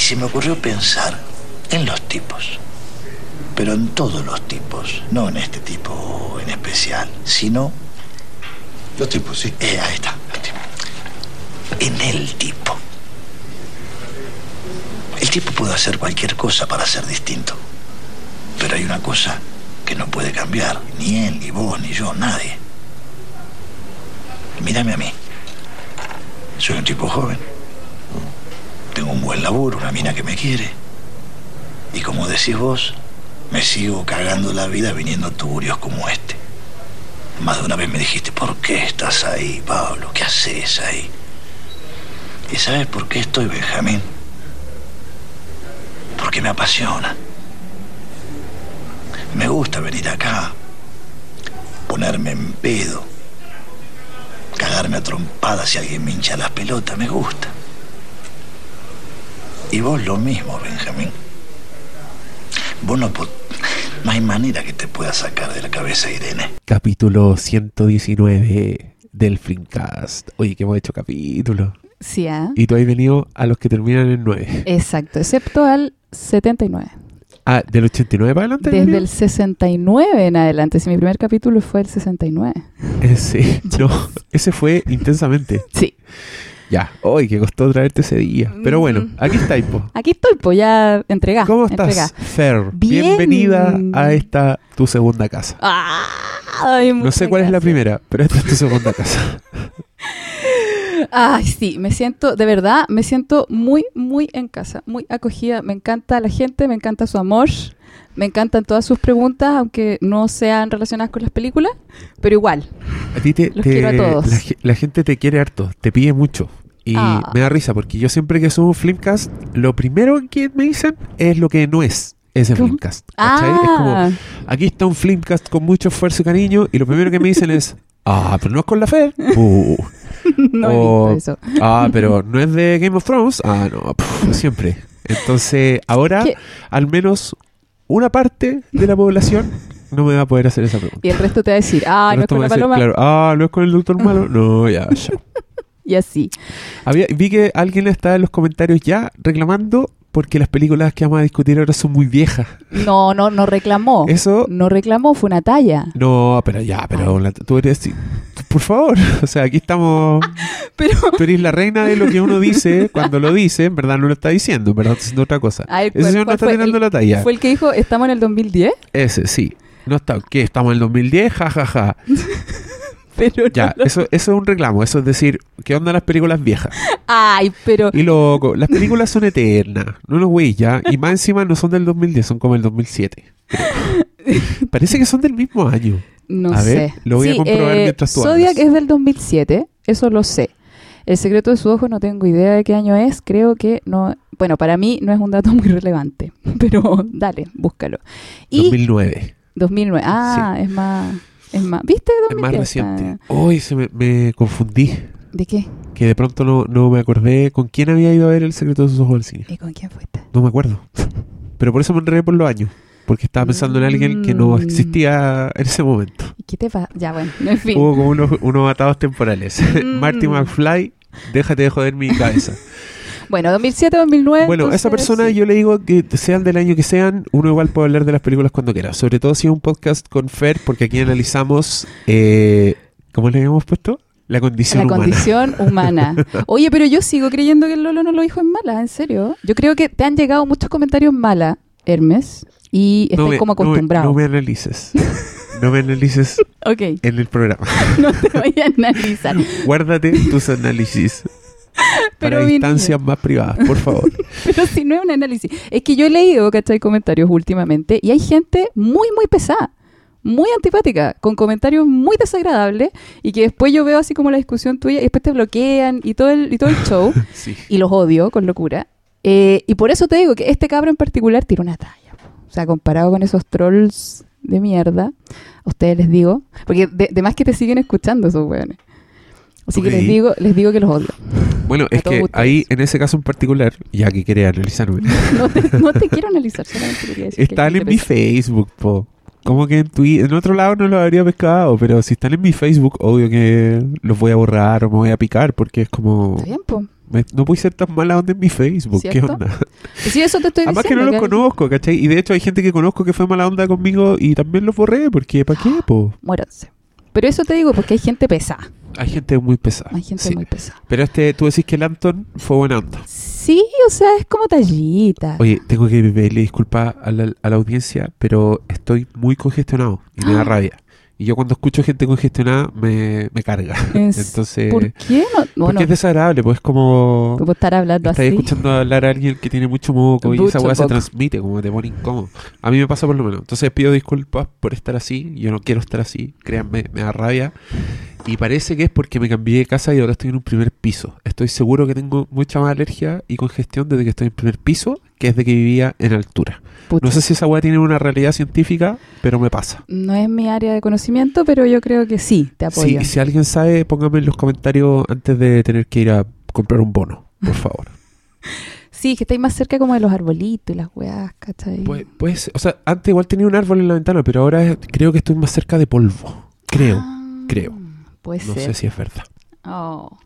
Y se me ocurrió pensar en los tipos. Pero en todos los tipos. No en este tipo en especial. Sino... Los tipos, sí. Eh, ahí está. los tipos. En el tipo. El tipo puede hacer cualquier cosa para ser distinto. Pero hay una cosa que no puede cambiar. Ni él, ni vos, ni yo, nadie. Mírame a mí. Soy un tipo joven. Un buen laburo, una mina que me quiere. Y como decís vos, me sigo cagando la vida viniendo a tuburios como este. Más de una vez me dijiste, ¿por qué estás ahí, Pablo? ¿Qué haces ahí? ¿Y sabes por qué estoy, Benjamín? Porque me apasiona. Me gusta venir acá, ponerme en pedo, cagarme a trompadas si alguien me hincha las pelotas, me gusta. Y vos lo mismo, Benjamín. Vos no, no hay manera que te pueda sacar de la cabeza Irene. Capítulo 119 del Flimcast. Oye, que hemos hecho capítulos. Sí, ¿ah? Y tú has venido a los que terminan en 9. Exacto, excepto al 79. Ah, ¿del 89 para adelante? Desde el 69 en adelante. Si mi primer capítulo fue el 69. Eh, sí, no, ese fue intensamente. Sí. Ya, hoy que costó traerte ese día. Pero bueno, Mm. aquí estáis, po. Aquí estoy, pues ya entregá. ¿Cómo estás, entregá. Fer? Bien. Bienvenida a esta tu segunda casa. Ay, No sé cuál es la primera, pero esta es tu segunda casa. Ay, sí, me siento, de verdad, me siento muy, muy en casa, muy acogida. Me encanta la gente, me encanta su amor, me encantan todas sus preguntas, aunque no sean relacionadas con las películas, pero igual. A ti te, Los te- quiero a todos. La, la gente te quiere harto, te pide mucho. Y Ah. me da risa porque yo siempre que subo un Flimcast, lo primero que me dicen es lo que no es ese ¿Cómo? Flimcast. ¿cachai? Es como, Ah, aquí está un Flimcast con mucho esfuerzo y cariño, y lo primero que me dicen es, ah, pero no es con la Fer. Uh. no o- he visto eso. Ah, pero no es de Game of Thrones. Ah, no, pf, siempre. Entonces, ahora, ¿Qué? al menos una parte de la población no me va a poder hacer esa pregunta. Y el resto te va a decir, ah, no es con la decir, paloma. claro, ah, no es con el doctor malo. No, ya, ya. Y así. Había, vi que alguien estaba en los comentarios ya reclamando porque las películas que vamos a discutir ahora son muy viejas. No, no, no reclamó. Eso, No reclamó, fue una talla. no, pero ya, pero la- tú eres, por favor, o sea, aquí estamos, Pero, tú eres la reina de lo que uno dice cuando lo dice, en verdad no lo está diciendo, en verdad está haciendo otra cosa. Ese ¿cuál- señor no está tirando El- la talla. ¿Fue el que dijo, estamos en el 2010? Ese, sí. No está, ¿qué? ¿Estamos en el 2010? Ja, ja, ja. Pero no Ya, lo- eso, eso es un reclamo. Eso es decir, ¿qué onda las películas viejas? Ay, pero... Y loco, las películas son eternas. No los güey ya. Y más encima no son del 2010, son como el 2007. creo. Parece que son del mismo año. No A sé. ver, lo voy a comprobar eh, mientras tú Zodiac hablas. es del 2007, eso lo sé. El secreto de su ojo no tengo idea de qué año es, creo que no... Bueno, para mí no es un dato muy relevante, pero dale, búscalo. Y 2009. 2009, ah, es más... Es más, ¿viste? Es más 2010? reciente. Hoy se me, me confundí. ¿De qué? Que de pronto no, no me acordé con quién había ido a ver El secreto de sus ojos al cine. ¿Y con quién fuiste? No me acuerdo. Pero por eso me enredé por los años. Porque estaba pensando en alguien que no Mm. existía en ese momento. ¿Y qué te pasa? Ya, bueno, en fin. Hubo como unos, unos atados temporales. Mm. Marty McFly, déjate de joder mi cabeza. Bueno, 2007, 2009. Bueno, a esa entonces, persona sí. yo le digo que sean del año que sean, uno igual puede hablar de las películas cuando quiera. Sobre todo si es un podcast con Fer, porque aquí analizamos, eh, ¿cómo le habíamos puesto? La condición la humana. condición humana. Oye, pero yo sigo creyendo que el Lolo no lo dijo en mala, en serio. Yo creo que te han llegado muchos comentarios mala, Hermes, y No estoy como no me- acostumbrado. No me, analices. No me analices Ok, en el programa. no te voy a analizar. Guárdate tus análisis Pero para instancias más privadas, por favor. Pero si no es un análisis. Es que yo he leído, ¿cachai? Comentarios últimamente y hay gente muy, muy pesada, muy antipática, con comentarios muy desagradables y que después yo veo así como la discusión tuya y después te bloquean y todo el, y todo el show Sí. y los odio con locura. Eh, y por eso te digo que este cabro en particular tira una talla. O sea, comparado con esos trolls de mierda, a ustedes les digo, porque de, de más que te siguen escuchando esos weones. Así que les digo, les digo que los odio. Bueno, es que ustedes. ahí, en ese caso en particular, ya que quería analizarme, No te, no te quiero analizar, solamente quería decir que están en mi. Facebook, po. Como que en Twitter, en otro lado no lo habría pescado, pero si están en mi Facebook, obvio que los voy a borrar o me voy a picar porque es como... Está bien, po. Me- no puedes ser tan mala onda en mi Facebook. ¿Qué ¿Cierto? onda? Sí, eso te estoy Además que diciendo. no los conozco, ¿cachai? Y de hecho hay gente que conozco que fue mala onda conmigo y también los borré, porque ¿para qué, po? Muéranse. Pero eso te digo porque hay gente pesada. Hay gente muy pesada. Hay gente sí. muy pesada. Pero este, tú decís que el Anton fue buena onda. Sí, o sea, es como tallita. Oye, tengo que pedirle disculpas a la, a la audiencia, pero estoy muy congestionado y me da Ah. rabia. Y yo cuando escucho gente congestionada me, me carga. Es- Entonces, ¿Por qué no? porque Bueno, es desagradable, pues como... puedo estar hablando Estás así. escuchando hablar a alguien que tiene mucho moco y esa weá se transmite, como te pone incómodo. A mí me pasa por lo menos. Entonces pido disculpas por estar así. Yo no quiero estar así. Créanme, me da rabia. Y parece que es porque me cambié de casa y ahora estoy en un primer piso. Estoy seguro que tengo mucha más alergia y congestión desde que estoy en primer piso que desde que vivía en altura. No sé si esa weá tiene una realidad científica, pero me pasa. No es mi área de conocimiento, pero yo creo que sí, te Sí, apoyo. y si alguien sabe, póngame en los comentarios antes de tener que ir a comprar un bono, por favor. Sí, que estáis más cerca como de los arbolitos y las weas, ¿cachai? Pues, pues, o sea, antes igual tenía un árbol en la ventana, pero ahora es- creo que estoy más cerca de polvo. Creo. Ah, creo. Puede no ser. sé si es verdad. Oh.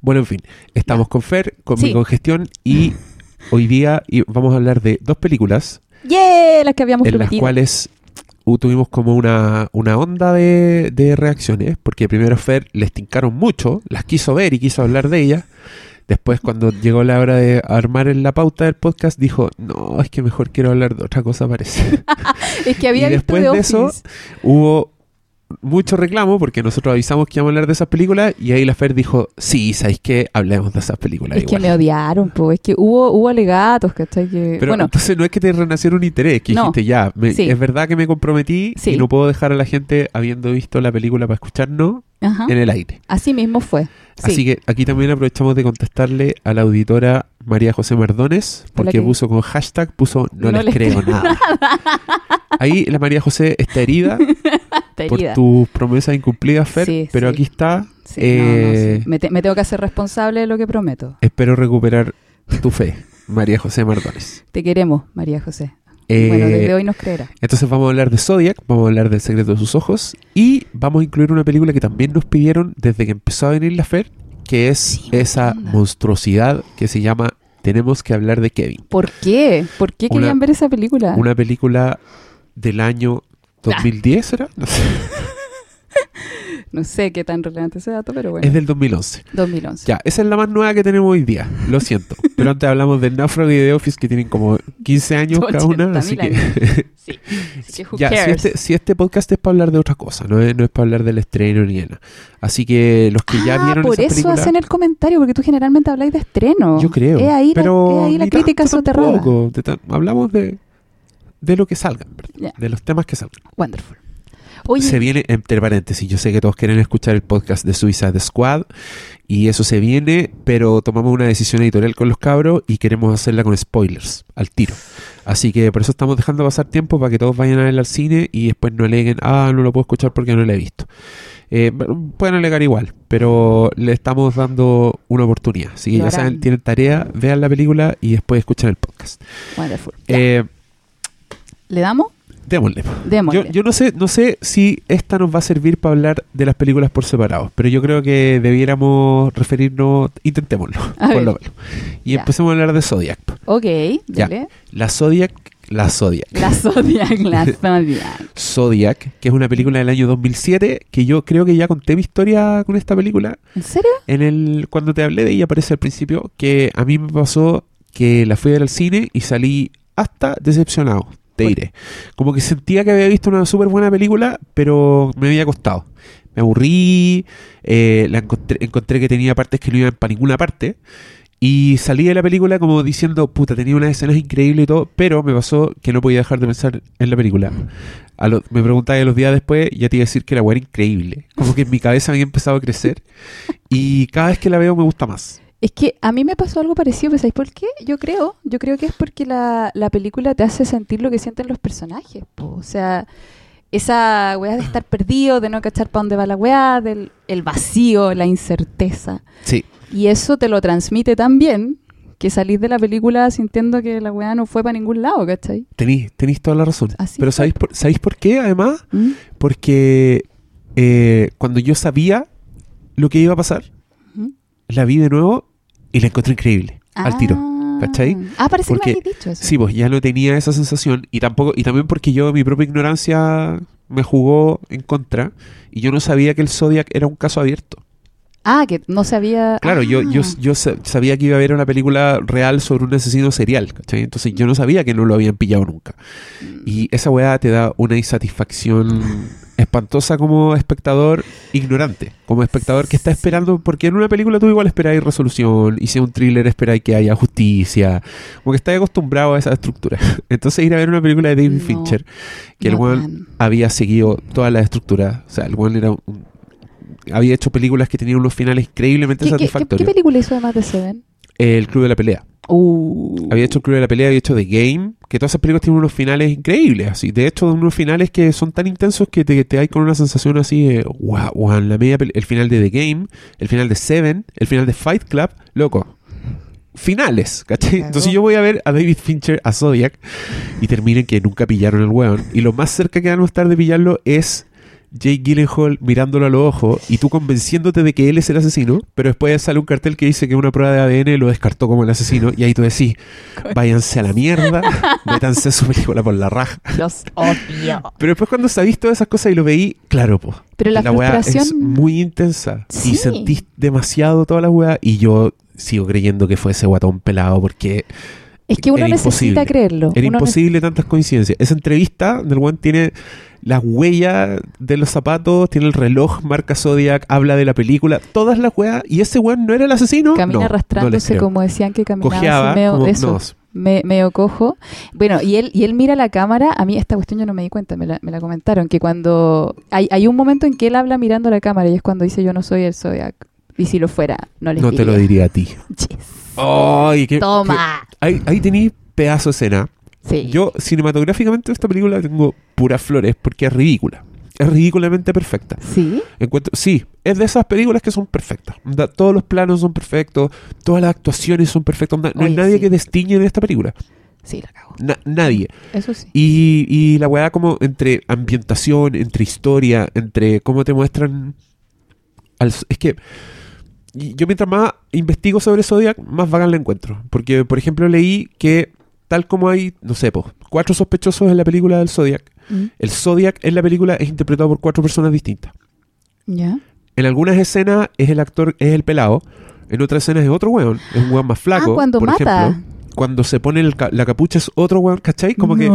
Bueno, en fin, estamos con Fer, con mi Sí. congestión y hoy día vamos a hablar de dos películas ¡Yeah! Las que habíamos en las cuales tuvimos como una, una onda de, de reacciones, porque primero Fer les tincaron mucho, las quiso ver y quiso hablar de ellas. Después, cuando llegó la hora de armar en la pauta del podcast, dijo, no, es que mejor quiero hablar de otra cosa, parece. Es que había Y visto después The de eso. Hubo mucho reclamo porque nosotros avisamos que íbamos a hablar de esas películas y ahí la Fer dijo, sí, ¿sabéis qué? Hablemos de esas películas Es que me odiaron, pues. Es que hubo, hubo alegatos, ¿cachai? Que, Pero bueno, entonces no es que te renaciera un interés, que No. dijiste ya, me- Sí. es verdad que me comprometí Sí. y no puedo dejar a la gente habiendo visto la película para escucharnos ajá. en el aire. Así mismo fue. Sí. Así que aquí también aprovechamos de contestarle a la auditora María José Mardones, porque que- puso con hashtag, puso no, No les les creo nada. Ahí la María José está herida Está por tus promesas incumplidas, Fer, Sí, pero sí. aquí está. Eh, no, no, sí. me, te- me tengo que hacer responsable de lo que prometo. Espero recuperar tu fe, María José Mardones. Te queremos, María José. Eh, bueno, desde hoy nos creerá. Entonces vamos a hablar de Zodiac, vamos a hablar del secreto de sus ojos y vamos a incluir una película que también nos pidieron desde que empezó a venir la Fer, que es Sí, esa onda. monstruosidad que se llama Tenemos que hablar de Kevin. ¿Por qué? ¿Por qué Una- querían ver esa película? Una película del año 2010, ¿será? No sé. No sé qué tan relevante ese dato, pero bueno. Es del 2011. 2011. Ya, esa es la más nueva que tenemos hoy día, lo siento. Pero antes hablamos del Náufrago y de Office que tienen como 15 años cada una, 80.000 así que... Sí. Así que who Ya, si este, si este podcast es para hablar de otra cosa, no es, no es para hablar del estreno ni nada. Así que los que ya ah, vieron por esa eso película, hacen el comentario, porque tú generalmente habláis de estreno. yo creo. Es ahí pero la, es ahí la crítica soterrada. De hablamos de, de lo que salgan, ¿verdad? Ya. de los temas que salgan. Wonderful. Oye, Se viene, entre paréntesis, yo sé que todos quieren escuchar el podcast de Suicide Squad y eso se viene, pero tomamos una decisión editorial con los cabros y queremos hacerla con spoilers, al tiro. Así que por eso estamos dejando pasar tiempo para que todos vayan a verla al cine y después no aleguen, ah, no lo puedo escuchar porque no la he visto. Eh, pueden alegar igual, pero le estamos dando una oportunidad. Así que Lo ya saben, tienen tarea, vean la película y después escuchan el podcast. wonderful. Eh, ¿Le damos? Démosle. Démosle. Yo, yo no sé, no sé si esta nos va a servir para hablar de las películas por separado, pero yo creo que debiéramos referirnos, intentémoslo, A por ver. lo menos. Y Ya. empecemos a hablar de Zodiac. Ok, Ya. dale. La Zodiac, la Zodiac. La Zodiac, la Zodiac. Zodiac, que es una película del año 2007, que yo creo que ya conté mi historia con esta película. ¿En serio? En el cuando te hablé de ella aparece al principio que a mí me pasó que la fui a ver al cine y salí hasta decepcionado, te ¿Por- diré. Como que sentía que había visto una súper buena película, pero me había costado. Me aburrí, eh, la encontré, encontré que tenía partes que no iban para ninguna parte. Y salí de la película como diciendo, puta, tenía unas escenas increíbles y todo, pero me pasó que no podía dejar de pensar en la película. Me preguntaba los días después, ya te iba a decir que la weá era increíble. Como que en mi cabeza había empezado a crecer. Y cada vez que la veo me gusta más. Es que a mí me pasó algo parecido, ¿pensáis por qué? Yo creo, yo creo que es porque la, la película te hace sentir lo que sienten los personajes, po. o sea, esa weá de estar perdido, de no cachar para dónde va la weá, del el vacío, la incerteza, Sí. y eso te lo transmite tan bien que salís de la película sintiendo que la weá no fue para ningún lado, ¿cachai? Tenéis, tenéis toda la razón. Así Pero. ¿sabéis por, ¿sabéis por qué además? ¿Mm? Porque eh, cuando yo sabía lo que iba a pasar. La vi de nuevo y la encontré increíble, al tiro. Ah. ¿cachai? Ah, parece Porque- que me dicho eso. Sí, pues ya no tenía esa sensación y tampoco y también porque yo mi propia ignorancia me jugó en contra y yo no sabía que el Zodiac era un caso abierto. Ah, que no sabía. Claro, yo, yo, Ah. yo sa- sabía que iba a haber una película real sobre un asesino serial, ¿cachai? Entonces yo no sabía que no lo habían pillado nunca. Y esa weá te da una insatisfacción espantosa como espectador ignorante, como espectador que está esperando, porque en una película tú igual esperáis resolución, y si es un thriller esperáis que haya justicia, como que estáis acostumbrado a esa estructura. Entonces ir a ver una película de David No, Fincher, que el no tan. había seguido todas las estructuras, o sea, el weón era un- había hecho películas que tenían unos finales increíblemente ¿Qué, qué, qué, satisfactorios. qué película hizo además de Seven? El Club de la Pelea. Uh. Había hecho el Club de la Pelea, había hecho The Game, que todas esas películas tienen unos finales increíbles, así. De hecho, unos finales que son tan intensos que te, te hay con una sensación así de, wow, wow, la media el final de The Game, el final de Seven, el final de Fight Club, loco. Finales, ¿cachai? Entonces yo voy a ver a David Fincher, a Zodiac, y terminen que nunca pillaron el weón. Y lo más cerca que van a estar de pillarlo es Jake Gyllenhaal mirándolo a los ojos y tú convenciéndote de que él es el asesino, pero después sale un cartel que dice que una prueba de ADN lo descartó como el asesino y ahí tú decís, váyanse a la mierda, métanse su película por la raja. Los odio. Pero después cuando sabís todas esas cosas y lo veí, claro, pues. Pero la, es frustración. muy intensa Sí. y sentís demasiado toda la weá y yo sigo creyendo que fue ese guatón pelado porque es que uno necesita imposible. creerlo. era Uno imposible tantas coincidencias. Esa entrevista del weón tiene las huellas de los zapatos, tiene el reloj, marca Zodiac, habla de la película, todas las weas. Y ese weón no era el asesino. Camina No, arrastrándose como decían que caminaba. Cojeaba, medio, como- eso, no, me- medio cojo. Bueno, y él, y él mira la cámara. A mí esta cuestión yo no me di cuenta, me la, me la comentaron. Que cuando. Hay, hay un momento en que él habla mirando la cámara y es cuando dice: Yo no soy el Zodiac. Y si lo fuera, no les no te lo diría a ti. Yes. Qué- Toma. qué- ahí, ahí pedazo de escena. Sí. Yo, cinematográficamente, esta película tengo puras flores porque es ridícula. Es ridículamente perfecta. Sí. Encuentro, sí, es de esas películas que son perfectas. Todos los planos son perfectos, todas las actuaciones son perfectas. no hay nadie sí. que destiñe en esta película. Sí, la cago. Na- nadie. Eso sí. Y, y la weá como entre ambientación, entre historia, entre cómo te muestran... al- es que yo mientras más investigo sobre Zodiac, más vagan la encuentro. Porque, por ejemplo, leí que tal como hay, no sé, po, cuatro sospechosos en la película del Zodiac, Mm, el Zodiac en la película es interpretado por cuatro personas distintas. Ya. En algunas escenas es el actor, es el pelado. En otras escenas es otro weón. Es un weón más flaco. ah, cuando por mata. ejemplo. Cuando se pone el ca- la capucha es otro weón, ¿cachai? Como que...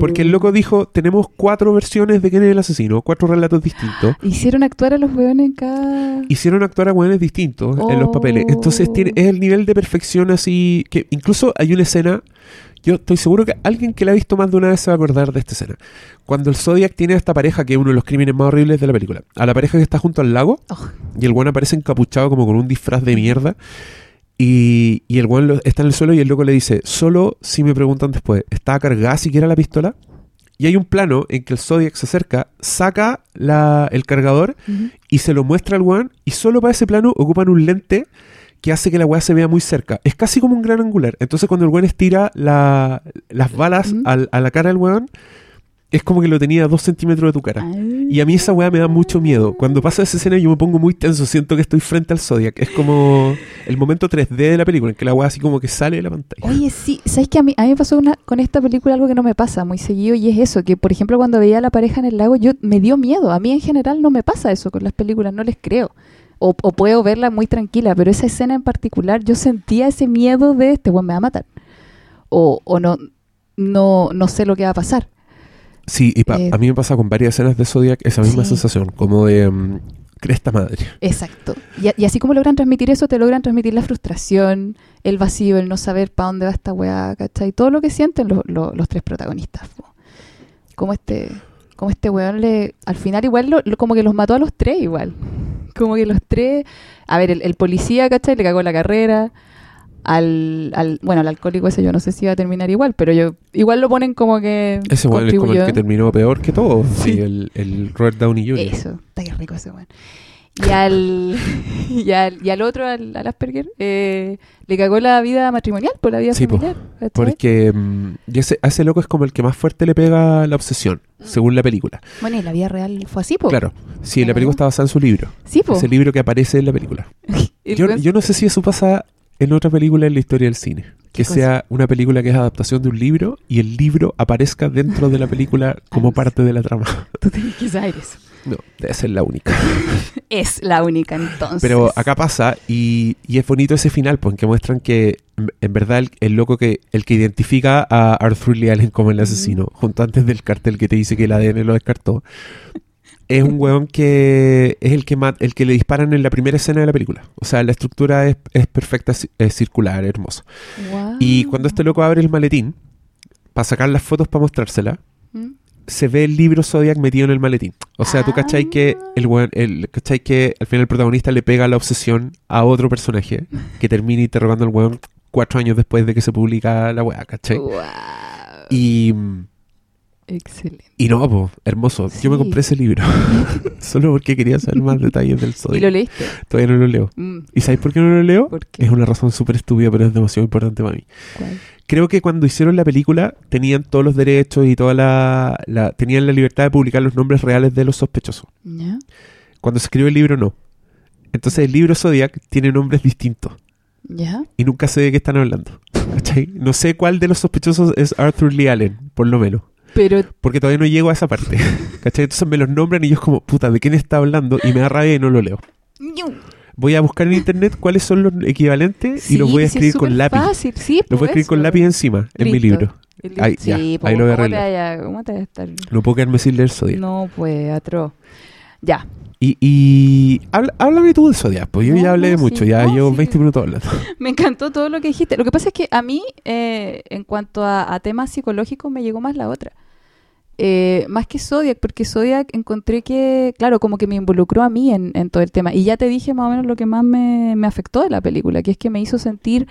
Porque el loco dijo, tenemos cuatro versiones de quién es el asesino, cuatro relatos distintos. Hicieron actuar a los weones en cada. Hicieron actuar a weones distintos en los Oh. papeles. Entonces tiene, es el nivel de perfección así... que Incluso hay una escena... Yo estoy seguro que alguien que la ha visto más de una vez se va a acordar de esta escena. Cuando el Zodiac tiene a esta pareja, que es uno de los crímenes más horribles de la película. A la pareja que está junto al lago. Oh. Y el weón aparece encapuchado como con un disfraz de mierda. Y, y el lo- está en el suelo y el loco le dice, solo si me preguntan después, ¿está cargada siquiera la pistola? Y hay un plano en que el Zodiac se acerca, saca la- el cargador y se lo muestra al weón. Y solo para ese plano ocupan un lente que hace que la weá se vea muy cerca. Es casi como un gran angular. Entonces cuando el weón estira la- las balas Ujú. al- a la cara del weón, es como que lo tenía a dos centímetros de tu cara. Y a mí esa weá me da mucho miedo. Cuando pasa esa escena yo me pongo muy tenso, siento que estoy frente al Zodiac. Es como el momento 3D de la película, en que la weá así como que sale de la pantalla. Oye, sí, ¿sabes que a mí, a mí me pasó una, con esta película algo que no me pasa muy seguido y es eso, que por ejemplo cuando veía a la pareja en el lago yo me dio miedo. A mí en general no me pasa eso con las películas, no les creo. O, o puedo verla muy tranquila, pero esa escena en particular yo sentía ese miedo de este weón me va a matar. O, o no, no, no sé lo que va a pasar. Sí, y pa- Eh, a mí me pasa con varias escenas de Zodiac esa misma Sí. sensación, como de mm, cresta madre. Exacto. Y, así como logran transmitir eso, te logran transmitir la frustración, el vacío, el no saber para dónde va esta weá, ¿cachai? Todo lo que sienten los, los- los tres protagonistas. Como este, como este weón le, al final igual lo- lo- como que los mató a los tres igual. Como que los tres, a ver, el, el policía, ¿cachai? Le cagó la carrera. Al, al, bueno, al alcohólico ese yo no sé si iba a terminar igual, pero yo igual lo ponen como que Ese weón es como el que terminó peor que todo. Sí, Sí. el, el Robert Downey Jr. Eso, está que rico ese weón. Y al, y al, y al otro, al, al Asperger, eh, le cagó la vida matrimonial, por la vida Sí, familiar. Porque mm, y ese, a ese loco es como el que más fuerte le pega la obsesión, según la película. Bueno, y la vida real fue así, po. Claro, sí, la película está basada en su libro. Sí, po. Ese libro que aparece en la película. El Yo, yo no sé si eso pasa en otra película en la historia del cine. ¿Qué Que cosa? sea una película que es adaptación de un libro y el libro aparezca dentro de la película como Alucina. parte de la trama. Tú tienes que saber eso. No, debe ser la única. Es la única entonces. Pero acá pasa y, y es bonito ese final, porque muestran que en- en verdad el, el loco que el que identifica a Arthur Lee Allen como el asesino, junto antes del cartel que te dice que el ADN lo descartó, es un weón que es el que el que le disparan en la primera escena de la película. O sea, la estructura es, es perfecta, es circular, hermoso. Guau. Y cuando este loco abre el maletín para sacar las fotos para mostrársela, ¿Mm? Se ve el libro Zodiac metido en el maletín. O sea, tú cachai que Ah. el, el cachai que al final el protagonista le pega la obsesión a otro personaje que termina interrogando al weón cuatro años después de que se publica la weá, ¿cachai? Guau. Y, Excelente. y no, po, hermoso. Yo me compré ese libro solo porque quería saber más detalles del ¿Y lo Zodiac. leíste? Todavía no lo leo. Mm, ¿Y sabes por qué no lo leo? Es una razón súper estúpida, pero es demasiado importante para mí. ¿Cuál? Creo que cuando hicieron la película tenían todos los derechos y toda la, la- tenían la libertad de publicar los nombres reales de los sospechosos. ¿Ya? Cuando se escribió el libro no. Entonces el libro Zodiac tiene nombres distintos ¿Ya? y nunca sé de qué están hablando. ¿Cachai? No sé cuál de los sospechosos es Arthur Lee Allen, por lo menos. Pero Porque todavía no llego a esa parte. ¿Cachai? Entonces me los nombran y yo es como, puta, ¿de quién está hablando? Y me da rabia y no lo leo. Voy a buscar en internet cuáles son los equivalentes y los voy a escribir es con lápiz. Fácil. Sí, Los voy a escribir con lápiz encima, en mi libro. Ahí, ya, sí, ahí lo voy a ¿cómo te arreglar. vaya- ¿Cómo te vaya a estar? No puedo quedarme sin leer Zodiac. No, pues, atroz. Ya. Y, y háblame tú del Zodiac, pues yo No, ya hablé no, mucho, sí, ya no, llevo sí. 20 minutos hablando. Me encantó todo lo que dijiste. Lo que pasa es que a mí, eh, en cuanto a, a temas psicológicos, me llegó más la otra. Eh, más que Zodiac, porque Zodiac encontré que, claro, como que me involucró a mí en, todo el tema. Y ya te dije más o menos lo que más me, me afectó de la película, que es que me hizo sentir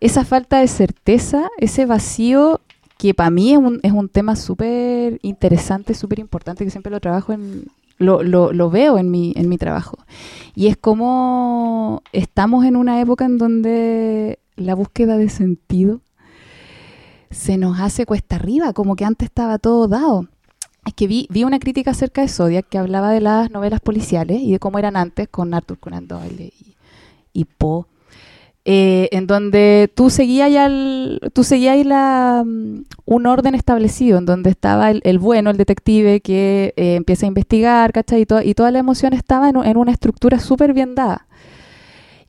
esa falta de certeza, ese vacío que para mí es un, es un tema súper interesante, súper importante, que siempre lo trabajo en, lo, lo, lo veo en mi, en mi trabajo. Y es como estamos en una época en donde la búsqueda de sentido se nos hace cuesta arriba, como que antes estaba todo dado. Es que vi, vi una crítica acerca de Zodiac que hablaba de las novelas policiales y de cómo eran antes con Arthur Conan Doyle y, Poe. eh, en donde tú seguías ya el- tú seguías la, mm, un orden establecido, en donde estaba el, el bueno, el detective que eh, empieza a investigar, ¿cachai? Y, to- y toda la emoción estaba en, una estructura súper bien dada.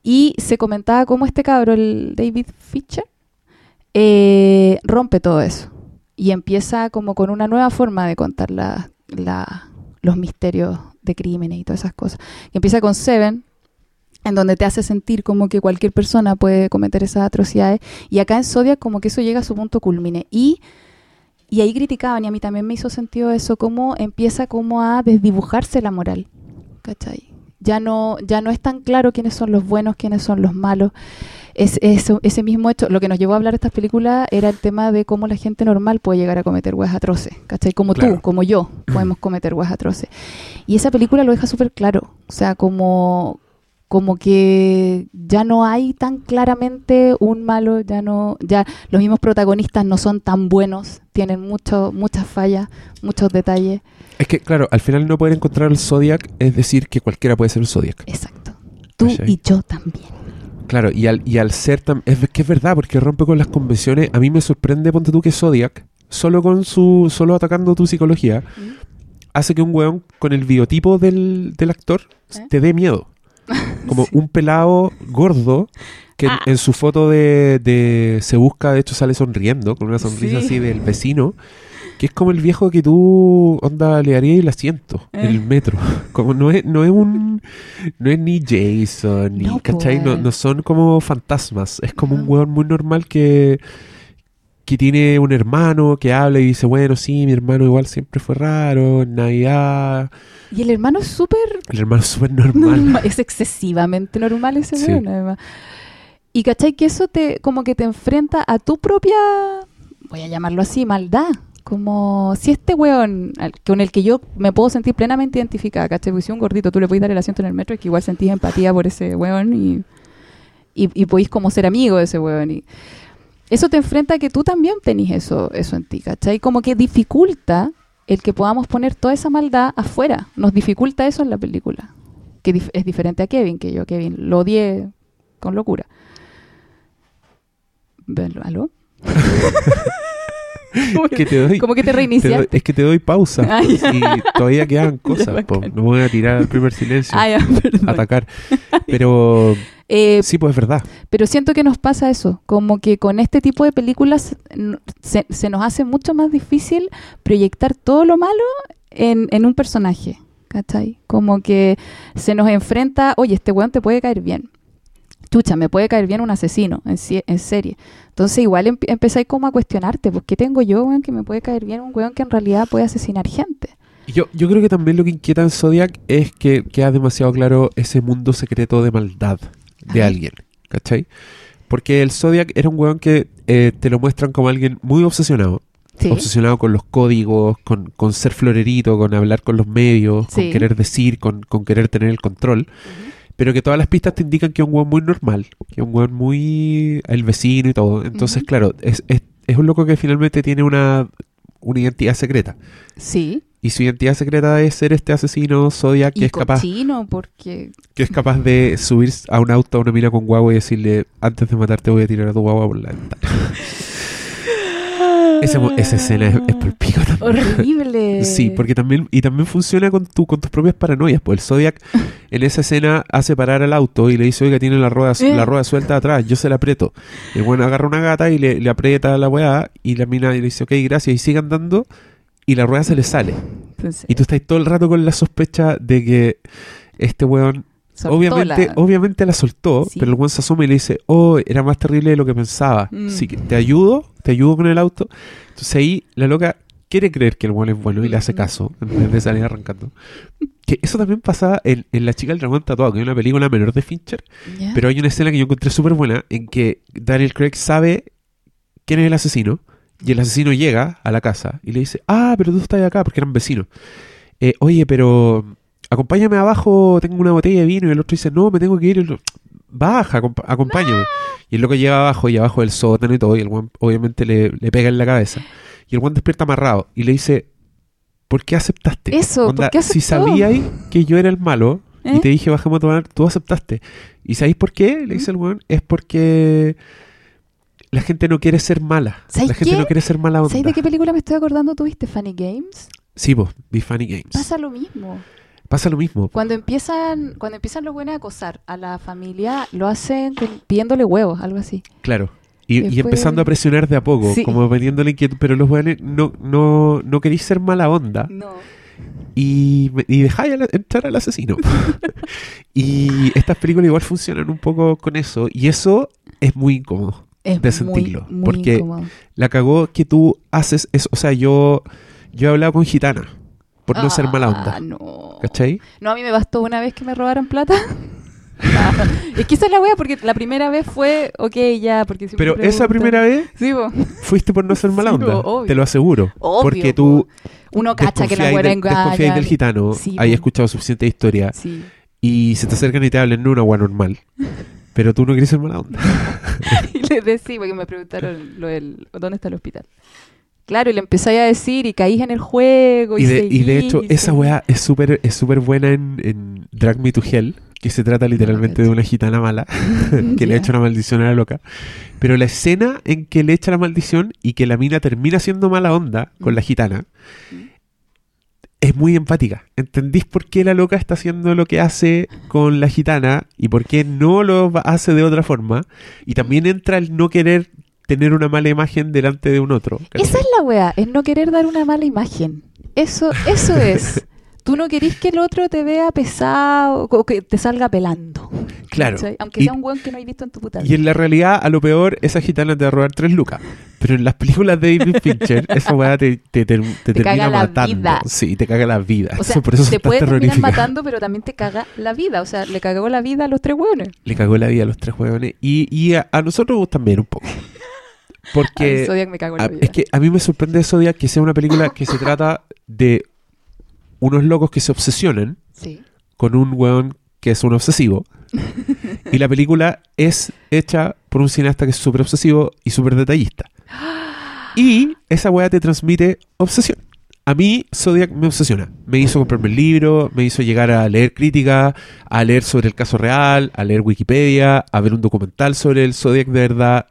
Y se comentaba cómo este cabro, el David Fincher, eh, rompe todo eso. Y empieza como con una nueva forma de contar la- los misterios de crímenes y todas esas cosas. Que empieza con Seven, en donde te hace sentir como que cualquier persona puede cometer esas atrocidades. Y acá en Zodiac como que eso llega a su punto culmine. Y, y ahí criticaban, y a mí también me hizo sentido eso, cómo empieza como a desdibujarse la moral. ¿Cachai? Ya no, ya no es tan claro quiénes son los buenos, quiénes son los malos. Es, eso- ese mismo hecho, lo que nos llevó a hablar de estas películas era el tema de cómo la gente normal puede llegar a cometer huevas atroces, ¿cachai? Como Claro. tú, como yo, podemos cometer huevas atroces. Y esa película lo deja súper claro, o sea, como, como que ya no hay tan claramente un malo, ya no, ya los mismos protagonistas no son tan buenos, tienen mucho, muchas fallas, muchos detalles. Es que, claro, al final no poder encontrar el Zodiac es decir que cualquiera puede ser el Zodiac. Exacto. Tú ¿Cachai? y yo también. Claro, y al, y al ser tan... Es que es verdad, porque rompe con las convenciones. A mí me sorprende, ponte tú, que Zodiac, solo con su... Solo atacando tu psicología, hace que un weón con el biotipo del, del actor ¿Eh? te dé miedo. Como un pelado gordo que en- Ah. en, su foto de, de Se Busca, de hecho, sale sonriendo, con una sonrisa Sí. así del vecino. Que es como el viejo que tú, onda, le haría el asiento en el Eh. metro. Como no es, no es un... No es ni Jason, ni... No, ¿Cachai? No, no son como fantasmas. Es como un weón muy normal que... Que tiene un hermano que habla y dice, bueno, sí, mi hermano igual siempre fue raro, en Navidad... Y el hermano es súper El hermano es súper normal. normal, es excesivamente normal ese Sí. weón, además. Y cachai que eso te, como que te enfrenta a tu propia, voy a llamarlo así, maldad. Como si este weón, al- con el que yo me puedo sentir plenamente identificada, ¿cachai? Porque si un gordito tú le puedes dar el asiento en el metro, es que igual sentís empatía por ese weón y, y, y podéis como ser amigo de ese weón. Y eso te enfrenta a que tú también tenés eso, eso en ti, ¿cachai? Como que dificulta el que podamos poner toda esa maldad afuera. Nos dificulta eso en la película. Que dif- es diferente a Kevin, que yo Kevin lo odié con locura. ¿Aló? Que te doy- Como que te reiniciaste. es que te doy pausa Ah, y todavía quedan cosas. po. no voy a tirar al primer silencio, Ah, ya, atacar. Pero Eh, sí, pues es verdad. Pero siento que nos pasa eso, como que con este tipo de películas se nos hace mucho más difícil proyectar todo lo malo en, en un personaje, ¿cachai? Como que se nos enfrenta, oye, este weón te puede caer bien. Chucha, me puede caer bien un asesino en, en serie. Entonces igual empe- empezáis como a cuestionarte, pues ¿qué tengo yo, weón, que me puede caer bien un weón que en realidad puede asesinar gente? Yo, yo creo que también lo que inquieta en Zodiac es que queda demasiado claro ese mundo secreto de maldad de Ajá. alguien, ¿cachai? Porque el Zodiac era un weón que eh, te lo muestran como alguien muy obsesionado. Sí. Obsesionado con los códigos, con, con ser florerito, con hablar con los medios, Sí. con querer decir, con, con querer tener el control. Pero que todas las pistas te indican que es un weón muy normal, que es un weón muy... el vecino y todo. Entonces, claro, es, es, es un loco que finalmente tiene una, una identidad secreta. Sí. Y su identidad secreta es ser este asesino Zodiac que Y es capaz porque... que es capaz de subir a un auto a una mina con guagua y decirle antes de matarte voy a tirar a tu guagua por la ventana. Ese esa escena es, es por pico también. Horrible. Sí, porque también y también funciona con tu con tus propias paranoias. Pues el Zodiac en esa escena hace parar al auto y le dice, oiga, tiene la rueda, Eh. la rueda suelta atrás, yo se la aprieto. Y bueno, agarra una gata y le, le aprieta la weá y la mina le dice, ok, gracias, y sigue andando y la rueda se le sale. Entonces, Y tú estás todo el rato con la sospecha de que este weón soltó obviamente, la- obviamente la soltó, Sí. pero el weón se asoma y le dice, oh, era más terrible de lo que pensaba. Mm. Así que te ayudo, te ayudo con el auto. Entonces ahí la loca quiere creer que el weón es bueno y le hace Ujú. caso en vez de salir arrancando. Que eso también pasaba en, en La chica del dragón tatuado, que es una película menor de Fincher, pero hay una escena que yo encontré súper buena en que Daniel Craig sabe quién es el asesino y el asesino llega a la casa y le dice, ah, pero tú estás acá porque eran vecinos. Eh, Oye, pero acompáñame abajo, tengo una botella de vino y el otro dice, no, me tengo que ir. Baja, acomp- acompáñame. Y el loco llega abajo y abajo del sótano y todo y el weón obviamente le, le pega en la cabeza. Y el weón despierta amarrado y le dice, ¿por qué aceptaste? Eso, ¿por qué Si aceptó? sabíais que yo era el malo y ¿Eh? te dije bajemos a tomar, tú aceptaste. ¿Y sabéis por qué? Le dice el weón, es porque la gente no quiere ser mala. ¿Sabes La gente qué? no quiere ser mala onda. ¿Sabes de qué película me estoy acordando? ¿Tuviste Funny Games? Sí, vos, Be Funny Games. Pasa lo mismo. Pasa lo mismo. Cuando empiezan, cuando empiezan los buenos a acosar a la familia, lo hacen pidiéndole huevos, algo así. Claro. Y, empezando a presionar de a poco, Sí. como vendiendo la inquietud. Pero los weones no, no, no queréis ser mala onda No. y, y dejáis entrar al asesino. y estas películas igual funcionan un poco con eso. Y eso es muy incómodo. Es De muy, sentirlo, muy porque- incómodo. La cagó que tú haces eso. O sea, yo, yo he hablado con gitana por no ser mala onda. Ah, no. ¿Cachai? No, a mí me bastó una vez que me robaron plata. Ah, es que esa es la wea, porque la primera vez fue, ok, ya, porque Pero esa primera vez Sí, fuiste por no ser mala Sí, onda. Te lo aseguro. Obvio, porque tú Uno cacha que la desconfiáis engaña. del gitano, Sí, hay po. escuchado suficiente historia Sí. y se te acercan y te hablan no una agua normal. Pero tú no quieres ser mala onda. Y le decía, porque me preguntaron lo del, ¿dónde está el hospital? Claro, y le empecé a decir y caí en el juego. Y, Y de, y de seguí, hecho, y esa weá es súper es súper buena en, en Drag Me to Hell, que se trata literalmente de una gitana mala que le Ya. echa una maldición a la loca. Pero la escena en que le echa la maldición y que la mina termina siendo mala onda con Mm. la gitana Mm. es muy empática. ¿Entendís por qué la loca está haciendo lo que hace con la gitana y por qué no lo hace de otra forma? Y también entra el no querer tener una mala imagen delante de un otro. ¿cachai? Esa es la weá, es no querer dar una mala imagen. Eso, eso es. Tú no querís que el otro te vea pesado o que te salga pelando. Claro. ¿cachai? Aunque Y- sea un weón que no hay visto en tu puta Y vida. en la realidad, a lo peor, esa gitana te va a robar tres lucas. Pero en las películas de David Fincher, esa weá te, te, te- te termina caga la matando. vida. Sí, te caga la vida. O sea, Eso- por eso te puede terminar matando, pero también te caga la vida. O sea, le cagó la vida a los tres weones. Le cagó la vida a los tres huevones. Y, y a, a nosotros también un poco. Porque Zodiac me cagó la a- vida. es que a mí me sorprende de Zodiac que sea una película que se trata de unos locos que se obsesionan Sí. con un weón que es un obsesivo. y la película es hecha por un cineasta que es súper obsesivo y súper detallista. Y esa weá te transmite obsesión. A mí Zodiac me obsesiona. Me hizo comprarme el libro, me hizo llegar a leer crítica, a leer sobre el caso real, a leer Wikipedia, a ver un documental sobre el Zodiac de verdad.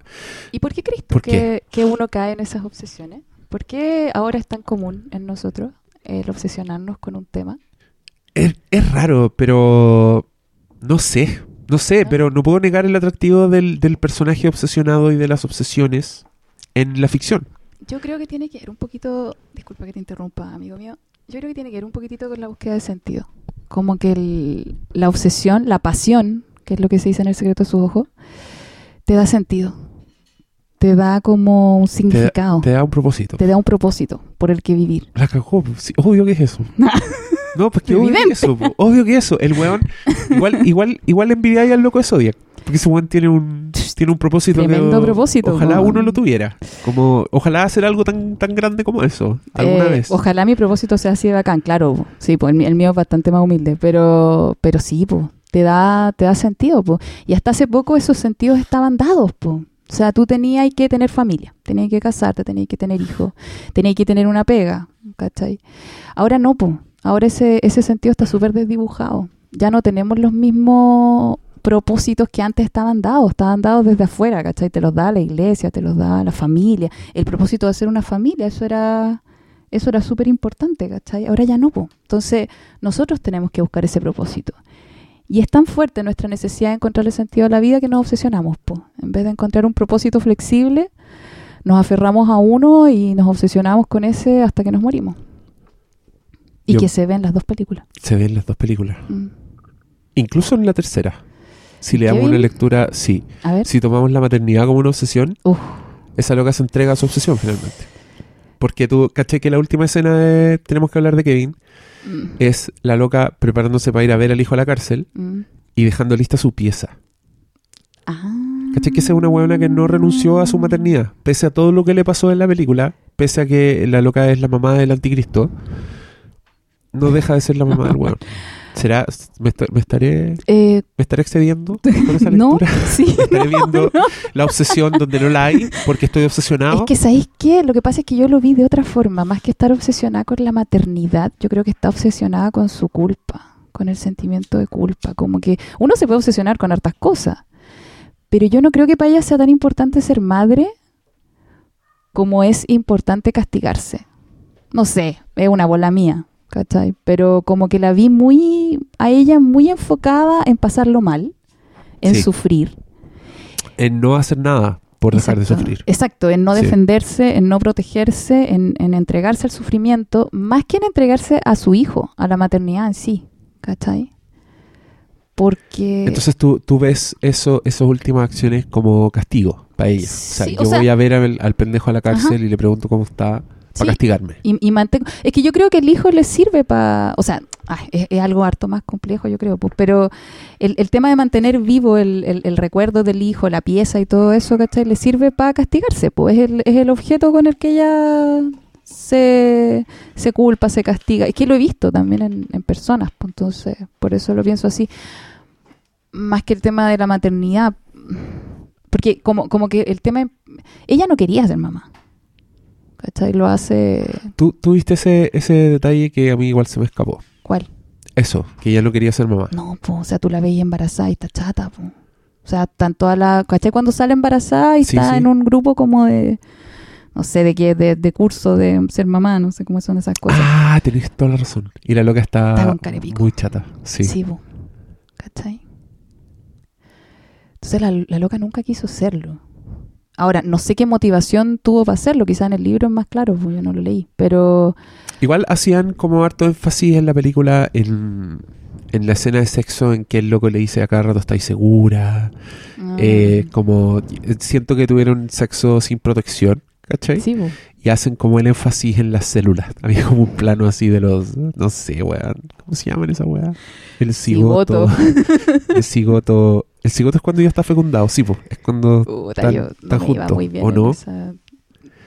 ¿Y por qué crees tú ¿Por que, qué? que uno cae en esas obsesiones? ¿Por qué ahora es tan común en nosotros el obsesionarnos con un tema? Es, es raro, pero no sé. No sé, pero no puedo negar el atractivo del, del personaje obsesionado y de las obsesiones en la ficción. Yo creo que tiene que ver un poquito, disculpa que te interrumpa, amigo mío, yo creo que tiene que ver un poquitito con la búsqueda de sentido. Como que el- la obsesión, la pasión, que es lo que se dice en el secreto de sus ojos, te da sentido. Te da como un Te, significado. te da un propósito. Te da un propósito por el que vivir. La cagó. sí, obvio que es eso. No, pues que obvio que eso. Obvio que eso. El weón. Igual, igual, igual envidiáis al loco de Zodiac. Porque ese weón tiene un, tiene un propósito. Tremendo que, propósito, Ojalá uno lo tuviera. Como, ojalá hacer algo tan, tan grande como eso. Alguna Eh, vez. Ojalá mi propósito sea así de bacán, claro. po. Sí, pues el, mío es bastante más humilde, pero, pero sí, pues, te da, te da sentido, pues. Y hasta hace poco esos sentidos estaban dados, pues. O sea, tú tenías que tener familia, tenías que casarte, tenías que tener hijos, tenías que tener una pega, ¿cachai? Ahora no, pues. Ahora ese, ese sentido está súper desdibujado. Ya no tenemos los mismos propósitos que antes estaban dados, estaban dados desde afuera, ¿cachai? Te los da la iglesia, te los da la familia. El propósito de hacer una familia, eso era eso era súper importante, ¿cachai? Ahora ya no, po. Entonces, nosotros tenemos que buscar ese propósito. Y es tan fuerte nuestra necesidad de encontrarle sentido a la vida que nos obsesionamos, po. En vez de encontrar un propósito flexible, nos aferramos a uno y nos obsesionamos con ese hasta que nos morimos. Y Yo- que se ven las dos películas. Se ven las dos películas. Mm. Incluso en la tercera. Si le ¿Kevin? damos una lectura, sí. A ver. Si tomamos la maternidad como una obsesión, Uf. esa loca se entrega a su obsesión finalmente. Porque tú, caché que la última escena de Tenemos que hablar de Kevin Mm, es la loca preparándose para ir a ver al hijo a la cárcel mm. y dejando lista su pieza. Ah. ¿Cachai? Que esa es una huevona que no renunció a su maternidad, pese a todo lo que le pasó en la película, pese a que la loca es la mamá del anticristo, no deja de ser la mamá del hueón. ¿Será? ¿Me, est- me estaré, Eh, ¿Me estaré excediendo con esa no, lectura? sí. Estaré no, viendo no. la obsesión donde no la hay porque estoy obsesionado. Es que, ¿sabéis qué? Lo que pasa es que yo lo vi de otra forma. Más que estar obsesionada con la maternidad, yo creo que está obsesionada con su culpa, con el sentimiento de culpa. Como que uno se puede obsesionar con hartas cosas, pero yo no creo que para ella sea tan importante ser madre como es importante castigarse. No sé, es una bola mía, ¿cachai? Pero como que la vi muy, a ella muy enfocada en pasarlo mal, en Sí. sufrir. En no hacer nada por dejar de sufrir. Exacto, en no Sí. defenderse, en no protegerse, en, en entregarse al sufrimiento, más que en entregarse a su hijo, a la maternidad en sí, ¿cachai? Porque... Entonces tú, tú ves eso, esas últimas acciones como castigo para ella. O sea, Sí, yo o sea- voy a ver al, al pendejo a la cárcel Ajá. y le pregunto cómo está Sí. para castigarme. y, y mantengo... Es que yo creo que el hijo le sirve para... O sea, ay, es, es algo harto más complejo, yo creo, pues, pero el, el tema de mantener vivo el, el- el recuerdo del hijo, la pieza y todo eso, ¿cachai? Le sirve para castigarse, pues es el, es el objeto con el que ella se, se culpa, se castiga. Es que lo he visto también en, en personas, pues, entonces por eso lo pienso así. Más que el tema de la maternidad, porque como, como que el tema... Ella no quería ser mamá. ¿Cachai? Lo hace... ¿Tú, tú viste ese, ese detalle que a mí igual se me escapó? ¿Cuál? Eso, que ella no quería ser mamá. No, pues, o sea, tú la veías embarazada y está chata, pues. O sea, están todas las... ¿Cachai? Cuando sale embarazada y Sí, está sí. en un grupo como de... No sé, de qué, de, de curso de ser mamá, no sé cómo son esas cosas. Ah, tenés toda la razón. Y la loca está, Está con carepico. muy chata. Sí. Sí, po. ¿Cachai? Entonces la, la loca nunca quiso serlo. Ahora, no sé qué motivación tuvo para hacerlo, quizá en el libro es más claro, pues yo no lo leí, pero... Igual hacían como harto énfasis en la película en, en la escena de sexo en que el loco le dice a cada rato estáis segura. ah, Eh, como eh, siento que tuvieron sexo sin protección, ¿cachai? sí, po. Y hacen como el énfasis en las células. Había como un plano así de los, no sé, weón. ¿Cómo se llaman esa weá? El cigoto. el cigoto. El cigoto es cuando ya está fecundado, sí, pues. Es cuando Puta, Tan- yo no me iba muy bien ¿o no? esa-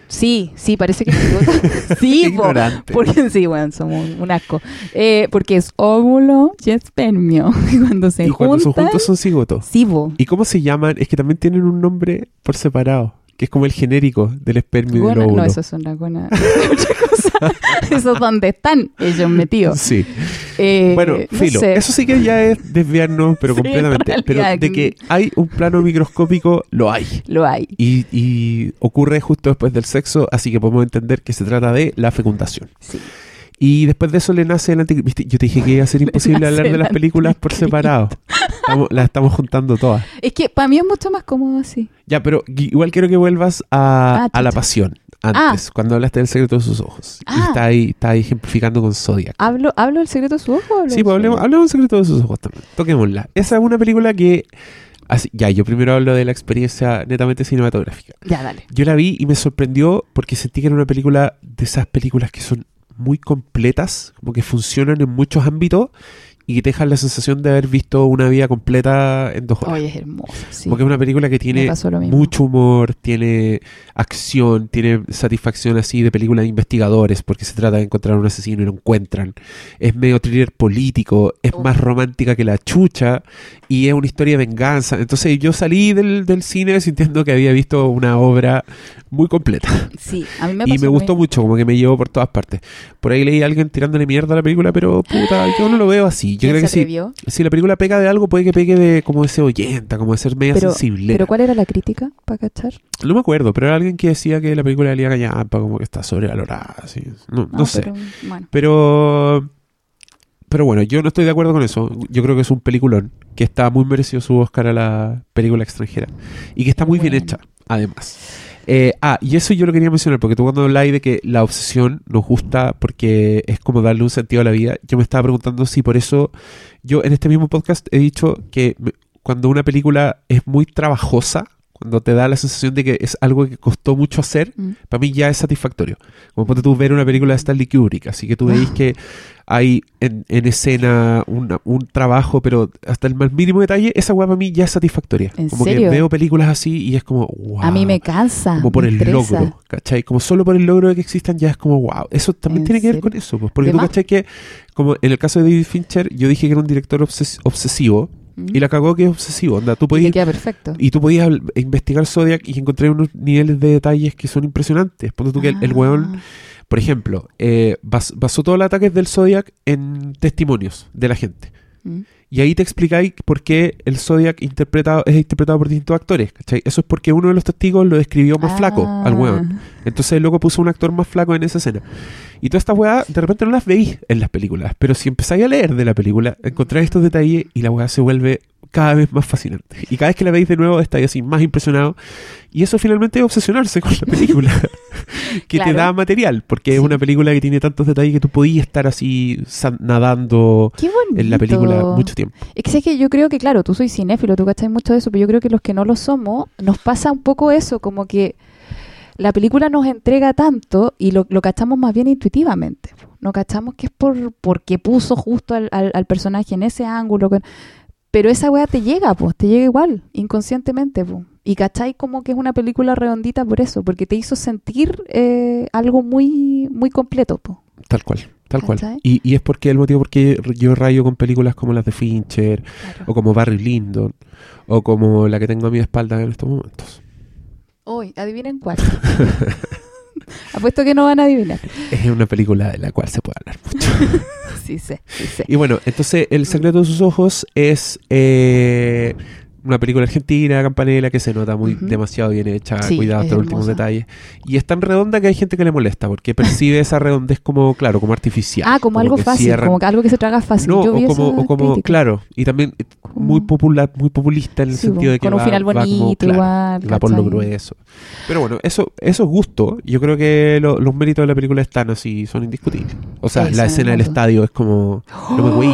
Sí, sí, parece que sí, po, porque sí, bueno, somos un asco. Eh, porque es óvulo y espermio. Y cuando se y cuando son juntos son cigotos. sí, po. ¿Y cómo se llaman? Es que también tienen un nombre por separado. Que es como el genérico del espermio y del Gona- óvulo. no, eso es una buena cosa. Eso es donde están ellos metidos. Sí. Eh, Bueno, no filo, sé. eso sí que ya es desviarnos, pero Sí, completamente. en Pero de que hay un plano microscópico, lo hay. Lo hay. Y, y ocurre justo después del sexo, así que podemos entender que se trata de la fecundación. Sí. Y después de eso le nace el anticristo. Yo te dije que iba a ser imposible hablar de las películas por separado. Estamos- las estamos juntando todas. Es que para mí es mucho más cómodo así. Ya, pero igual quiero que vuelvas a, Ah, a la pasión. Antes, cuando hablaste del secreto de sus ojos. Y Ah. está ahí, está ahí ejemplificando con Zodiac. ¿Hablo, ¿hablo del secreto de su ojo? o hablo Sí, pues hablemos, hablemos del secreto de sus ojos también. Toquémosla. Esa es una película que. así- ya, yo primero hablo de la experiencia netamente cinematográfica. Ya, dale. Yo la vi y me sorprendió porque sentí que era una película de esas películas que son muy completas, como que funcionan en muchos ámbitos y que te dejan la sensación de haber visto una vida completa en dos horas. Oye, es hermoso. Sí. Porque es una película que tiene mucho humor, tiene acción, tiene satisfacción así de película de investigadores, porque se trata de encontrar a un asesino y lo encuentran. Es medio thriller político, es Oh. más romántica que la chucha y es una historia de venganza. Entonces yo salí del, del cine sintiendo que había visto una obra muy completa. Sí, a mí me y pasó me lo gustó mucho, como que me llevó por todas partes. Por ahí leí a alguien tirándole mierda a la película, pero puta, yo no lo veo así. Yo ¿Quién creo que se sí. atrevió? Si la película pega de algo, puede que pegue de como de ser oyenta, como de ser media Pero- sensible. ¿Pero cuál era la crítica para cachar? No me acuerdo, pero era alguien que decía que la película de Lía Callampa como que está sobrevalorada. Así. No, no sé. pero, bueno. Pero, pero bueno, yo no estoy de acuerdo con eso. Yo creo que es un peliculón que está muy merecido su Oscar a la película extranjera y que está muy bien hecha, además. Eh, ah, y eso yo lo quería mencionar porque tú cuando habláis de que la obsesión nos gusta porque es como darle un sentido a la vida, yo me estaba preguntando si por eso yo en este mismo podcast he dicho que cuando una película es muy trabajosa, cuando te da la sensación de que es algo que costó mucho hacer, Mm. para mí ya es satisfactorio. Como ponte tú ver una película de Stanley Kubrick, así que tú veis Ah. que hay en, en escena una- un trabajo, pero hasta el más mínimo detalle, esa weá para mí ya es satisfactoria. ¿En como serio? que veo películas así y es como, wow. A mí me cansa. Como por el estresa. logro, ¿cachai? Como solo por el logro de que existan ya es como, wow. Eso también ¿En tiene que ver con eso, pues, porque ¿De tú más? cachai que, como en el caso de David Fincher, yo dije que era un director obses- obsesivo Mm. y la cagó que es obsesivo. Onda, tú Y podías que queda perfecto. y tú podías investigar Zodiac y encontrar unos niveles de detalles que son impresionantes. Ponte tú que el, el Ah. weón, por ejemplo, eh, bas- basó todos los ataques del Zodiac en testimonios de la gente. Mm. Y ahí te explicáis por qué el Zodiac interpretado, es interpretado por distintos actores. ¿cachai? Eso es porque uno de los testigos lo describió más flaco Ah. al weón. Entonces luego puso un actor más flaco en esa escena. Y todas estas weas de repente no las veis en las películas. Pero si empezáis a leer de la película, encontráis estos detalles y la wea se vuelve cada vez más fascinante. Y cada vez que la veis de nuevo, estáis así más impresionado. Y eso finalmente es obsesionarse con la película. que te da material. Porque es una película que tiene tantos detalles que tú podías estar así nadando en la película mucho tiempo. Es que, sé que yo creo que, claro, tú soy cinéfilo, tú cachai mucho de eso, pero yo creo que los que no lo somos, nos pasa un poco eso, como que la película nos entrega tanto y lo, lo cachamos más bien intuitivamente. No cachamos que es por porque puso justo al, al- al personaje en ese ángulo. con- Pero esa weá te llega, pues, te llega igual, inconscientemente, pues. Y cachai como que es una película redondita por eso, porque te hizo sentir eh, algo muy, muy completo, pues. Tal cual. Tal cual. Y, y es porque el motivo porque yo rayo con películas como las de Fincher, o como Barry Lyndon, o como la que tengo a mi espalda en estos momentos. Hoy, adivinen cuál. Apuesto que no van a adivinar. Es una película de la cual se puede hablar mucho. Sí sé, sí sé. Y bueno, entonces El secreto de sus ojos es eh, una película argentina, campanela, que se nota muy demasiado bien hecha, Sí, cuidado es hasta los últimos detalles. Y es tan redonda que hay gente que le molesta, porque percibe esa redondez como, claro, como artificial. Ah, como, algo fácil, cierran- como que algo que se traga fácil. No, Yo vi o como, esa o como crítica. claro, y también eh, muy popular, muy populista en el Sí, sentido de que con un final va como, bonito, claro, igual. va por lo grueso. Pero bueno, eso, eso es gusto. Yo creo que lo- los méritos de la película están así, son indiscutibles. O sea, Sí, la escena del estadio es como, no me güey.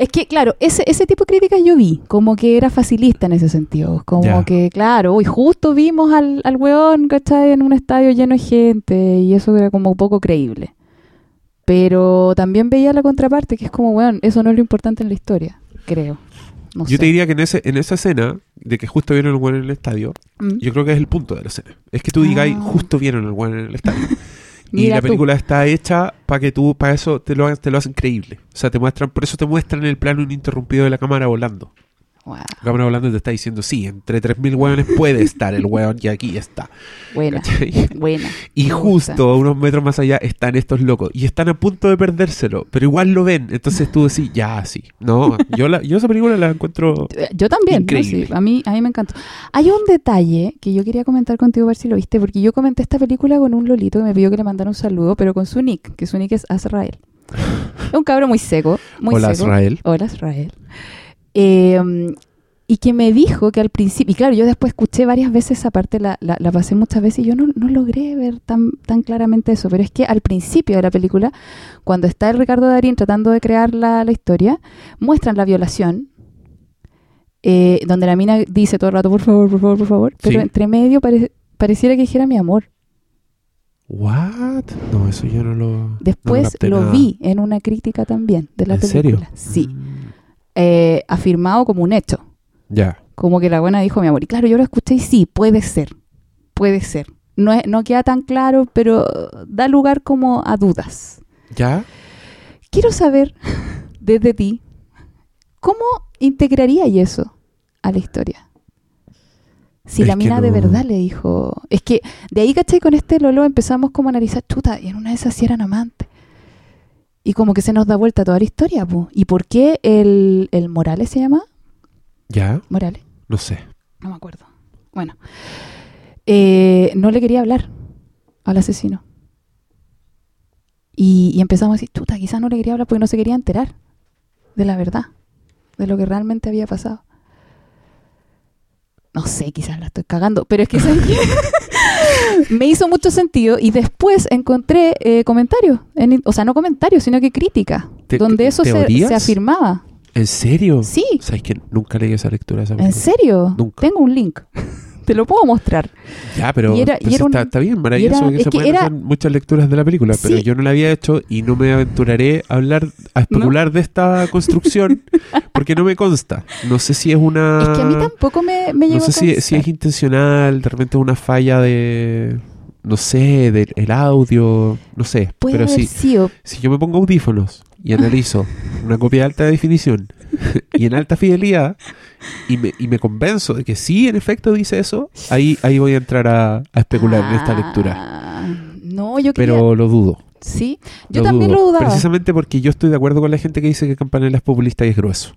Es que, claro, ese, ese tipo de críticas yo vi, como que era facilista en ese sentido. Como que, claro, hoy justo vimos al, al weón, ¿cachai? En un estadio lleno de gente y eso era como poco creíble. Pero también veía la contraparte, que es como, weón, eso no es lo importante en la historia, creo. No Yo sé. te diría que en, ese, en esa escena, de que justo vieron el weón en el estadio, Mm. yo creo que es el punto de la escena. Es que tú Ah. justo vieron el weón en el estadio. y la tú. película está hecha para que tú, para eso te lo, te lo hacen creíble. O sea, te muestran, por eso te muestran el plano ininterrumpido de la cámara volando. Wow. Volante te está diciendo, sí, entre 3.000 hueones puede estar el hueón y aquí está. Buena, buena. Y Me gusta. justo unos metros más allá están estos locos y están a punto de perdérselo, pero igual lo ven. Entonces tú decís, ya, sí. No, yo, la, yo esa película la encuentro. Yo también, ¿no? Sí, a, mí, a mí me encantó. Hay un detalle que yo quería comentar contigo, a ver si lo viste, porque yo comenté esta película con un lolito que me pidió que le mandara un saludo, pero con su nick, que su nick es Azrael. Es un cabro muy seco, muy Hola, seco. Azrael. Hola, Azrael. Eh, y que me dijo que al principio, y claro, yo después escuché varias veces esa parte, la, la, la pasé muchas veces y yo no, no logré ver tan, tan claramente eso, pero es que al principio de la película, cuando está el Ricardo Darín tratando de crear la, la historia, muestran la violación, eh, donde la mina dice todo el rato, por favor, por favor, por favor, pero Sí. entre medio pare- pareciera que dijera mi amor. ¿What? No, eso yo no lo. Después lo nada. vi en una crítica también de la ¿En película. serio? Sí, Mm, eh, afirmado como un hecho. Ya. como que la buena dijo mi amor. Y claro, yo lo escuché y sí, puede ser, puede ser. No, es- no queda tan claro, pero da lugar como a dudas. ¿Ya? Quiero saber desde ti, ¿cómo integraría y eso a la historia? Si Es la mina de verdad le dijo... Es que de ahí, ¿cachai? Con este Lolo empezamos como a analizar, chuta, y en una de esas sí eran amantes. Y como que se nos da vuelta toda la historia, po. ¿Y por qué el, el Morales se llama? ¿Ya? Morales. No sé. No me acuerdo. Bueno. Eh, no le quería hablar al asesino. Y, y empezamos a decir, chuta, quizás no le quería hablar porque no se quería enterar de la verdad, de lo que realmente había pasado. No sé, quizás la estoy cagando, pero es que. me hizo mucho sentido y después encontré eh, comentarios, en- o sea, no comentarios, sino que críticas, donde eso se, se afirmaba. ¿En serio? Sí, ¿Sabes que nunca leí esa lectura? Esa ¿En serio? Nunca. Tengo un link. Te lo puedo mostrar. Ya, pero Y era- pues y era un- está, está bien, maravilloso era- que es se que era- hacer muchas lecturas de la película, pero yo no la había hecho y no me aventuraré a hablar, a especular de esta construcción porque no me consta. No sé si es una... Es que a mí tampoco me, me No sé a si, es intencional, de repente una falla de... No sé, del el audio, no sé. Puede pero si, sido. si yo me pongo audífonos y analizo una copia de alta definición y en alta fidelidad y me, y me convenzo de que sí, en efecto dice eso, ahí, ahí voy a entrar a, a especular en esta lectura. Ah, No, yo quería... Pero lo dudo. Sí, yo lo también dudo. lo dudaba. Precisamente porque yo estoy de acuerdo con la gente que dice que Campanella es populista y es grueso.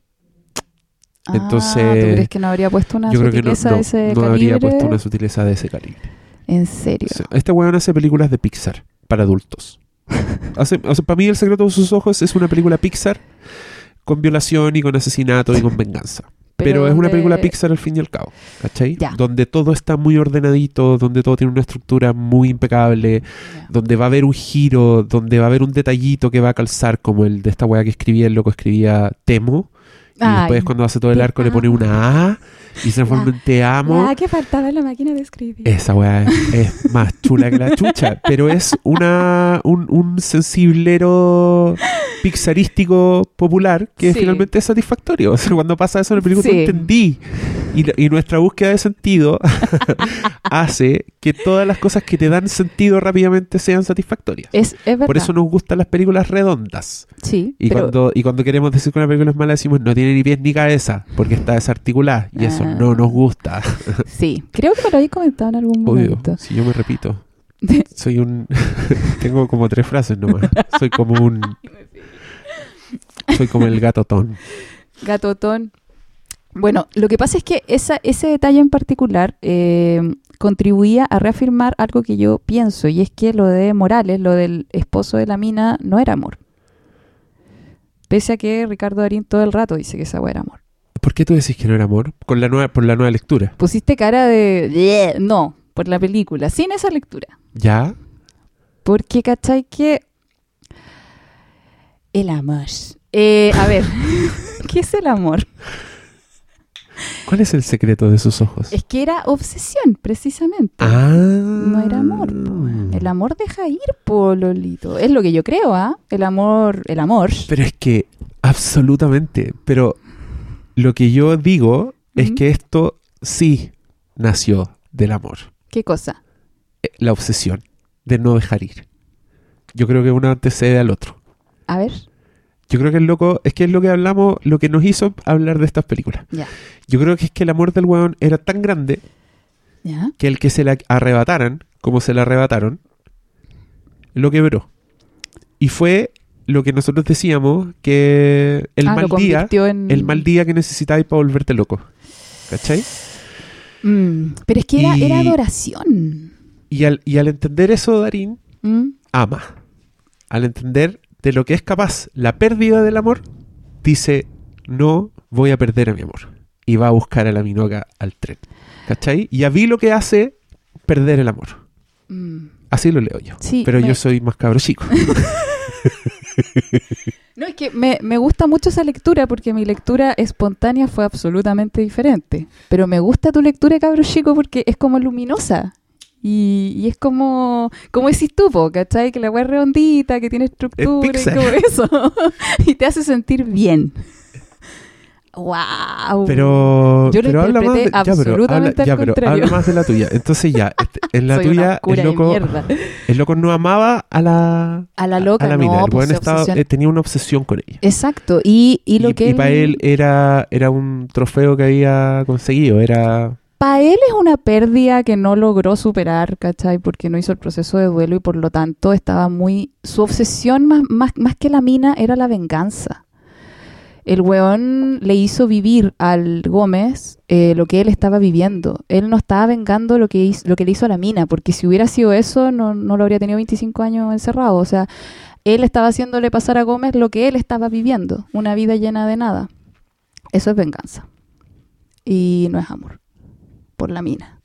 Ah, entonces, ¿tú crees que no habría puesto una que no, sutileza no, de ese no calibre? habría puesto una sutileza de ese calibre. En serio. O sea, Este weón hace películas de Pixar para adultos. Hace, o sea, para mí El secreto de sus ojos es una película Pixar con violación y con asesinato y con venganza. Pero, es una película Pixar al fin y al cabo, ¿cachai? Donde todo está muy ordenadito, donde todo tiene una estructura muy impecable, donde va a haber un giro, donde va a haber un detallito que va a calzar, como el de esta weá que escribía, el loco escribía Temo, y Ay, después cuando hace todo el arco le pone una A y se transforma en Te amo. Ya, que faltaba en la máquina de escribir. Esa weá es, es más chula que la chucha, pero es una un, un sensiblero pixarístico popular que Sí. finalmente es satisfactorio. O sea, cuando pasa eso en el película, Sí. no entendí. Y, y nuestra búsqueda de sentido hace que todas las cosas que te dan sentido rápidamente sean satisfactorias. Es, es verdad. Por eso nos gustan las películas redondas. Sí, Y, pero cuando, y cuando queremos decir que una película es mala, decimos no tiene ni pies ni cabeza, porque está desarticulada. Y eso Ah. no nos gusta. sí. Creo que me lo habéis comentado en algún Obvio, momento. si yo me repito. Soy un. tengo como tres frases nomás. Soy como un. Soy como el gato ton. Gatotón. Bueno, lo que pasa es que esa, ese detalle en particular eh, contribuía a reafirmar algo que yo pienso, y es que lo de Morales, lo del esposo de la mina, no era amor. Pese a que Ricardo Darín todo el rato dice que esa weá era amor. ¿Por qué tú decís que no era amor? Con la nueva, por la nueva lectura. Pusiste cara de... No, por la película, sin esa lectura. ¿Ya? Porque, ¿cachai? Que... El amor. Eh, a ver, ¿qué es el amor? ¿Cuál es el secreto de sus ojos? Es que era obsesión, precisamente. Ah. No era amor. po. El amor deja ir, po, Lolito. Es lo que yo creo, ¿ah? El amor, el amor. Pero es que, absolutamente. Pero lo que yo digo es que esto sí nació del amor. ¿Qué cosa? Eh, La obsesión de no dejar ir. Yo creo que uno antecede al otro. A ver. Yo creo que el loco, es que es lo que hablamos, lo que nos hizo hablar de estas películas. Ya. Yo creo que es que el amor del weón era tan grande que el que se la arrebataran, como se la arrebataron, lo quebró. Y fue lo que nosotros decíamos, que el Ah, mal día, en... el mal día que necesitáis para volverte loco. ¿Cachai? Mm, Pero es que era, Y- era adoración. Y al, y al entender eso, Darín Mm. ama. Al entender de lo que es capaz la pérdida del amor, dice, no voy a perder a mi amor. Y va a buscar a la minoca al tren. ¿Cachai? Y a vi lo que hace perder el amor. Mm. Así lo leo yo. Sí, Pero me- yo soy más cabro chico. No, es que me, me gusta mucho esa lectura porque mi lectura espontánea fue absolutamente diferente. Pero me gusta tu lectura, cabro chico, porque es como luminosa. Y, y es como, como decís tú, po, ¿cachai? Que la weá es redondita, que tiene estructura y como eso. y te hace sentir bien. ¡Wow! Pero, Yo lo pero habla más de, ya, pero, absolutamente habla, ya, al pero contrario. habla más de la tuya. Entonces ya, este, en la Soy tuya el loco, el loco no amaba a la, A la loca, a la no, mina. El pues estaba- eh, tenía una obsesión con ella. Exacto. Y, y lo que para él era, era un trofeo que había conseguido. Era Para él es una pérdida que no logró superar, ¿cachai? Porque no hizo el proceso de duelo y por lo tanto estaba muy... Su obsesión más, más, más que la mina era la venganza. El weón le hizo vivir al Gómez eh, lo que él estaba viviendo. Él no estaba vengando lo que, hizo- lo que le hizo a la mina, porque si hubiera sido eso, no, no lo habría tenido 25 años encerrado. O sea, él estaba haciéndole pasar a Gómez lo que él estaba viviendo, una vida llena de nada. Eso es venganza. Y no es amor por la mina.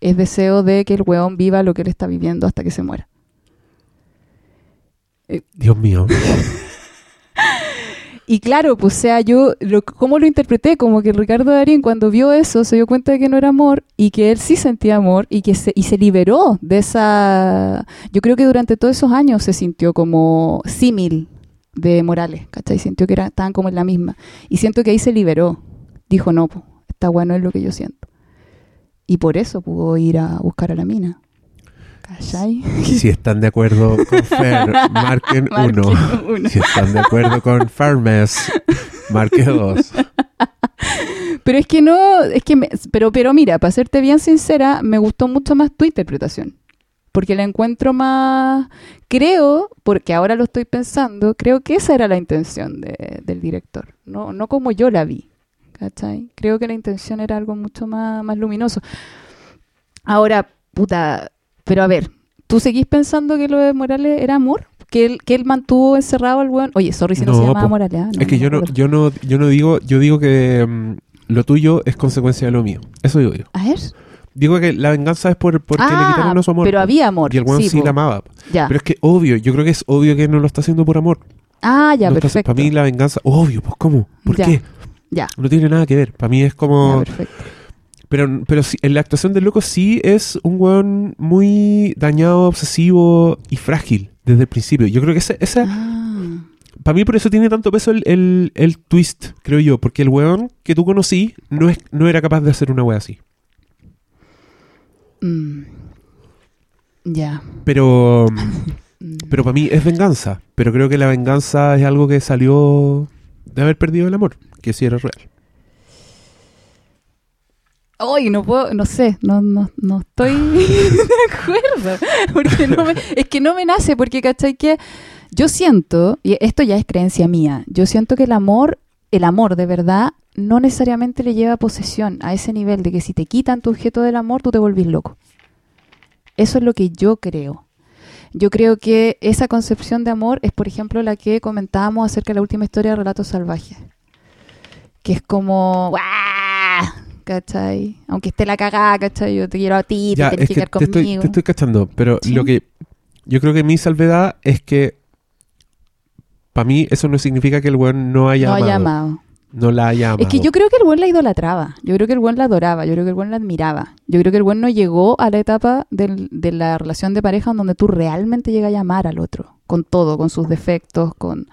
Es deseo de que el weón viva lo que él está viviendo hasta que se muera. Dios mío. Y claro, pues sea, yo, lo, ¿cómo lo interpreté? Como que Ricardo Darín cuando vio eso se dio cuenta de que no era amor y que él sí sentía amor y que se, y se liberó de esa... Yo creo que durante todos esos años se sintió como símil de Morales, ¿cachai? Sintió que era, estaban como en la misma. Y siento que ahí se liberó. Dijo, no, pues, está bueno es lo que yo siento. Y por eso pudo ir a buscar a la mina. ¿Cachai? si están de acuerdo con Fer, marquen Marquen uno. uno. Si están de acuerdo con Farmes, marque dos. Pero es que no, es que, me- pero, pero mira, para serte bien sincera, me gustó mucho más tu interpretación. Porque la encuentro más, creo, porque ahora lo estoy pensando, creo que esa era la intención de- del director, no, no como yo la vi. ¿Cachai? Creo que la intención era algo mucho más, más luminoso. Ahora, puta, pero a ver, ¿tú seguís pensando que lo de Morales era amor? Que él, que él mantuvo encerrado al weón. Oye, sorry si no, No, se llamaba po. Morales. ah, es que yo no, yo no, yo no digo, yo digo que mm, lo tuyo es consecuencia de lo mío. Eso yo digo. A ver. Digo que la venganza es por, porque le Ah, quitaron a su amor. Pero había amor. Y el weón sí, po. la amaba. Ya. Pero es que obvio, yo creo que es obvio que no lo está haciendo por amor. ah, ya, No está- perfecto. Para mí la venganza, obvio, pues ¿cómo? ¿Por Ya. qué? Ya, No tiene nada que ver. Para mí es ya, como... perfecto. Pero, pero sí, en la actuación del loco sí es un weón muy dañado, obsesivo y frágil desde el principio. Yo creo que esa, esa Ah, para mí por eso tiene tanto peso el, el- el twist, creo yo. Porque el weón que tú conocí no, es, no era capaz de hacer una wea así. mm, ya. Pero, pero para mí es venganza. Pero creo que la venganza es algo que salió de haber perdido el amor, que sí era real. Ay, no puedo, no sé, no, no, no estoy de acuerdo. Porque no me- es que no me nace, porque ¿cachai? Que yo siento, y esto ya es creencia mía, yo siento que el amor, el amor de verdad, no necesariamente le lleva posesión a ese nivel de que si te quitan tu objeto del amor, tú te volvís loco. Eso es lo que yo creo. Yo creo que esa concepción de amor es, por ejemplo, la que comentábamos acerca de la última historia de Relatos Salvajes. Que es como, ¡guau! ¿cachai? Aunque esté la cagada, ¿cachai? Yo te quiero a ti, Ya, te tienes es que que quedar estoy, conmigo. te estoy cachando. Pero Sí. lo que yo creo que mi salvedad es que para mí eso no significa que el weón no haya no haya amado. amado. No la haya amado. Es que yo creo que el buen la idolatraba. Yo creo que el buen la adoraba. Yo creo que el buen la admiraba. Yo creo que el buen no llegó a la etapa del- de la relación de pareja en donde tú realmente llegas a amar al otro. Con todo, con sus defectos, con,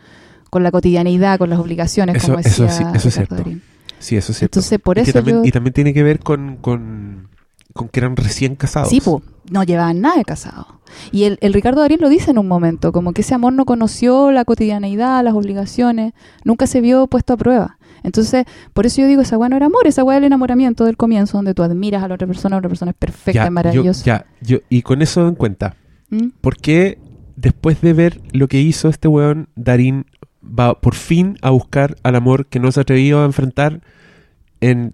con la cotidianidad, con las obligaciones, Eso- como eso decía sí- eso es cierto. Darín. Sí, eso es cierto. Entonces, por que eso también- yo... Y también tiene que ver con, con, con que eran recién casados. Sí, pues, no llevaban nada de casados. Y el, el Ricardo Darín lo dice en un momento, como que ese amor no conoció la cotidianeidad, las obligaciones, nunca se vio puesto a prueba. Entonces, por eso yo digo, esa weá no era amor, esa weá era el enamoramiento del comienzo, donde tú admiras a la otra persona, la otra persona es perfecta, Ya, es yo- maravillosa. ya, yo, y con eso en cuenta, ¿Mm? ¿por qué después de ver lo que hizo este weón, Darín va por fin a buscar al amor que no se atrevió a enfrentar en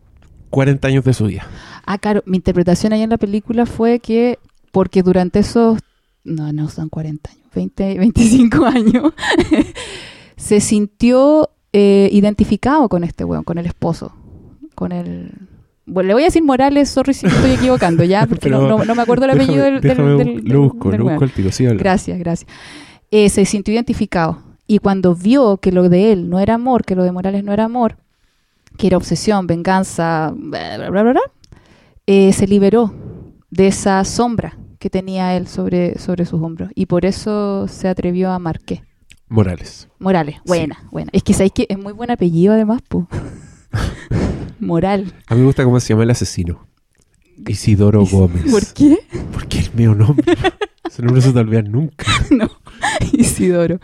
40 años de su vida? Ah, claro, mi interpretación ahí en la película fue que, porque durante esos, no, no son 40 años, 20, 25 años, se sintió eh, identificado con este weón, con el esposo, con el... Bueno, le voy a decir Morales, sorry si me estoy equivocando ya, porque no, no- no me acuerdo el apellido del, del- déjame, del- lo busco, del lo busco al tiro, sí. Gracias, gracias. Eh, se sintió identificado. Y cuando vio que lo de él no era amor, que lo de Morales no era amor, que era obsesión, venganza, bla, bla, bla, bla, bla, eh, se liberó de esa sombra que tenía él sobre, sobre sus hombros. Y por eso se atrevió a amar ¿qué? Morales. Morales. Buena, buena. Es que sabéis que es muy buen apellido además, pu. Moral. A mí me gusta cómo se llama el asesino. Isidoro Gómez. ¿Por qué? Porque es mío nombre. Ese nombre no se te olvida nunca. no, Isidoro.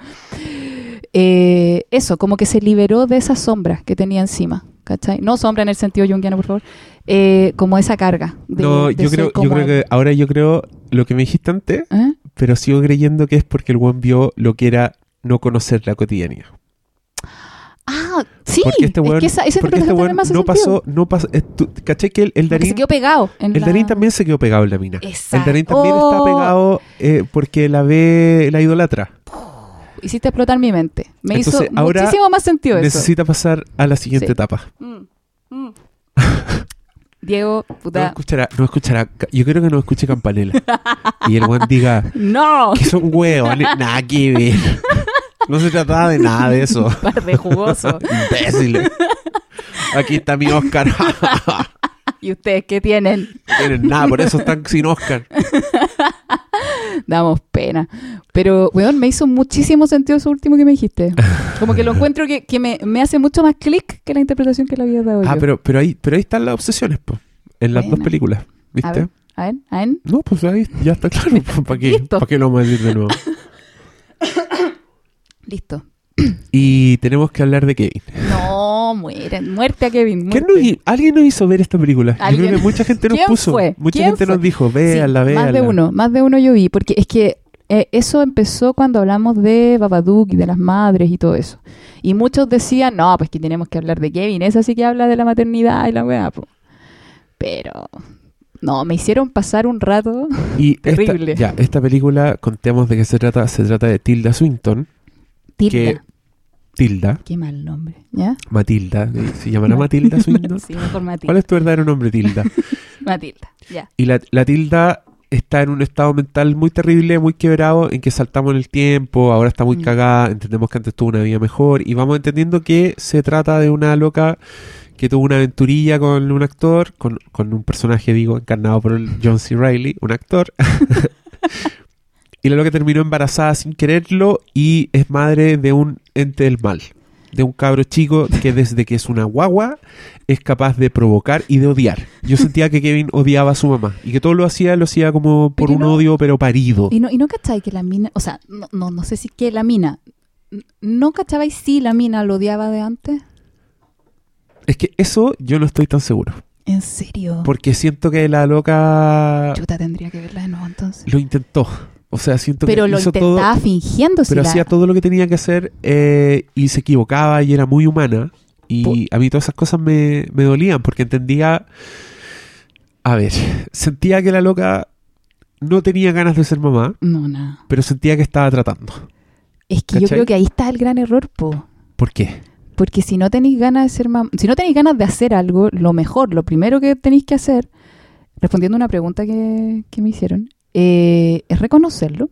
Eh, eso, como que se liberó de esa sombra que tenía encima, ¿cachai? No sombra en el sentido junguiano, por favor. Eh, como esa carga. de- no, de yo creo, yo creo que ahora yo creo lo que me dijiste antes, ¿Eh? pero sigo creyendo que es porque el buen vio lo que era no conocer la cotidianidad. Sí, porque este es weón, que esa, esa porque este weón no sentido. pasó, no pasó, tú- ¿cachai que el, el Porque Darín, se quedó pegado. En el la- Darín también se quedó pegado en la mina? Exacto. El Darín también está Oh. pegado eh, porque la ve, la idolatra. Hiciste explotar mi mente. Me Entonces, hizo ahora muchísimo más sentido eso. Necesita pasar a la siguiente Sí. etapa. Mm, mm. Diego, No puta. escuchará, no escuchará, yo creo que no escuche Campanela. y el buen diga, No, que son huevos, nada que ver. No se trataba de nada de eso. par de jugoso. Imbéciles. Aquí está mi Oscar. ¿Y ustedes qué tienen? no tienen nada, por eso están sin Oscar. Damos pena. Pero, weón, me hizo muchísimo sentido eso último que me dijiste. Como que lo encuentro que, que me, me hace mucho más clic que la interpretación que le había dado Ah, yo. pero, pero, ahí, pero ahí están las obsesiones, po, en las dos películas. A ¿Viste? ver, a ver, a ver. No, pues ahí ya está claro. ¿Para qué. ¿Para qué lo vamos a decir de nuevo? Listo. Y tenemos que hablar de Kevin. No, mueren. Muerte a Kevin. ¿Quién muerte. nos hi- ¿Alguien nos hizo ver esta película? Yo creo que mucha gente nos ¿Quién puso. fue? Mucha ¿Quién gente fue? nos dijo, Sí, véanla, véanla. Más de uno, más de uno yo vi, porque es que eh, eso empezó cuando hablamos de Babadook y de las madres y todo eso. Y muchos decían, no, pues que tenemos que hablar de Kevin, esa sí que habla de la maternidad y la weá, po". Pero, no, me hicieron pasar un rato. Y esta, Terrible. ya, esta película, contemos de qué se trata. Se trata de Tilda Swinton. Tilda. Que- Tilda, Qué mal nombre, ¿ya? Matilda. ¿Se llamará Matilda Swinton? sí, mejor Matilda. ¿Cuál es tu verdadero nombre, Tilda? Matilda, ya. Y la, la Tilda está en un estado mental muy terrible, muy quebrado, en que saltamos en el tiempo, ahora está muy Mm. cagada, entendemos que antes tuvo una vida mejor, y vamos entendiendo que se trata de una loca que tuvo una aventurilla con un actor, con, con un personaje, digo, encarnado por el John C. Reilly, un actor. y la loca terminó embarazada sin quererlo y es madre de un ente del mal. De un cabro chico que desde que es una guagua es capaz de provocar y de odiar. Yo sentía que Kevin odiaba a su mamá y que todo lo hacía, lo hacía como por Pero un no- odio, pero parido. Y no, y no cacháis que la mina, o sea, no, no, no sé si que la mina, ¿no cachabais si la mina lo odiaba de antes? Es que eso yo no estoy tan seguro. ¿En serio? Porque siento que la loca Chuta, tendría que verla de nuevo entonces. lo intentó. O sea, siento Pero que lo hizo intentaba todo. fingiendo Pero hacía todo lo que tenía que hacer eh, y se equivocaba y era muy humana. Y a mí todas esas cosas me, me dolían porque entendía. A ver, sentía que la loca no tenía ganas de ser mamá, No, nada. pero sentía que estaba tratando. Es que yo creo que ahí está el gran error, po. ¿Por qué? Porque si no tenéis ganas de ser mam- si no tenéis ganas de hacer algo, lo mejor, lo primero que tenéis que hacer, respondiendo a una pregunta que, que me hicieron, eh, es reconocerlo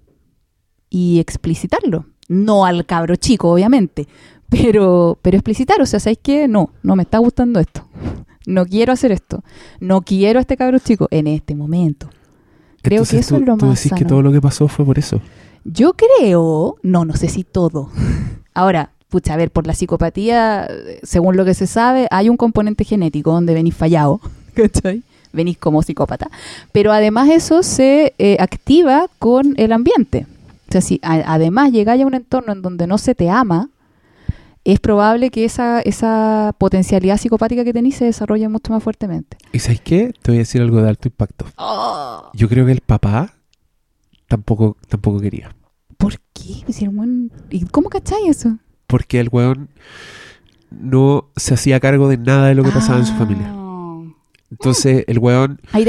y explicitarlo. No al cabro chico, obviamente, pero, pero explicitar. O sea, ¿sabéis qué? No, no me está gustando esto. No quiero hacer esto. No quiero a este cabro chico en este momento. Creo que eso tú, es lo tú más decís que todo lo que pasó fue por eso. Yo creo, no, no sé si todo. Ahora, pucha, a ver, por la psicopatía, eh, según lo que se sabe, hay un componente genético donde venís fallado, ¿cachai? Venís como psicópata. Pero además eso se eh, activa con el ambiente. O sea, si a- además llegáis a un entorno en donde no se te ama, es probable que esa, esa potencialidad psicopática que tenéis se desarrolle mucho más fuertemente. ¿Y sabes qué? Te voy a decir algo de alto impacto. Oh. Yo creo que el papá tampoco, tampoco quería. ¿Por qué? Weón- ¿Y cómo cacháis eso? Porque el weón no se hacía cargo de nada de lo que pasaba en su Ah. familia. Entonces el weón, Ahí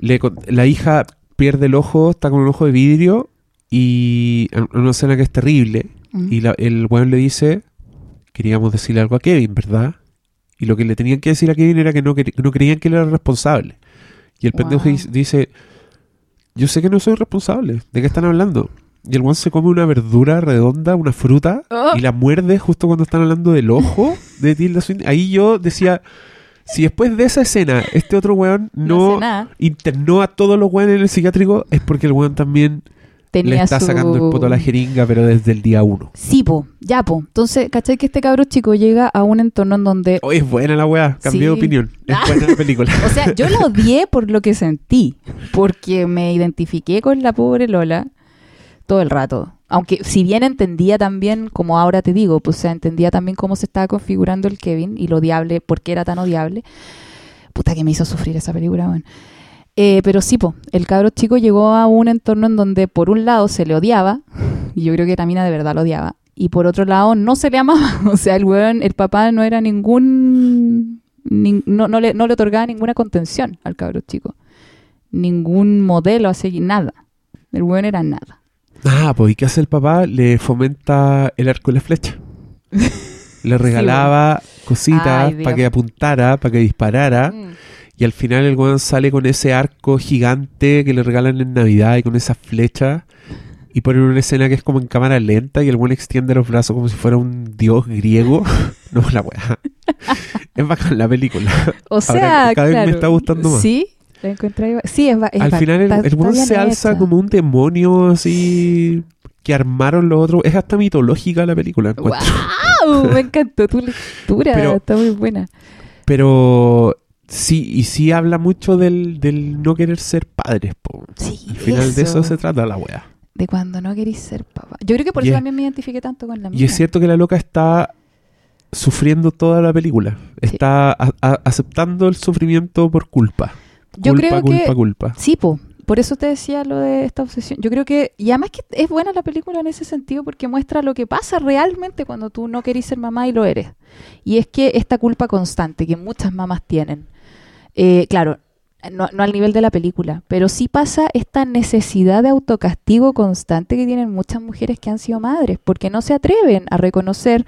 le con- la hija pierde el ojo, está con un ojo de vidrio y en una escena que es terrible. Mm. Y la- el weón le dice, queríamos decirle algo a Kevin, ¿verdad? Y lo que le tenían que decir a Kevin era que no, quer- no creían que él era responsable. Y el pendejo Wow. dice, yo sé que no soy responsable, ¿de qué están hablando? Y el weón se come una verdura redonda, una fruta, Oh. y la muerde justo cuando están hablando del ojo de Tilda Swinton. Ahí yo decía, si después de esa escena este otro weón No internó a todos los weones en el psiquiátrico, es porque el weón también Tenía le está su- sacando el poto a la jeringa, pero desde el día uno. Sí, po, ya, po. Entonces, ¿cachai que este cabro chico llega a un entorno en donde... Oye, es buena la weá, cambié Sí. de opinión. Es Ah. buena la película. O sea, yo la odié por lo que sentí, porque me identifiqué con la pobre Lola todo el rato. Aunque si bien entendía también, como ahora te digo, pues o sea, entendía también cómo se estaba configurando el Kevin y lo odiable, por qué era tan odiable. Puta que me hizo sufrir esa película, weón. Eh, pero sí, po, el cabro chico llegó a un entorno en donde por un lado se le odiaba, y yo creo que Tamina de verdad lo odiaba, y por otro lado no se le amaba. O sea, el weón, el papá no era ningún... nin- no, no, le, no le otorgaba ninguna contención al cabro chico. Ningún modelo a seguir, nada. El weón era nada. Ah, pues ¿y qué hace el papá? Le fomenta el arco y la flecha. Le regalaba cositas para que apuntara, para que disparara. Y al final el weón sale con ese arco gigante que le regalan en Navidad y con esa flecha. Y ponen una escena que es como en cámara lenta y el weón extiende los brazos como si fuera un dios griego. no, la weá. es bacán la película. O sea, Ahora, cada vez me claro. está gustando más. Sí, encontré. Sí, es, es Al final el, el bien se alza hecha. como un demonio así que armaron los otros. Es hasta mitológica la película. ¡Wow! Me encantó tu lectura. Pero- está muy buena. Pero sí, y sí habla mucho del, del no querer ser padres. po. Sí, Al final de eso se trata la wea. De cuando no querís ser papá. Yo creo que por Y eso es- también me identifiqué tanto con la mía. Y es cierto que la loca está sufriendo toda la película. Sí. Está a- a- aceptando el sufrimiento por culpa. Yo creo culpa, que- culpa. Sí, po. Por eso te decía lo de esta obsesión. Yo creo que, y además que es buena la película en ese sentido porque muestra lo que pasa realmente cuando tú no querís ser mamá y lo eres. Y es que esta culpa constante que muchas mamás tienen, eh, claro, no, no al nivel de la película, pero sí pasa esta necesidad de autocastigo constante que tienen muchas mujeres que han sido madres, porque no se atreven a reconocer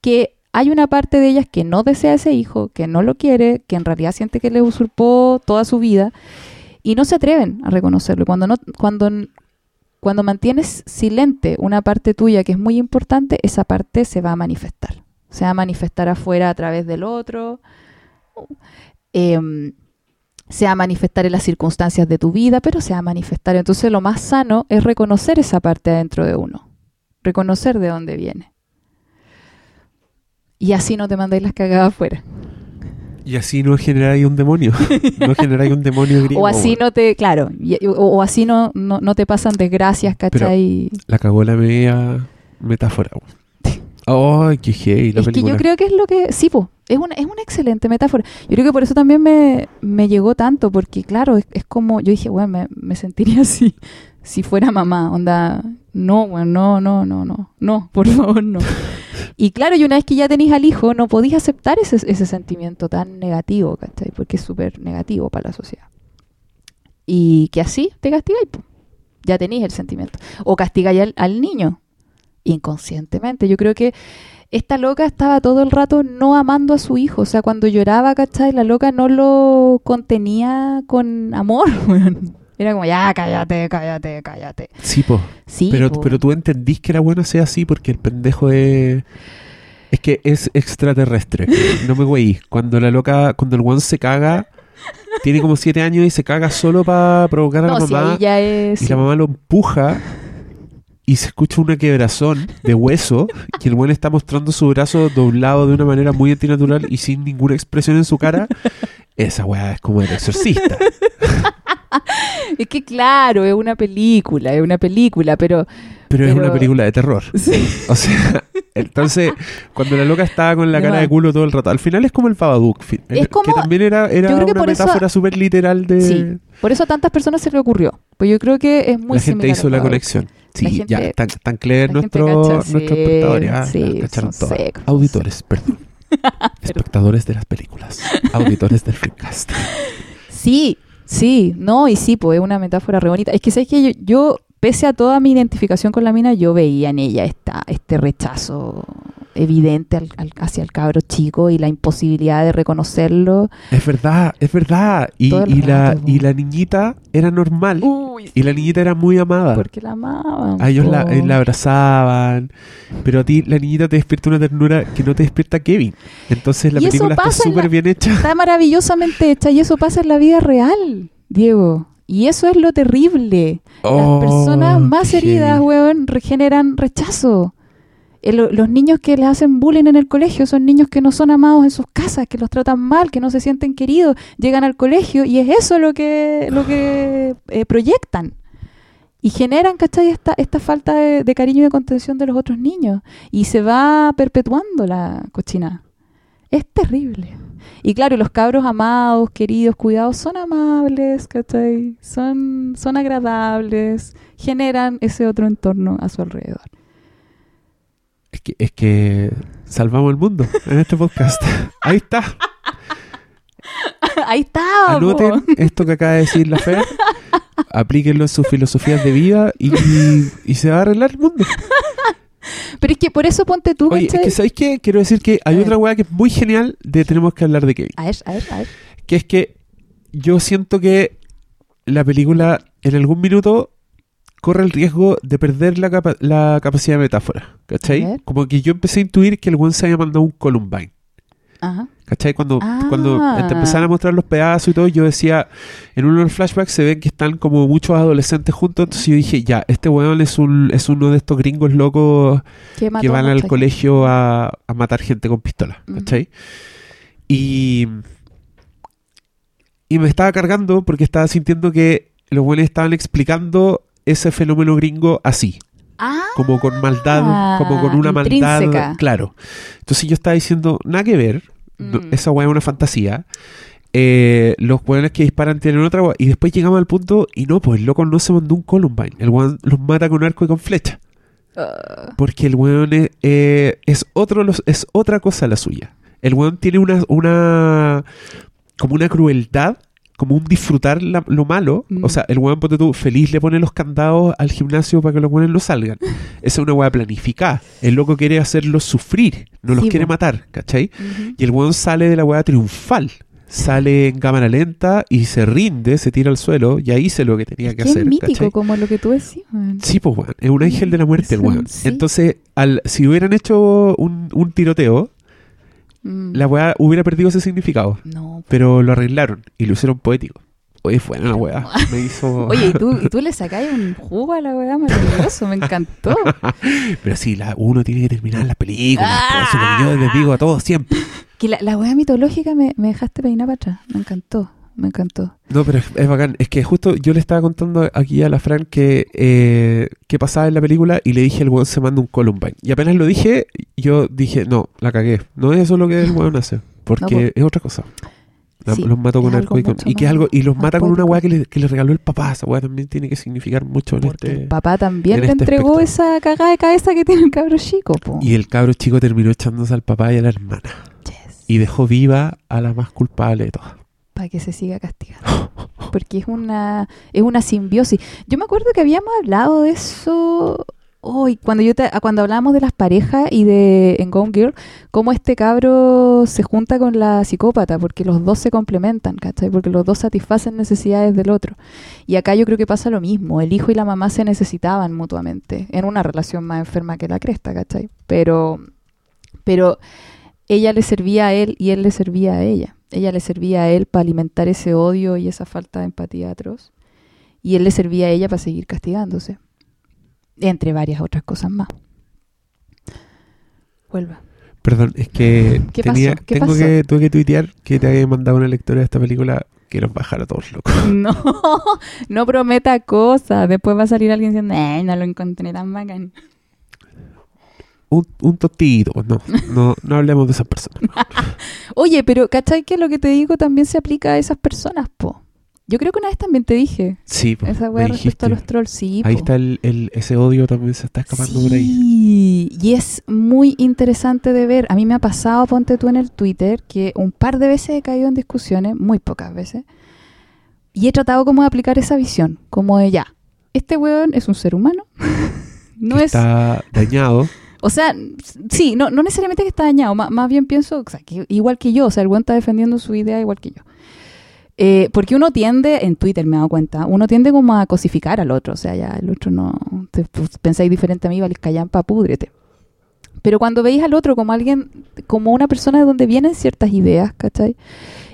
que hay una parte de ellas que no desea ese hijo, que no lo quiere, que en realidad siente que le usurpó toda su vida y no se atreven a reconocerlo. Cuando no, cuando, cuando mantienes silente una parte tuya que es muy importante, esa parte se va a manifestar. Se va a manifestar afuera a través del otro. em, se va a manifestar en las circunstancias de tu vida, pero se va a manifestar. Entonces lo más sano es reconocer esa parte adentro de uno. Reconocer de dónde viene. Y así no te mandáis las cagadas afuera. Y así no generáis un demonio. no generáis un demonio griego. O así no te, claro, y- o, o así no, no, no te pasan desgracias, ¿cachai? La cagó la media metáfora. Ay, qué gay la es que yo creo que es lo que, sí, po, es una, es una excelente metáfora. Yo creo que por eso también me, me llegó tanto, porque claro, es, es como, yo dije, bueno, me, me sentiría así si fuera mamá, onda, no, bueno, no, no, no, no, no, por favor, no. Y claro, y una vez que ya tenéis al hijo, no podéis aceptar ese, ese sentimiento tan negativo, ¿cachai? Porque es súper negativo para la sociedad. Y que así te castigáis, ya tenéis el sentimiento. O castigáis al, al niño, inconscientemente. Yo creo que esta loca estaba todo el rato no amando a su hijo. O sea, cuando lloraba, ¿cachai? La loca no lo contenía con amor, weón. Era como, ya, cállate, cállate, cállate. Sí, po. Sí, pero, po. pero tú entendís que era bueno sea así porque el pendejo es. Es que es extraterrestre. No me güey. Cuando la loca, cuando el one se caga, tiene como siete años y se caga solo para provocar a no, la mamá. ya es... Y la mamá lo empuja y se escucha una quebrazón de hueso y el buen está mostrando su brazo doblado de una manera muy antinatural y sin ninguna expresión en su cara esa weá es como el exorcista. Es que claro, es una película, es una película, pero... Pero, es una película de terror. Sí. O sea, entonces, cuando la loca estaba con la cara de culo todo el rato, al final es como el Babadook. Es que como- también era, era que una metáfora súper literal de... Sí, por eso a tantas personas se le ocurrió. Pues yo creo que es muy la gente hizo la conexión. Sí, gente- ya, tan, tan gente nuestro, sí, nuestros espectadores. ah, sí, cacharon todo. secos. Auditores, perdón. Espectadores de las películas. Auditores del Freecast. Sí, sí, no, y sí, pues es una metáfora re bonita. Es que sabes que yo, yo, pese a toda mi identificación con la mina, yo veía en ella esta, este rechazo evidente al- al- hacia el cabro chico y la imposibilidad de reconocerlo. Es verdad, es verdad. Y, la, y niñita era normal. Uy, Y la niñita era muy amada. porque la amaban. A ellos la, abrazaban. Pero a ti la niñita te despierta una ternura que no te despierta Kevin. Entonces la Y película está súper bien hecha. Está maravillosamente hecha y eso pasa en la vida real, Diego. Y eso es lo terrible. Oh, Las personas más heridas, weón, regeneran rechazo. El- los niños que les hacen bullying en el colegio son niños que no son amados en sus casas, que los tratan mal, que no se sienten queridos, llegan al colegio y es eso lo que, lo que eh, proyectan. Y generan, ¿cachai? Esta, esta falta de, de cariño y de contención de los otros niños. Y se va perpetuando la cochina. Es terrible. Y claro, los cabros amados, queridos, cuidados, son amables, ¿cachai? Son, son agradables, generan ese otro entorno a su alrededor. Es que, es que salvamos el mundo en este podcast. Ahí está. Ahí está. Anoten esto que acaba de decir la Fer. Aplíquenlo en sus filosofías de vida y, y se va a arreglar el mundo. Pero es que por eso ponte tú, Oye, es que ¿sabéis qué? Quiero decir que hay otra weá que es muy genial de Tenemos que hablar de Kevin. A ver, a ver, a ver. Que es que yo siento que la película en algún minuto corre el riesgo de perder la, capa- la capacidad de metáfora. ¿Cachai? Como que yo empecé a intuir que el buen se había mandado un Columbine. Ajá. ¿Cachai? Cuando, Ah. cuando te empezaron a mostrar los pedazos y todo, yo decía, en uno de los flashbacks se ven que están como muchos adolescentes juntos, entonces yo dije, ya, este weón es, un, es uno de estos gringos locos ¿Qué mató que van al colegio a, a matar gente con pistola. ¿cachai? Y, y me estaba cargando porque estaba sintiendo que los buenos estaban explicando ese fenómeno gringo así, Ah, como con maldad, como con una maldad, claro. Entonces yo estaba diciendo, nada que ver, no- Mm. esa weá es una fantasía. Eh, los weones que disparan tienen otra weá. Y después llegamos al punto, y no, pues el loco no se mandó un Columbine. El weón los mata con arco y con flecha. Ah, Porque el weón es, eh, es otro, es otra cosa la suya. El weón tiene una, una como una crueldad, como un disfrutar la- lo malo. Mm. O sea, el weón, ponte tú, feliz le pone los candados al gimnasio para que los weones no salgan. Esa es una weá planificada. El loco quiere hacerlos sufrir, no los Sí, quiere matar, ¿cachai? Y el weón sale de la weá triunfal. Sale en cámara lenta y se rinde, se tira al suelo, y ahí hice lo que tenía que Qué hacer. mítico, ¿cachai? como lo que tú decías. Sí, pues, weón. Es un ángel de la muerte el weón. sí. Entonces, al, si hubieran hecho un, un tiroteo, Mm. la weá hubiera perdido ese significado. No. Pero lo arreglaron y lo hicieron poético. Oye, fue una weá. Me hizo. Oye, ¿y tú, y tú le sacáis un jugo a la weá maravilloso, me encantó. Pero sí, la, uno tiene que terminar las películas. Ah. Por eso lo que yo les digo a todos siempre. Que la, la weá mitológica me, me dejaste peinar para atrás. Me encantó, me encantó. No, pero es, es bacán. Es que justo yo le estaba contando aquí a la Fran que, eh, que pasaba en la película y le dije el weón se manda un Columbine. Y apenas lo dije, yo dije, no, la cagué. No es eso lo que el weón hace. Porque No, es otra cosa. La- Sí, los mató con arco y, con- y que es algo y los mata con una weá que le, que le regaló el papá. Esa weá también tiene que significar mucho en Porque este. el papá también en le este entregó esa cagada de cabeza que tiene el cabro chico, po. Y el cabro chico terminó echándose al papá y a la hermana. Yes. Y dejó viva a la más culpable de todas. Que se siga castigando. Porque es una, es una simbiosis. Yo me acuerdo que habíamos hablado de eso hoy, cuando yo te- cuando hablábamos de las parejas y de en Gone Girl, cómo este cabro se junta con la psicópata, porque los dos se complementan, ¿cachai? Porque los dos satisfacen necesidades del otro. Y acá yo creo que pasa lo mismo. El hijo y la mamá se necesitaban mutuamente, en una relación más enferma que la cresta, ¿cachai? Pero, pero ella le servía a él y él le servía a ella. Ella le servía a él para alimentar ese odio y esa falta de empatía atroz. Y él le servía a ella para seguir castigándose. Entre varias otras cosas más. Vuelva. Perdón, es que ¿Qué tenía, pasó? ¿Qué tengo pasó? que, tuve que tuitear que te había mandado una lectora de esta película que nos bajara a todos locos. No, no prometa cosas. Después va a salir alguien diciendo, "Ay, no lo encontré tan bacán. Un, un tostito, no, no, no hablemos de esas personas. Oye, pero ¿cachai que lo que te digo también se aplica a esas personas, po? Yo creo que una vez también te dije Sí, po, esa weá respecto a los trolls, sí. Ahí está el, el- ese odio también se está escapando por ahí. Sí, y es muy interesante de ver. A mí me ha pasado, ponte tú en el Twitter, que un par de veces he caído en discusiones, muy pocas veces, y he tratado como de aplicar esa visión, como de ya, este weón es un ser humano, no que es... Está dañado. O sea, sí, no, no necesariamente que está dañado, más, bien pienso, o sea, que igual que yo, o sea, el weón está defendiendo su idea igual que yo. Eh, porque uno tiende, en Twitter me he dado cuenta, uno tiende como a cosificar al otro, o sea, ya el otro no, te, pues, pensáis diferente a mí, vale, callampa, púdrete. Pero cuando veis al otro como alguien, como una persona de donde vienen ciertas ideas, ¿cachai?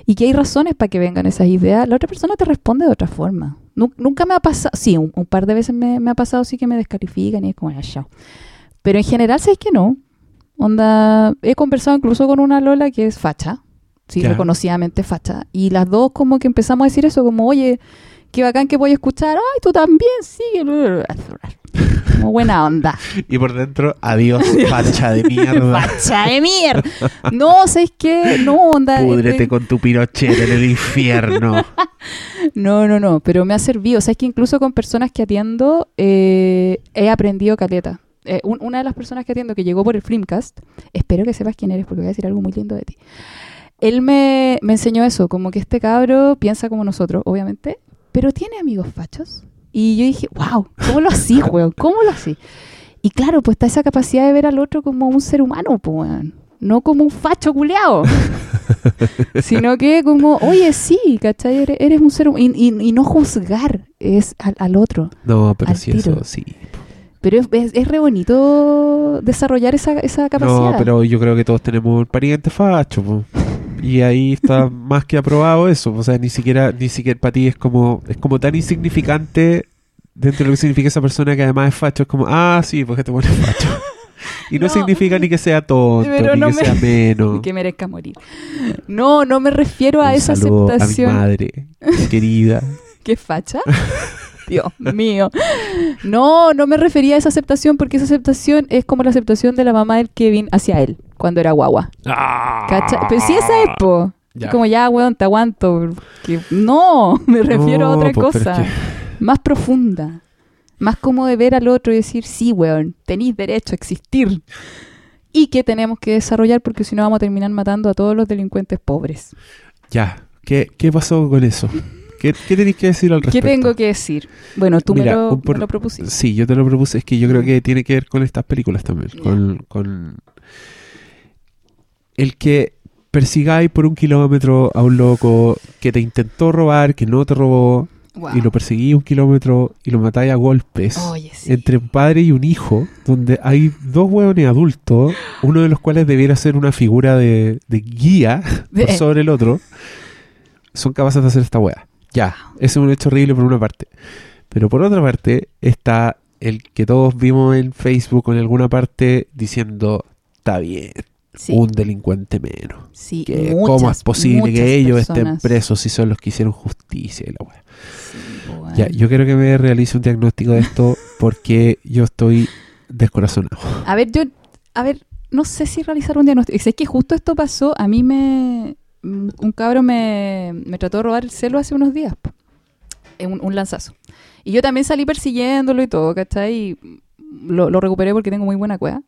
Y que hay razones para que vengan esas ideas, la otra persona te responde de otra forma. Nu- nunca me ha pasado, sí, un, un par de veces me, me ha pasado sí que me descalifican y es como, ya, chao. Pero en general, ¿sabes que no? Onda, he conversado incluso con una Lola que es facha, sí, reconocidamente facha, y las dos como que empezamos a decir eso, como, oye, qué bacán que voy a escuchar, ay, tú también, sí, como buena onda. Y por dentro, adiós, facha de mierda. Facha de mierda. No, ¿sabes qué? No, onda. Púdrete eh, con tu pirochera en el infierno. No, no, no, pero me ha servido. Sabes que incluso con personas que atiendo eh, he aprendido caleta. Eh, un- una de las personas que atiendo que llegó por el Flimcast, espero que sepas quién eres porque voy a decir algo muy lindo de ti. Él me, me enseñó eso, como que este cabro piensa como nosotros, obviamente, pero tiene amigos fachos. Y yo dije, wow, ¿cómo lo así, weón? ¿Cómo lo así? Y claro, pues está esa capacidad de ver al otro como un ser humano, pues, weón. No como un facho culeado. sino que como, oye, sí, ¿cachai? Eres, eres un ser humano. Y, y- y no juzgar es al, al otro. No, pero Al sí, tiro. eso sí. Pero es, es, es re bonito desarrollar esa, esa capacidad. No, pero yo creo que todos tenemos un pariente facho, po. Y ahí está más que aprobado eso. O sea, ni siquiera, ni siquiera para ti es como, es como tan insignificante dentro de lo que significa esa persona que además es facho. Es como, ah, sí, porque te pones facho. Y no, No. significa ni que sea tonto, ni no que me- sea menos. que merezca morir. No, no me refiero a esa saludo a mi aceptación. madre, querida. ¿Qué facha? Dios mío. No, no me refería a esa aceptación porque esa aceptación es como la aceptación de la mamá del Kevin hacia él cuando era guagua. ¿Cachai? Pero sí esa es, po. Ya. Como ya, weón, te aguanto. Que... No, me refiero a No, otra pues, cosa. es Más profunda. Más como de ver al otro y decir, sí, weón, tenéis derecho a existir. Y que tenemos que desarrollar porque si no vamos a terminar matando a todos los delincuentes pobres. Ya, ¿qué, qué pasó con eso? ¿Qué, qué tenéis que decir al ¿Qué respecto? tengo que decir? Bueno, tú Mira, me, lo, un por- me lo propusiste. Sí, yo te lo propuse. Es que yo creo que tiene que ver con estas películas también. Con, con el que persigáis por un kilómetro a un loco que te intentó robar, que no te robó, Wow. y lo perseguí un kilómetro y lo matáis a golpes. Oye, sí. Entre un padre y un hijo, donde hay dos hueones adultos, uno de los cuales debiera ser una figura de, de guía De- por sobre el otro, son capaces de hacer esta hueá. Ya, ese es un hecho horrible por una parte. Pero por otra parte está el que todos vimos en Facebook o en alguna parte diciendo, está bien, Sí, un delincuente menos. sí, Que, muchas, ¿Cómo es posible que ellos estén presos si son los que hicieron justicia y la? Sí, bueno. Ya, yo quiero que me realice un diagnóstico de esto porque yo estoy descorazonado. A ver, yo, a ver, no sé si realizar un diagnóstico. Es que justo esto pasó, a mí me, un cabro me, me trató de robar el celo hace unos días, un, un lanzazo. Y yo también salí persiguiéndolo y todo, ¿cachai? Y lo, lo recuperé porque tengo muy buena cueva.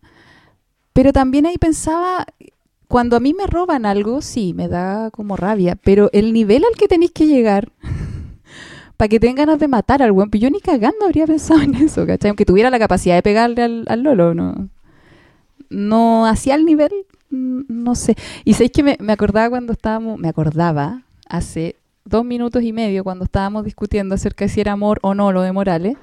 Pero también ahí pensaba, cuando a mí me roban algo, sí, me da como rabia, pero el nivel al que tenéis que llegar para que tengan ganas de matar al buen, yo ni cagando habría pensado en eso, ¿cachai? Aunque tuviera la capacidad de pegarle al, al Lolo, no. No hacía el nivel, mm, no sé. Y sabéis que me, me acordaba cuando estábamos, me acordaba hace dos minutos y medio cuando estábamos discutiendo acerca de si era amor o no lo de Morales,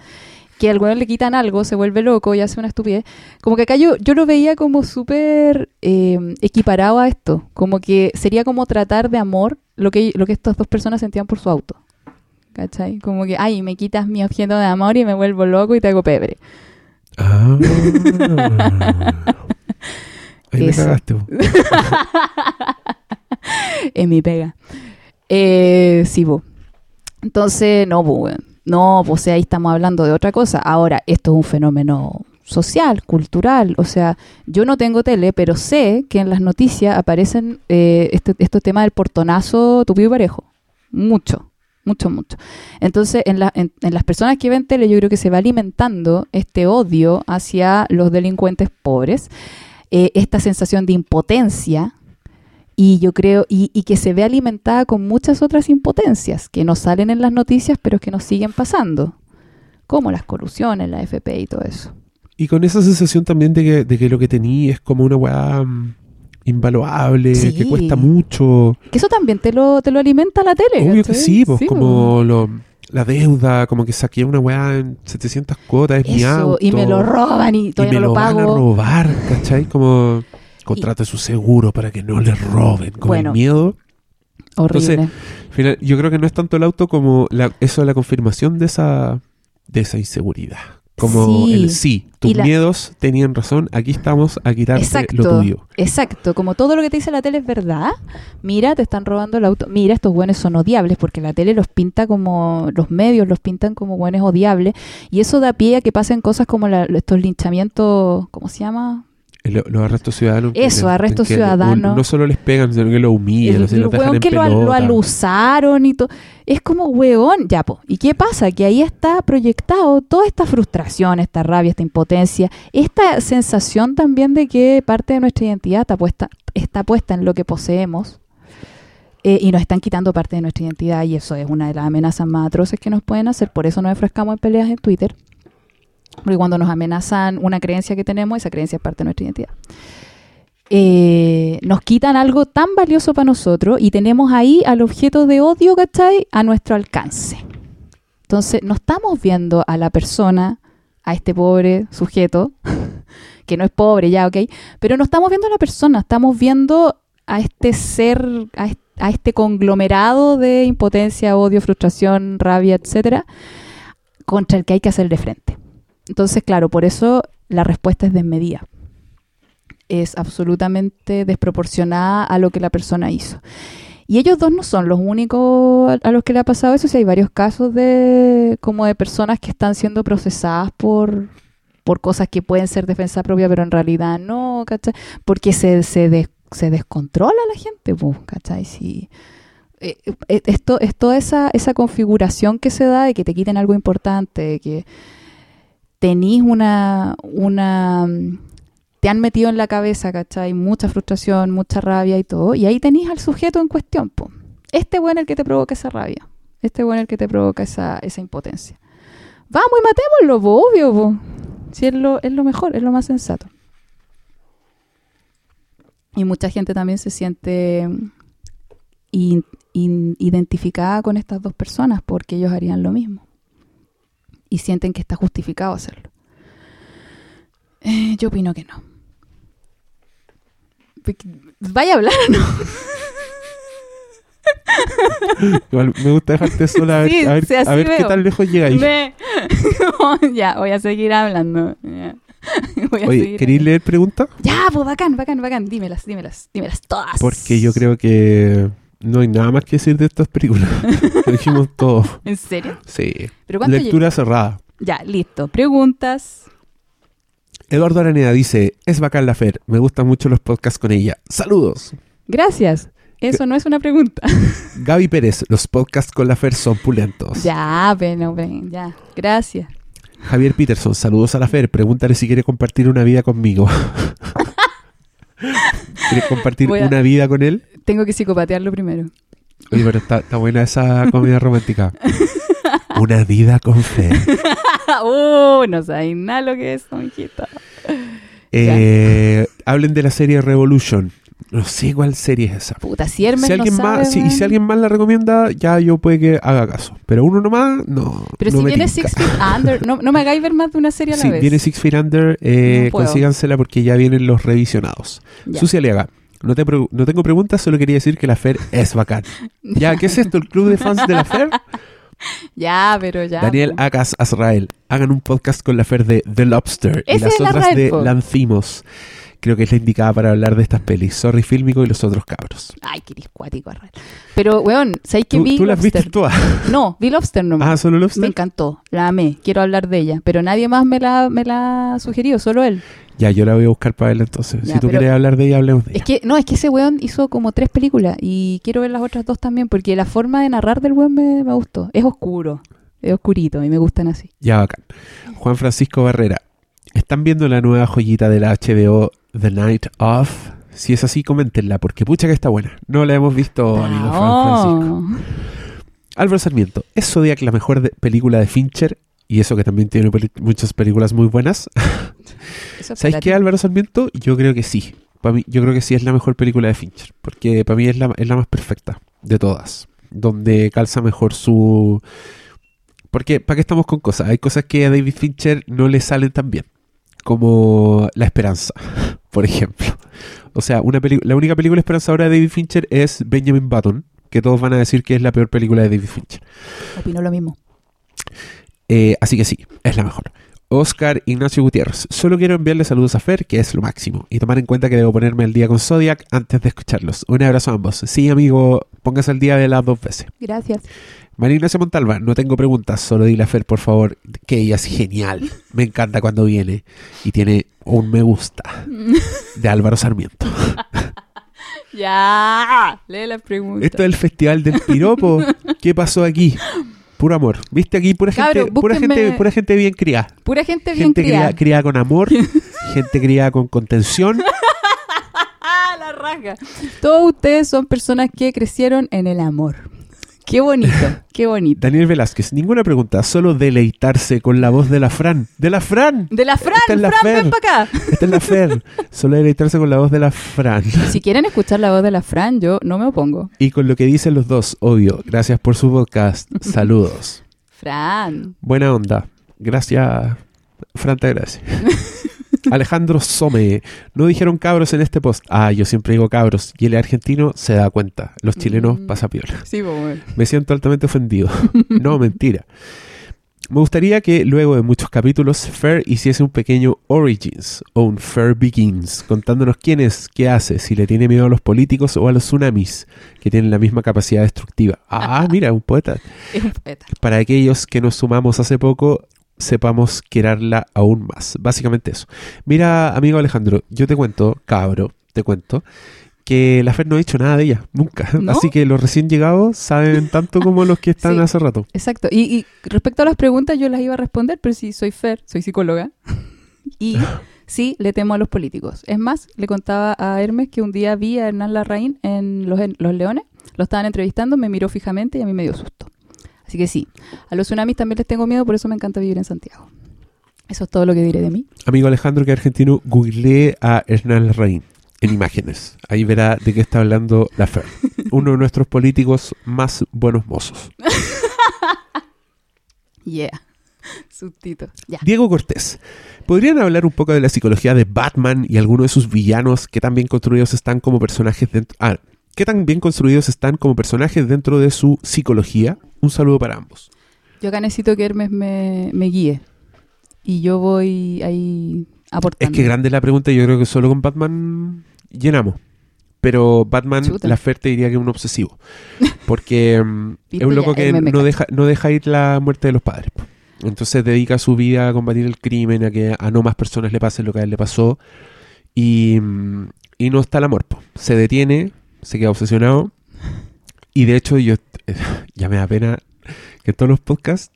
que al weón le quitan algo, se vuelve loco y hace una estupidez. Como que acá yo, yo lo veía como súper eh, equiparado a esto, como que sería como tratar de amor lo que, lo que estas dos personas sentían por su auto. ¿Cachai? Como que, ay, me quitas mi objeto de amor y me vuelvo loco y te hago pebre. Ahí me cagaste. en mi pega. Eh, sí, po. Entonces, no, weón. No, pues o sea, ahí estamos hablando de otra cosa. Ahora, esto es un fenómeno social, cultural. O sea, yo no tengo tele, pero sé que en las noticias aparecen eh, este, estos temas del portonazo tupido y parejo. Mucho, mucho, mucho. Entonces, en, la- en- en las personas que ven tele, yo creo que se va alimentando este odio hacia los delincuentes pobres, eh, esta sensación de impotencia y yo creo, y, que se ve alimentada con muchas otras impotencias que no salen en las noticias, pero que nos siguen pasando, como las colusiones, la FP y todo eso. Y con esa sensación también de que, de que lo que tenía es como una weá mm, invaluable, Sí. que cuesta mucho. Que eso también te lo, te lo alimenta la tele. Obvio que sí, pues Sí, como lo- la deuda, como que saqué una weá en 700 cuotas, es mi auto. y me lo roban y y todavía me no lo lo van a pago. robar, ¿cachai? Como contrate su seguro para que no le roben, con Bueno. el miedo. Horrible. Entonces, final, yo creo que no es tanto el auto como la, eso la confirmación de esa, de esa inseguridad. Como Sí. el sí, tus la- miedos tenían razón, aquí estamos a quitarte Exacto, lo tuyo. exacto. Como todo lo que te dice la tele es verdad. Mira, te están robando el auto. Mira, estos buenos son odiables porque la tele los pinta como, los medios los pintan como buenos odiables. Y eso da pie a que pasen cosas como la- estos linchamientos, ¿cómo se llama? El- los arrestos ciudadanos. Eso, arrestos ciudadanos. No solo les pegan, sino que lo humillan, el, weón que lo, lo alusaron y todo. Es como weón, ya, po. ¿Y qué pasa? Que ahí está proyectado toda esta frustración, esta rabia, esta impotencia, esta sensación también de que parte de nuestra identidad está puesta, está puesta en lo que poseemos. eh, y nos están quitando parte de nuestra identidad y eso es una de las amenazas más atroces que nos pueden hacer. Por eso nos enfrascamos en peleas en Twitter. Porque cuando nos amenazan una creencia que tenemos, esa creencia es parte de nuestra identidad eh, nos quitan algo tan valioso para nosotros y tenemos ahí al objeto de odio, ¿cachai? A nuestro alcance. Entonces, no estamos viendo a la persona, a este pobre sujeto, que no es pobre ya, ¿ok? Pero no estamos viendo a la persona, estamos viendo a este ser, a est- a este conglomerado de impotencia, odio, frustración, rabia, etcétera, contra el que hay que hacerle frente. Entonces, claro, por eso la respuesta es desmedida es absolutamente desproporcionada a lo que la persona hizo. Y ellos dos no son los únicos a- los que le ha pasado eso, si hay varios casos de como de personas que están siendo procesadas por por cosas que pueden ser defensa propia, pero en realidad no, ¿cachai? Porque se, se, des- se descontrola la gente, pues, ¿cachai? Si, eh, eh, esto es toda esa, esa configuración que se da de que te quiten algo importante, de que tenís una, una mm, te han metido en la cabeza, ¿cachai? Mucha frustración, mucha rabia y todo. Y ahí tenés al sujeto en cuestión, po. Este bueno el que te provoca esa rabia. Este bueno el que te provoca esa, esa impotencia. Vamos y matémoslo, po, obvio, po. Si es lo, es lo mejor, es lo más sensato. Y mucha gente también se siente mm, identificada con estas dos personas porque ellos harían lo mismo. Y sienten que está justificado hacerlo. Eh, yo opino que no. Vaya a hablar, o ¿no? Igual me gusta dejarte sola a ver, a ver, a qué tan lejos llega ahí. Me- ya, voy a seguir hablando. Ya. Voy a Oye, ¿queréis leer preguntas? Ya, pues bacán, bacán, bacán. Dímelas, dímelas, dímelas todas. Porque yo creo que no hay nada más que decir de estas películas. Lo dijimos todo. ¿En serio? Sí. ¿Pero cuánto Lectura cerrada. Ya, listo. Preguntas. Eduardo Araneda dice, es bacán la Fer, me gustan mucho los podcasts con ella. Saludos. Gracias. Eso no es una pregunta. Gaby Pérez, los podcasts con la Fer son pulentos. ya, pero, ven, ya. Gracias. Javier Peterson, saludos a la Fer, pregúntale si quiere compartir una vida conmigo. ¿Quieres compartir a- una vida con él? Tengo que psicopatearlo primero. Oye, pero está, está buena esa comedia romántica. Una vida con Fer. uh, no sabéis nada lo que es, mijita. Eh, hablen de la serie Revolution. No sé cuál serie es esa. Puta, si Si alguien, no sabe, más, si, y si alguien más la recomienda, ya yo puede que haga caso. Pero uno nomás, no. Pero no si viene tinca. Six Feet Under, no, no me hagáis ver más de una serie a la Sí, vez. viene Six Feet Under, eh, consígansela porque ya vienen los revisionados. Sucia Aliaga, no, te no tengo preguntas, solo quería decir que la Fer es bacán. Ya, ¿qué es esto? ¿El club de fans de la Fer? Ya, pero ya. Daniel po. Acas Azrael, hagan un podcast con la Fer de The Lobster y las la otras red, de po. Lancimos. Creo que es la indicada para hablar de estas pelis. Sorry Fílmico y los otros cabros. Ay, qué cuático, Arral. Pero, weón, ¿sabes que ¿Tú, vi tú las viste todas? No, vi Lobster nomás. Ah, solo Me Lobster. encantó, la amé, quiero hablar de ella, pero nadie más me la, me la ha sugerido, solo él. Ya, yo la voy a buscar para verla entonces. Ya, si tú quieres hablar de ella, hablemos de ella. Es que, no, es que ese weón hizo como tres películas y quiero ver las otras dos también, porque la forma de narrar del weón me, me gustó. Es oscuro, es oscurito y me gustan así. Ya, bacán. Juan Francisco Barrera. ¿Están viendo la nueva joyita de la HBO, The Night Of? Si es así, coméntenla, porque pucha que está buena. No la hemos visto, amigo Francisco. Álvaro Sarmiento. ¿Es Zodiac la mejor de- película de Fincher? Y eso que también tiene peli- muchas películas muy buenas. Eso es ¿Sabéis para qué. Álvaro Sarmiento? Yo creo que sí. Para mí, yo creo que sí es la mejor película de Fincher. Porque para mí es la, es la más perfecta de todas. Donde calza mejor su... Porque, ¿para qué estamos con cosas? Hay cosas que a David Fincher no le salen tan bien. Como La Esperanza, por ejemplo. O sea, una la única película esperanzadora de David Fincher es Benjamin Button. Que todos van a decir que es la peor película de David Fincher. Opino lo mismo. Eh, así que sí, es la mejor. Oscar Ignacio Gutiérrez. Solo quiero enviarle saludos a Fer, que es lo máximo, y tomar en cuenta que debo ponerme al día con Zodiac antes de escucharlos. Un abrazo a ambos. Sí, amigo, póngase al día de las dos veces. Gracias. María Ignacia Montalva, no tengo preguntas, solo dile a Fer, por favor, que ella es genial. Me encanta cuando viene y tiene un me gusta de Álvaro Sarmiento. Ya, lee la pregunta. Esto es el festival del piropo. ¿Qué pasó aquí? Puro amor. ¿Viste aquí? Pura gente, pura gente, pura gente bien criada. Pura gente bien gente criada. criada, criada con amor, gente criada con contención. ¡Ah, la raja! Todos ustedes son personas que crecieron en el amor. Qué bonito, qué bonito. Daniel Velázquez, ninguna pregunta, solo deleitarse con la voz de la Fran. ¡De la Fran! De la Fran, la Fran, Fer. ven para acá. Esta es la Fer. Solo deleitarse con la voz de la Fran. Si quieren escuchar la voz de la Fran, yo no me opongo. Y con lo que dicen los dos, obvio. Gracias por su podcast. Saludos. Fran. Buena onda. Gracias, Fran, te gracias. Alejandro Some. No dijeron cabros en este post. Ah, yo siempre digo cabros. Y el argentino se da cuenta. Los chilenos Mm. pasa piola. Sí, bueno. Me siento altamente ofendido. no, mentira. Me gustaría que luego de muchos capítulos Fer hiciese un pequeño Origins o un Fer Begins, contándonos quién es, qué hace, si le tiene miedo a los políticos o a los tsunamis, que tienen la misma capacidad destructiva. Ah, mira, un poeta. Es un poeta. Para aquellos que nos sumamos hace poco, sepamos quererla aún más. Básicamente eso. Mira, amigo Alejandro, yo te cuento, cabro, te cuento, que la Fer no ha dicho nada de ella, nunca. ¿No? Así que los recién llegados saben tanto como los que están Sí. hace rato. Exacto. Y, y respecto a las preguntas, yo las iba a responder, pero si soy Fer, soy psicóloga. Y sí, le temo a los políticos. Es más, le contaba a Hermes que un día vi a Hernán Larraín en Los, en Los Leones. Lo estaban entrevistando, me miró fijamente y a mí me dio susto. Así que sí, a los tsunamis también les tengo miedo, por eso me encanta vivir en Santiago. Eso es todo lo que diré de mí. Amigo Alejandro, que argentino, googleé a Hernán Larraín en imágenes. Ahí verá de qué está hablando la Fer. Uno de nuestros políticos más buenos mozos. Yeah. Sustito. Ya. Diego Cortés, ¿podrían hablar un poco de la psicología de Batman y algunos de sus villanos que tan bien construidos están como personajes dentro... Ah, ¿qué tan bien construidos están como personajes dentro de su psicología? Un saludo para ambos. Yo acá necesito que Hermes me, me guíe. Y yo voy ahí Es aportando. que grande la pregunta, yo creo que solo con Batman llenamos. Pero Batman, Chuta. la Fer te diría que es un obsesivo. Porque mm, es un loco que no deja, no deja ir la muerte de los padres. Entonces dedica su vida a combatir el crimen, a que a no más personas le pase lo que a él le pasó. Y, mm, y no está el amor. Se detiene, se queda obsesionado. Y de hecho, yo ya me da pena que en todos los podcasts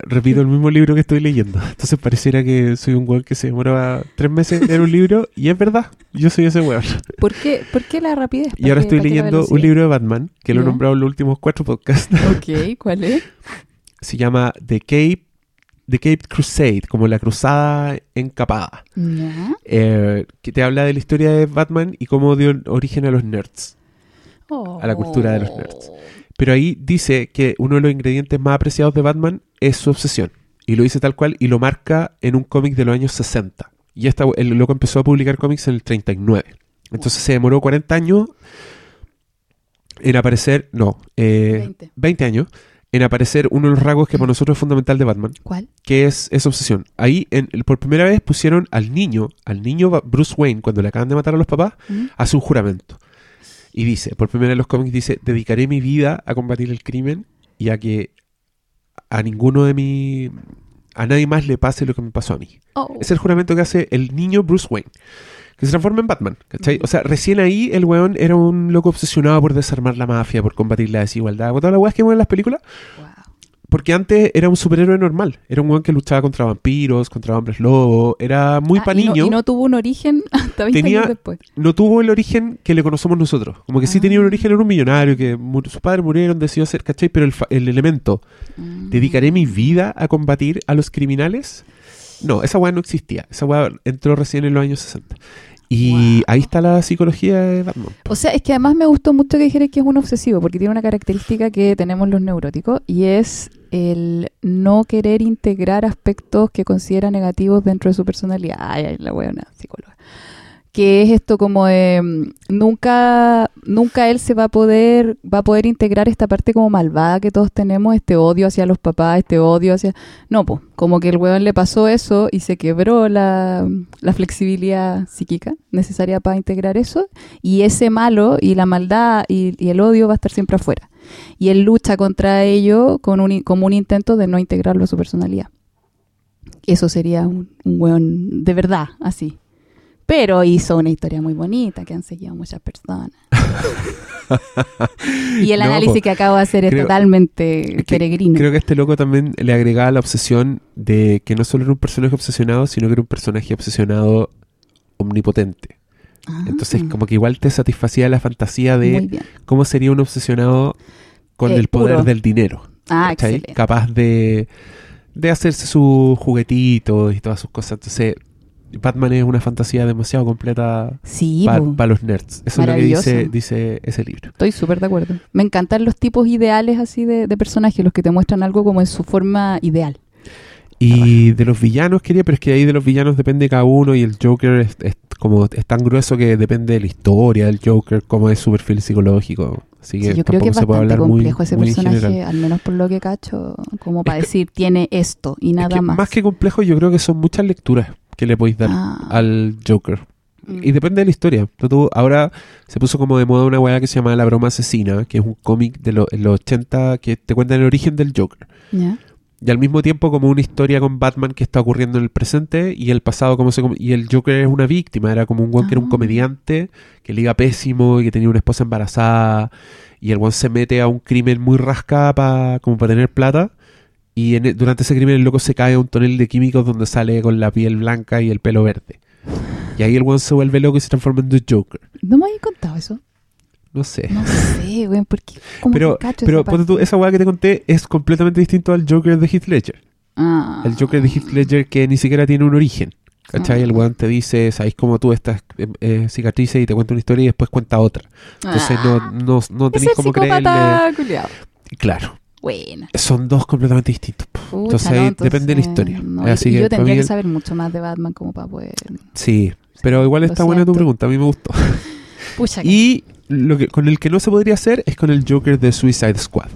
repito el mismo libro que estoy leyendo. Entonces pareciera que soy un weón que se demora tres meses en leer un libro. Y es verdad, yo soy ese weón. ¿Por qué, ¿Por qué la rapidez? Y ahora ¿Para qué- estoy leyendo un libro de Batman, que lo he nombrado en los últimos cuatro podcasts. Ok, ¿cuál es? Se llama The Cape, The Cape Crusade, como la cruzada encapada. Eh, que te habla de la historia de Batman y cómo dio origen a los nerds. A la cultura de los nerds. Pero ahí dice que uno de los ingredientes más apreciados de Batman es su obsesión. Y lo dice tal cual y lo marca en un cómic de los años 60. Y esta, el loco empezó a publicar cómics en el 39. Entonces se demoró 40 años en aparecer, no, eh, 20. 20 años en aparecer uno de los rasgos que para nosotros es fundamental de Batman, ¿Cuál? que es esa obsesión. Ahí, en- por primera vez, pusieron al niño, al niño Bruce Wayne, cuando le acaban de matar a los papás, ¿Mm? hace un juramento. Y dice, por primera vez en los cómics dice, dedicaré mi vida a combatir el crimen y a que a ninguno de mi... a nadie más le pase lo que me pasó a mí. Oh. Es el juramento que hace el niño Bruce Wayne. Que se transforma en Batman, ¿cachai? O sea, recién ahí el weón era un loco obsesionado por desarmar la mafia, por combatir la desigualdad, por todas las weas que mueven las películas. Wow. Porque antes era un superhéroe normal. Era un weón que luchaba contra vampiros, contra hombres lobo. Era muy Ah, pa' y no- niño. Y no tuvo un origen hasta 20 Tenía- años después. no tuvo el origen que le conocemos nosotros. Como que sí Ah. tenía un origen, era un millonario, que sus padres murieron, decidió ser, ¿cachai? Pero el, fa- el elemento, Mm. ¿dedicaré mi vida a combatir a los criminales? No, esa weá no existía. Esa weá entró recién en los años 60. Y Wow. ahí está la psicología de Batman. O sea, es que además me gustó mucho que dijeras que es un obsesivo, porque tiene una característica que tenemos los neuróticos, y es el no querer integrar aspectos que considera negativos dentro de su personalidad. Ay, ay, la buena psicóloga. Que es esto como de mm, nunca, nunca él se va a poder, va a poder integrar esta parte como malvada que todos tenemos, este odio hacia los papás, este odio hacia. No, pues, como que el weón le pasó eso y se quebró la, la flexibilidad psíquica necesaria para integrar eso y ese malo y la maldad y, el odio va a estar siempre afuera. Y él lucha contra ello con un, como un intento de no integrarlo a su personalidad. Eso sería un, un weón de verdad, así. Pero hizo una historia muy bonita que han seguido muchas personas. y el No, análisis po. que acabo de hacer es Creo- totalmente que- peregrino. Creo que este loco también le agregaba la obsesión de que no solo era un personaje obsesionado, sino que era un personaje obsesionado omnipotente. Ah, Entonces, como que igual te satisfacía la fantasía de cómo sería un obsesionado con Eh, el poder puro. del dinero. Ah. Capaz de, de hacerse sus juguetitos y todas sus cosas. Entonces, Batman es una fantasía demasiado completa Sí, para los nerds. Eso es lo que dice, dice ese libro. Estoy súper de acuerdo. Me encantan los tipos ideales así de, de personajes, los que te muestran algo como en su forma ideal. Y de los villanos quería, pero es que ahí de los villanos depende cada uno y el Joker es, es como es tan grueso que depende de la historia del Joker, como es su perfil psicológico. Así que Sí, yo creo que es bastante muy, complejo ese muy personaje, al menos por lo que cacho, como para decir, tiene esto y Es nada que más. que complejo, yo creo que son muchas lecturas que le podéis dar Ah. al Joker. Mm. Y depende de la historia. Ahora se puso como de moda una weá que se llama La Broma Asesina, que es un cómic de lo- los 80 que te cuenta el origen del Joker. Y al mismo tiempo como una historia con Batman que está ocurriendo en el presente y el pasado como se... Y el Joker es una víctima, era como un weón que era un Ah. comediante, que liga pésimo y que tenía una esposa embarazada. Y el weón se mete a un crimen muy rasca pa- como para tener plata. Y en e- durante ese crimen el loco se cae a un tonel de químicos donde sale con la piel blanca y el pelo verde. Y ahí el weón se vuelve loco y se transforma en The Joker. ¿No me habéis contado eso? No sé. No sé, güey, porque como pero cacho pero esa ponte tú, esa weá que te conté es completamente distinto al Joker de Heath Ledger. Ah. El Joker de Heath Ledger que ni siquiera tiene un origen. ¿Cachai? Ah. El weón te dice, ¿sabéis cómo tú estas eh, eh, cicatrices y te cuenta una historia y después cuenta otra? Entonces Ah. no, no, no tenéis el cómo creerle. culiao. Claro, Buena. son dos completamente distintos. Pucha, entonces no, depende de la historia. no, Así y que yo tendría que el- saber mucho más de Batman como para poder... Sí, pero igual está buena tu pregunta, a mí me gustó. Pucha, Y lo que, con el que no se podría hacer es con el Joker de Suicide Squad.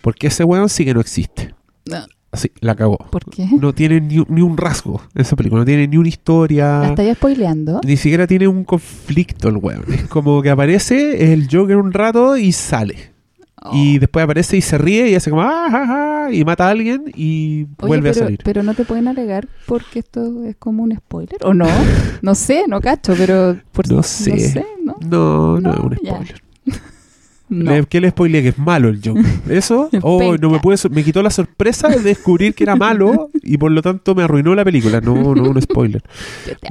Porque ese weón sí que no existe. No, Así, la cagó. ¿Por qué? No tiene ni, un- ni un rasgo en esa película, no tiene ni una ¿La historia. estáis spoileando? Ni siquiera tiene un conflicto el weón. Es como que aparece el Joker un rato y sale. Oh. Y después aparece y se ríe y hace como ah, ja, ja", y mata a alguien y Oye, vuelve pero, a salir. pero no te pueden alegar porque esto es como un spoiler. ¿O no? No sé, no cacho, pero... Por, No sé. ¿no? No, no, No, es un spoiler. No. ¿Qué le spoileé? Que es malo el Joker. ¿Eso? Oh, no me puede so- me quitó la sorpresa de descubrir que era malo y por lo tanto me arruinó la película. No, no, un spoiler.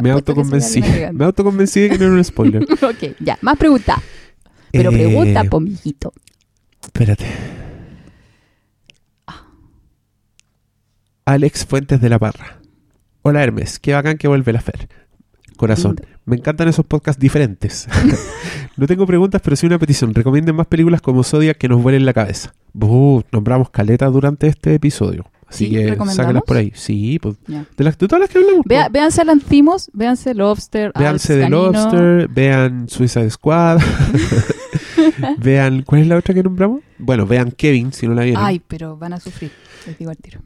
Me autoconvencí. Me autoconvencí de que no era un spoiler. ok, ya. Más preguntas. Pero Eh, pregunta, po, Espérate. Alex Fuentes de la Parra. Hola Hermes, qué bacán que vuelve la Fer. Corazón, Lindo. me encantan esos podcasts diferentes. no tengo preguntas, pero sí una petición. Recomienden más películas como Zodiac que nos vuelen la cabeza. Buh, nombramos caleta durante este episodio. Así ¿Sí? que sácalas por ahí. Sí, pues, Ya. de, las, de todas las que hablamos. Vea, pues. véanse Lanzimos, véanse Lobster, Véanse Canino. Lobster, vean Suicide Squad. vean, ¿cuál es la otra que nombramos? Bueno, vean Kevin, si no la vieron. Ay, pero van a sufrir. Les digo al tiro.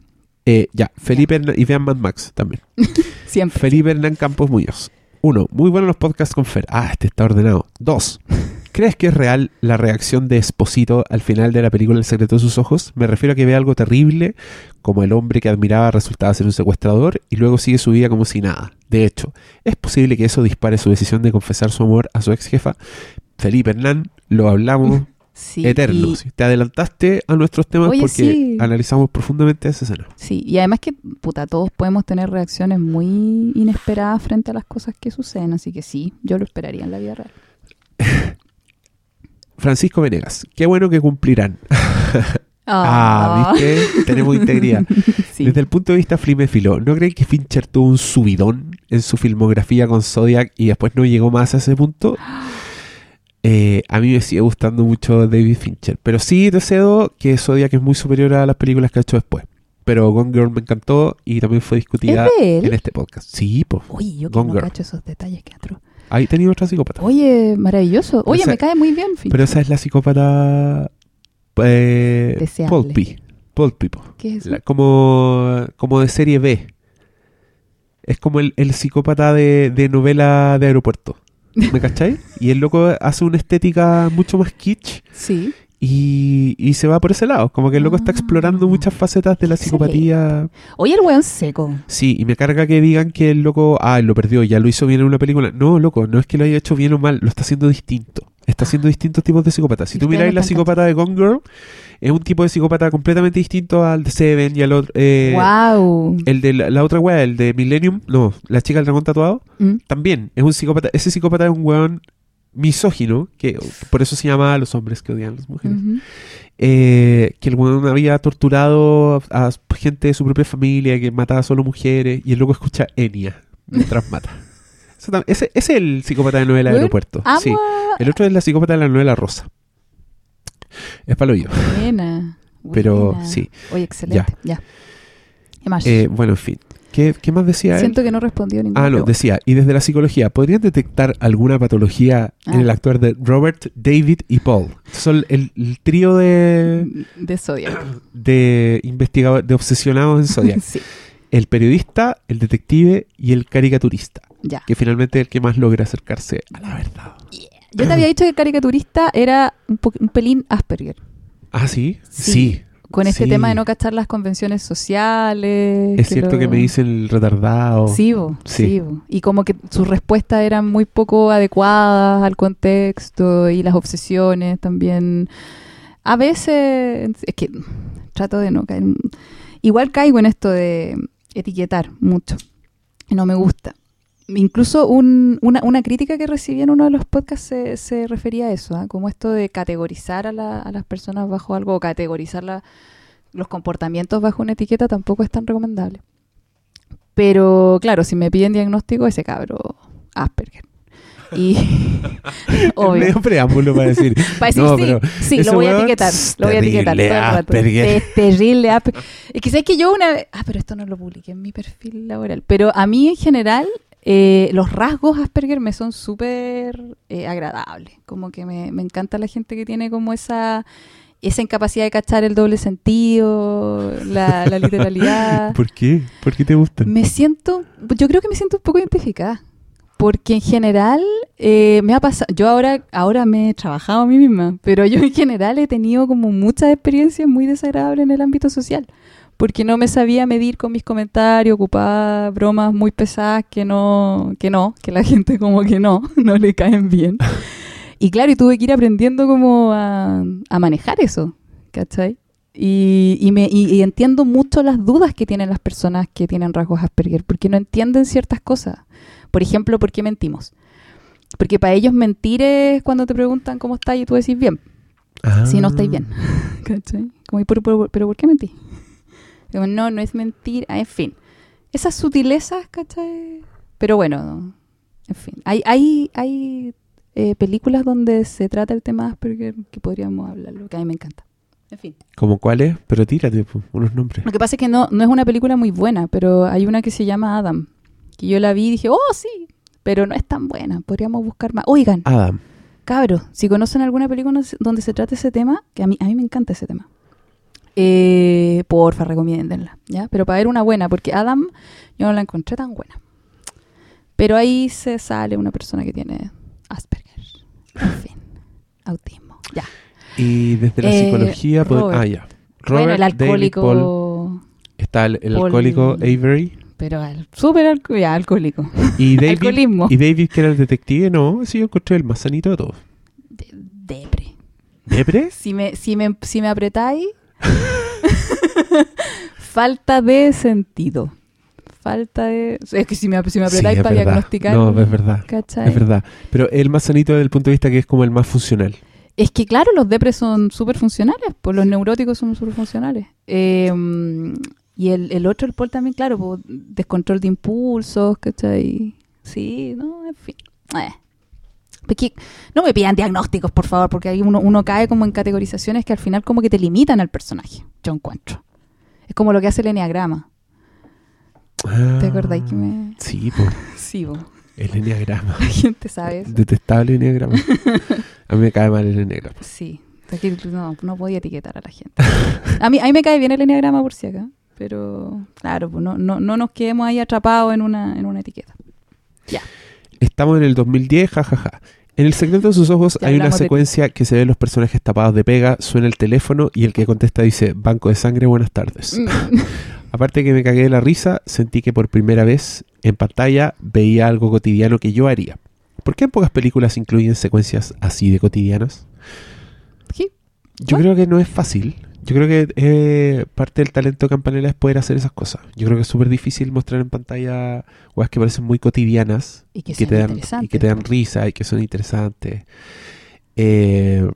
Eh, ya, Felipe Hernán- y vean Mad Max también. Siempre. Felipe Hernán Campos Muñoz. Uno, muy buenos los podcasts con Fer. Ah, este está ordenado. Dos, ¿crees que es real la reacción de Esposito al final de la película El secreto de sus ojos? Me refiero a que ve algo terrible, como el hombre que admiraba resultaba ser un secuestrador y luego sigue su vida como si nada. De hecho, ¿es posible que eso dispare su decisión de confesar su amor a su ex jefa? Felipe Hernán, lo hablamos Sí, eternos. y- Te adelantaste a nuestros temas Oye, porque sí. analizamos profundamente esa escena. Sí, y además que, puta, todos podemos tener reacciones muy inesperadas frente a las cosas que suceden, así que sí, yo lo esperaría en la vida real. Francisco Venegas, qué bueno que cumplirán. Ah, ¿viste? Tenemos integridad. Sí. Desde el punto de vista fliméfilo, ¿no creen que Fincher tuvo un subidón en su filmografía con Zodiac y después no llegó más a ese punto? Eh, a mí me sigue gustando mucho David Fincher, pero sí te cedo que Zodiac es muy superior a las películas que ha hecho después. Pero Gone Girl me encantó y también fue discutida en este podcast. Sí, pues. Uy, yo que Gone no Girl. cacho esos detalles que atro. Ahí tenía otra psicópata. Oye, maravilloso. Oye, Esa- me cae muy bien, Fincher. Pero esa es la psicópata. Eh, Deseable. Pulpy. Pulpy, po. ¿Qué es eso? La- como, como de serie B. Es como el, el psicópata de, de novela de aeropuerto. ¿Me cacháis? Y el loco hace una estética mucho más kitsch Sí. Y, y se va por ese lado. Como que el loco está Ah. explorando muchas facetas de la psicopatía. Oye, el weón seco. Sí, y me carga que digan que el loco, ah, lo perdió, ya lo hizo bien en una película. No, loco, no es que lo haya hecho bien o mal, lo está haciendo distinto. Está haciendo distintos tipos de psicópatas. Si tú miráis la psicópata de Gone Girl, es un tipo de psicópata completamente distinto al de Seven y al otro. eh, wow. El de la, la otra wea, el de Millennium, no, la chica del dragón tatuado, Mm. también es un psicópata. Ese psicópata es un weón misógino, que por eso se llama a los hombres que odian a las mujeres. Eh, que el weón había torturado a, a gente de su propia familia, que mataba solo mujeres, y el loco escucha Enya mientras mata. Ese, ese es el psicópata de novela aeropuerto. Amo Sí. El otro es la psicópata de la novela rosa. Es palo yo. Buena. Pero, buena. sí. Oye, excelente. Ya. ¿Qué más? Eh, bueno, en fin. ¿Qué, qué más decía él? Siento que no respondió ninguna Ah, no, pregunta. decía, y desde la psicología, ¿podrían detectar alguna patología en Ah. el actuar de Robert, David y Paul? Son el, el trío de, De Zodiac. de investigadores, de obsesionados en Zodiac. sí, el periodista, el detective y el caricaturista, ya. que finalmente es el que más logra acercarse a la verdad. Yo te había dicho que el caricaturista era un, un pelín Asperger. Ah, ¿sí? Sí. Sí. Con este Sí. tema de no cachar las convenciones sociales. Es cierto lo- que me dicen el retardado. Sí, bo, Sí. sí. bo. Y como que sus respuestas eran muy poco adecuadas al contexto y las obsesiones también. A veces, es que trato de no caer. Igual caigo en esto de etiquetar mucho. No me gusta. Incluso un- una, una crítica que recibí en uno de los podcasts se, se refería a eso, ¿ah? como esto de categorizar a, la- a las personas bajo algo o categorizar la- los comportamientos bajo una etiqueta tampoco es tan recomendable. Pero claro, si me piden diagnóstico, ese cabro Asperger. Y obvio. Medio preámbulo para decir. Para decir No, sí, pero sí, lo voy a etiquetar. Lo voy a etiquetar terrible todo el rato. Asperger. Es terrible Asperger. Es que sabes que yo una vez. Ah, pero esto no lo publiqué en mi perfil laboral. Pero a mí en general, eh, los rasgos Asperger me son súper eh, agradables. Como que me, me encanta la gente que tiene como esa. Esa incapacidad de cachar el doble sentido, la, la literalidad. ¿Por qué? ¿Por qué te gustan? Me siento, yo creo que me siento un poco identificada. Porque en general eh, me ha pasado, yo ahora, ahora me he trabajado a mí misma, pero yo en general he tenido como muchas experiencias muy desagradables en el ámbito social. Porque no me sabía medir con mis comentarios, ocupaba bromas muy pesadas que no, que no, que la gente como que no, no le caen bien. Y claro, y tuve que ir aprendiendo como a, a manejar eso, ¿cachai? Y, y, me, y, y entiendo mucho las dudas que tienen las personas que tienen rasgos Asperger, porque no entienden ciertas cosas. Por ejemplo, ¿por qué mentimos? Porque para ellos mentir es cuando te preguntan cómo estás y tú decís bien, si no estáis bien. ¿Cachai? Como, ¿y por- por- ¿Pero por qué mentí? Digo, no, no es mentir, ah, en fin. Esas sutilezas, ¿cachai? Pero bueno, en fin. Hay, hay, hay eh, películas donde se trata el tema Asperger que podríamos hablarlo, que a mí me encanta. En fin. ¿Como cuáles? Pero tírate po, unos nombres. Lo que pasa es que no, no es una película muy buena, pero hay una que se llama Adam, que yo la vi y dije, oh, sí, pero no es tan buena, podríamos buscar más. Oigan, Adam. Cabros, si conocen alguna película donde se trate ese tema, que a mí, a mí me encanta ese tema, eh, porfa, recomiéndenla, ¿ya? Pero para ver una buena, porque Adam yo no la encontré tan buena. Pero ahí se sale una persona que tiene Asperger, en fin, autismo, ya. Y desde la Eh, psicología... pod- Robert. Ah, ya. bueno, el alcohólico, Paul- está el, el Paul- alcohólico Avery. pero al, súper alcohólico. Y David, Alcoholismo. y David, que era el detective, no, sí, yo encontré el más sanito de todos. De- depre. ¿Depre? Si me, si me, si me apretáis, falta de sentido. Falta de... Es que si me, si me Sí, apretáis es para verdad. diagnosticar... No, es verdad. ¿cachai? Es verdad. Pero el más sanito desde el punto de vista que es como el más funcional. Es que claro, los depres son súper funcionales, pues los neuróticos son súper funcionales. Eh, y el, el otro, el Paul también, claro, pues, descontrol de impulsos, ¿cachai? Sí, no, en fin. Eh. No me pidan diagnósticos, por favor, porque ahí uno, uno cae como en categorizaciones que al final como que te limitan al personaje, yo encuentro. Es como lo que hace el enneagrama. ¿Te acordáis que me...? Ah, Sí, pues, Sí, vos. el enneagrama. la gente sabe eso. Detestable enneagrama. A mí me cae mal el enneagrama. Sí, no, no podía etiquetar a la gente. A mí, a mí me cae bien el enneagrama por si acá, pero claro, pues no, no, no nos quedemos ahí atrapados en una, en una etiqueta. Estamos en el 2010, jajaja. En el secreto de sus ojos Ya hay una de secuencia que se ven los personajes tapados de pega, suena el teléfono y el que contesta dice, Banco de Sangre, buenas tardes. Mm. Aparte que me cagué de la risa, sentí que por primera vez en pantalla veía algo cotidiano que yo haría. ¿Por qué en pocas películas incluyen secuencias así de cotidianas? Yo What? creo que no es fácil. Yo creo que eh, parte del talento de Campanella es poder hacer esas cosas. Yo creo que es súper difícil mostrar en pantalla cosas que parecen muy cotidianas Y que, y que, sean te dan, y interesantes. que te dan risa y que son interesantes. Eh,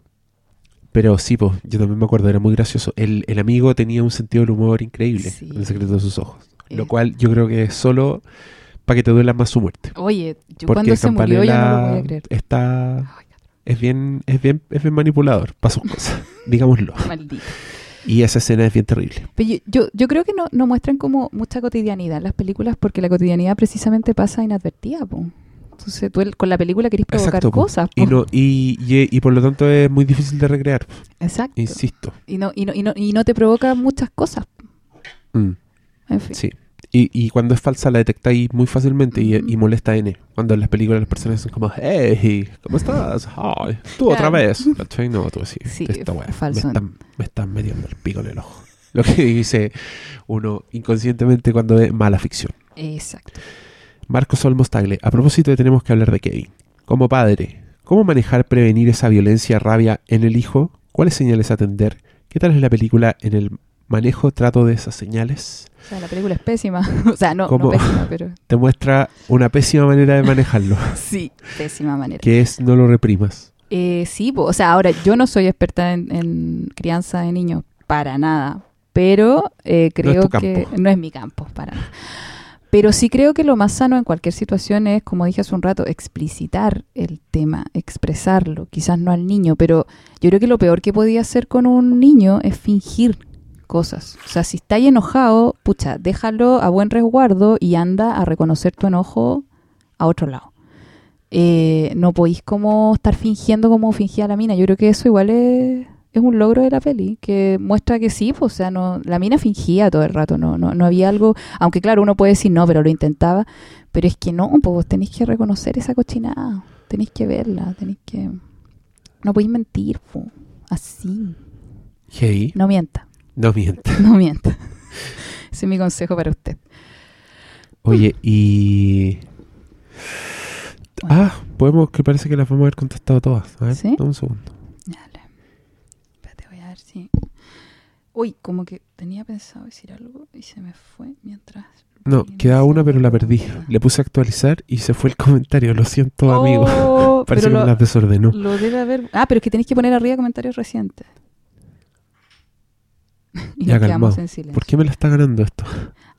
pero sí, pues, yo también me acuerdo, era muy gracioso. El, el amigo tenía un sentido del humor increíble Sí. en el secreto de sus ojos. Lo Eh. cual yo creo que es solo para que te duela más su muerte. Oye, yo Porque cuando se murió no lo Campanella podía creer. está es bien es bien es bien manipulador para sus cosas, digámoslo. maldito. Y esa escena es bien terrible. Pero yo, yo, yo creo que no, no muestran como mucha cotidianidad en las películas porque la cotidianidad precisamente pasa inadvertida, po. Entonces tú el- con la película querés provocar Exacto, po. cosas, Y po. no y, y, y por lo tanto es muy difícil de recrear, Exacto. insisto. Y no, y, no, y, no, y no te provoca muchas cosas. Mm, En fin. sí. Y, y cuando es falsa la detectáis muy fácilmente y, y molesta a N. Cuando en las películas las personas son como, hey, ¿cómo estás? Ay, tú otra vez. ¿Cachai? No, tú así. Sí, esta falso. Me están, me están metiendo el pico en el ojo. Lo que dice uno inconscientemente cuando ve mala ficción. Exacto. Marcos Olmos Tagle, a propósito de tenemos que hablar de Kevin. Como padre, ¿cómo manejar, prevenir esa violencia, rabia en el hijo? ¿Cuáles señales atender? ¿Qué tal es la película en el manejo, trato de esas señales? O sea, la película es pésima. o sea, no, pésima, pero Te muestra una pésima manera de manejarlo, sí, pésima manera. que es no lo reprimas. Eh, sí, o sea, ahora yo no soy experta en, en crianza de niños, para nada. Pero eh, creo que no es mi campo, para nada. Pero sí creo que lo más sano en cualquier situación es, como dije hace un rato, explicitar el tema, expresarlo. Quizás no al niño, pero yo creo que lo peor que podía hacer con un niño es fingir cosas. O sea, si estáis enojado, pucha, déjalo a buen resguardo y anda a reconocer tu enojo a otro lado. Eh, no podéis como estar fingiendo como fingía la mina. Yo creo que eso igual es, es un logro de la peli, que muestra que sí, pues, o sea, no, la mina fingía todo el rato, no, no, no había algo, aunque claro, uno puede decir no, pero lo intentaba, pero es que no, pues vos tenéis que reconocer esa cochinada, tenéis que verla, tenéis que... No podéis mentir, po. así. Hey, No mienta, no miente. no mienta. Ese es mi consejo para usted. Oye, y... Bueno. Ah, podemos, que parece que las vamos a haber contestado todas. A ver, ¿Sí? dame un segundo. Dale. Espérate, voy a ver si... Uy, como que tenía pensado decir algo y se me fue mientras... No, queda una pero la perdí. Le puse a actualizar y se fue el comentario. Lo siento, amigo. Oh, Parece pero que me lo, las desordenó. lo debe haber... Ah, pero es que tenéis que poner arriba comentarios recientes. y Ya, nos quedamos calmado. en silencio. ¿Por qué me la está ganando esto?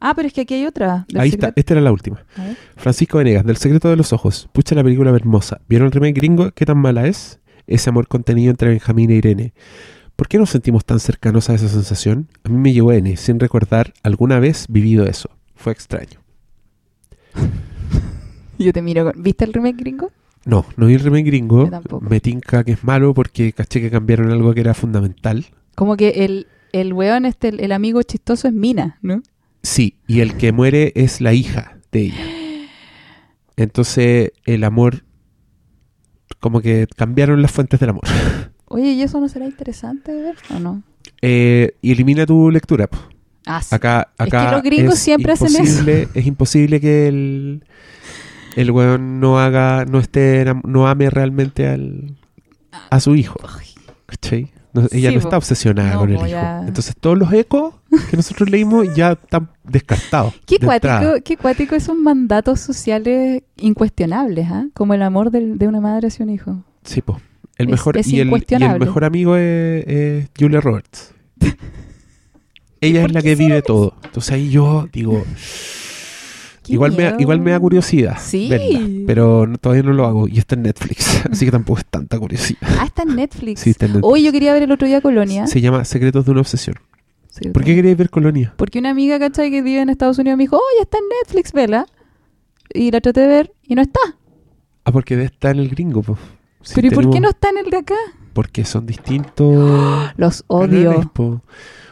Ah, pero es que aquí hay otra. del Ahí está, secreto- esta era la última. A ver. Francisco Venegas, del secreto de los ojos. Pucha la película hermosa. ¿Vieron el remake gringo? ¿Qué tan mala es? Ese amor contenido entre Benjamín e Irene. ¿Por qué nos sentimos tan cercanos a esa sensación? A mí me llegó N, sin recordar alguna vez vivido eso. Fue extraño. Yo te miro. con- ¿Viste el remake gringo? No, no vi el remake gringo. Yo tampoco. Me tinca que es malo porque caché que cambiaron algo que era fundamental. Como que el, el weón, este, el, amigo chistoso es Mina, ¿no? Sí, y el que muere es la hija de ella. Entonces, el amor. Como que cambiaron las fuentes del amor. Oye, ¿y eso no será interesante de ver o no? Eh, y elimina tu lectura. Ah, sí. Acá, Es que acá los gringos siempre hacen imposible- Es imposible que el, el weón no haga, no esté, no ame realmente al, a su hijo. ¿Cachai? No- ella Sí, no está obsesionada No, con el hijo. ya. Entonces todos los ecos que nosotros leímos ya están descartados. Qué de cuático, qué cuático esos mandatos sociales incuestionables, ¿ah? Como el amor del- de una madre hacia un hijo. Sí, po. El mejor, es y, el, y el incuestionable. mejor amigo es, es Julia Roberts. Ella es la que vive todo. Entonces ahí yo digo, Igual me, igual me da curiosidad Sí. verla, pero no- todavía no lo hago y está en Netflix, así que tampoco es tanta curiosidad. Ah, está en Netflix. Sí, está en Netflix. Hoy yo quería ver el otro día Colonia. Se llama Secretos de una obsesión. ¿Por qué queréis ver Colonia? Porque una amiga, ¿cachai? Que vive en Estados Unidos me dijo, oye, está en Netflix, vela. Y la traté de ver y no está. Ah, porque estar en el gringo, po. Sí, Pero ¿y por qué no está en el de acá? Porque son distintos. Los canales, odio. po.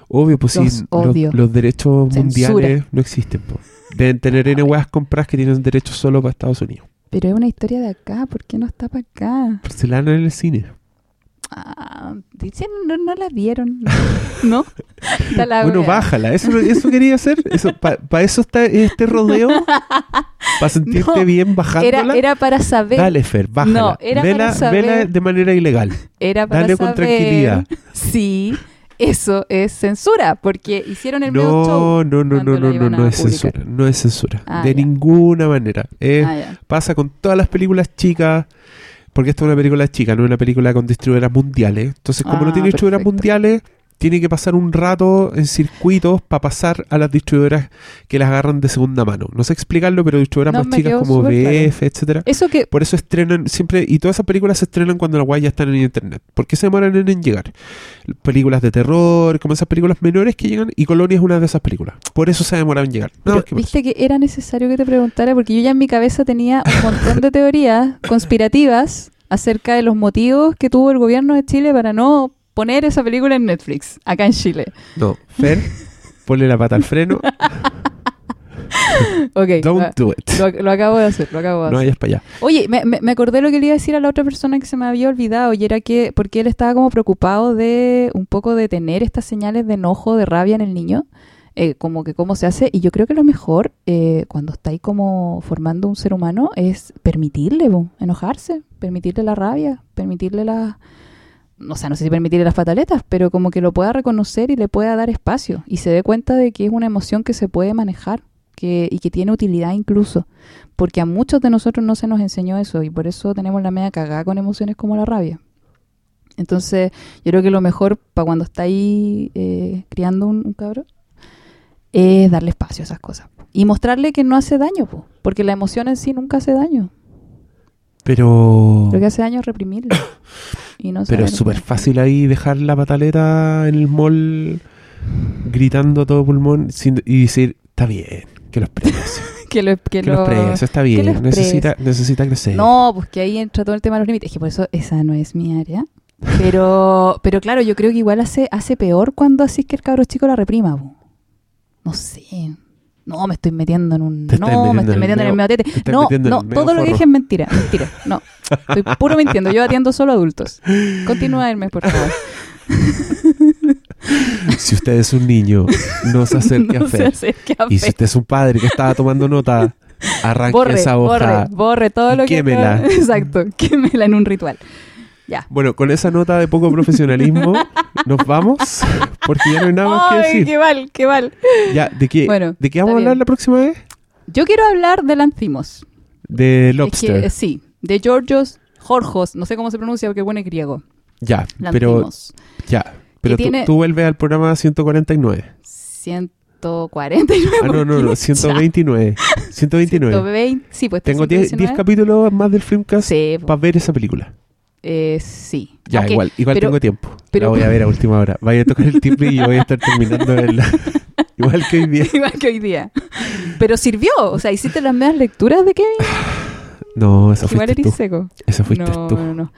Obvio, pues Los sí, odio. Los, los derechos Censura. mundiales no existen, po. Deben tener N weas compras que tienen derechos solo para Estados Unidos. Pero es una historia de acá, ¿por qué no está para acá? Pero se la dan en el cine. Ah, dicen, no, no la vieron. ¿No? La bueno, bájala. Eso, eso quería hacer. Eso, Para eso está este rodeo. Para sentirte No, bien Era, bajándola. era para saber. Dale, Fer, bájala. No, era vela, para saber- vela de manera ilegal. Era para Dale con saber tranquilidad. si eso es censura, porque hicieron el medio show. No, no, no, no, no, no, no es censura. No es censura. Ah, de ya. ninguna manera. Ah, ya. pasa con todas las películas chicas. Porque esta es una película chica, no es una película con distribuidoras mundiales. Entonces, como no Ah, tiene distribuidoras mundiales, tiene que pasar un rato en circuitos para pasar a las distribuidoras que las agarran de segunda mano. No sé explicarlo, pero distribuidoras No, más chicas como súper claro. BF, etcétera. Eso que Por eso estrenan siempre, y todas esas películas se estrenan cuando las guayas ya están en internet. ¿Por qué se demoran en, llegar? Películas de terror, como esas películas menores que llegan, y Colonia es una de esas películas. Por eso se demoran en llegar. No, Pero, Viste que era necesario que te preguntara porque yo ya en mi cabeza tenía un montón de teorías conspirativas acerca de los motivos que tuvo el gobierno de Chile para no poner esa película en Netflix, acá en Chile. No, Fer, ponle la pata al freno. Ok, Don't do it. lo- lo acabo de hacer, lo acabo de No hacer. vayas para allá. Oye, me, me- acordé lo que le iba a decir a la otra persona que se me había olvidado y era que porque él estaba como preocupado de un poco de tener estas señales de enojo, de rabia en el niño, eh, como que cómo se hace y yo creo que lo mejor eh, cuando está ahí como formando un ser humano es permitirle enojarse, permitirle la rabia, permitirle la... O sea, no sé si permitirle las pataletas, pero como que lo pueda reconocer y le pueda dar espacio y se dé cuenta de que es una emoción que se puede manejar que, y que tiene utilidad incluso porque a muchos de nosotros no se nos enseñó eso y por eso tenemos la media cagada con emociones como la rabia. Entonces, yo creo que lo mejor para cuando está ahí eh, criando un, cabro es darle espacio a esas cosas y mostrarle que no hace daño, po, porque la emoción en sí nunca hace daño. Pero. Lo que hace. Y no Pero es súper fácil ahí dejar la pataleta en el mall gritando a todo pulmón sin- y decir, está bien, que los precie. que lo, que que lo- los precie, está bien, necesita, necesita crecer. No, pues que ahí entra todo el tema de los límites. Es que por eso esa no es mi área. Pero, pero claro, yo creo que igual hace, hace peor cuando así que el cabro chico la reprima. po. No sé. No, me estoy metiendo en un... No, me estoy metiendo en el medio- tete. No, no, todo lo que dije es mentira. Mentira. No, estoy puro mintiendo. Yo atiendo solo adultos. Continúa, Hermes, por favor. Si usted es un niño, no se acerque No a se Fer. acerque a Y si usted es un padre que estaba tomando nota, arranque Borre, esa hoja. borre, borre todo lo que... quémela. Exacto, quémela en un ritual. Ya. Bueno, con esa nota de poco profesionalismo, nos vamos, porque ya no hay nada más que decir. qué mal, qué mal. Ya, ¿de qué, Bueno, ¿de qué vamos a hablar bien. la próxima vez? Yo quiero hablar de Lanthimos. De Es Lobster. que, eh, sí, de Georgios Jorgos, no sé cómo se pronuncia porque bueno es griego. Ya, pero ya. Pero tú, tiene- tú vuelves al programa 149. 149. Ah, no, no, no, 129. 129. 120, sí, pues Tengo 10 119. capítulos más del Filmcast Sí, para ver esa película. Eh, sí. Ya, igual, igual pero- tengo tiempo. pero- la voy a ver a última hora. Vaya a tocar el timbre y yo voy a estar terminando el... igual que hoy día. Igual que hoy día. Pero sirvió, o sea, hiciste las mismas lecturas de Kevin. No, esa Igual fuiste tú. seco. Esa fuiste no, tú. no, no.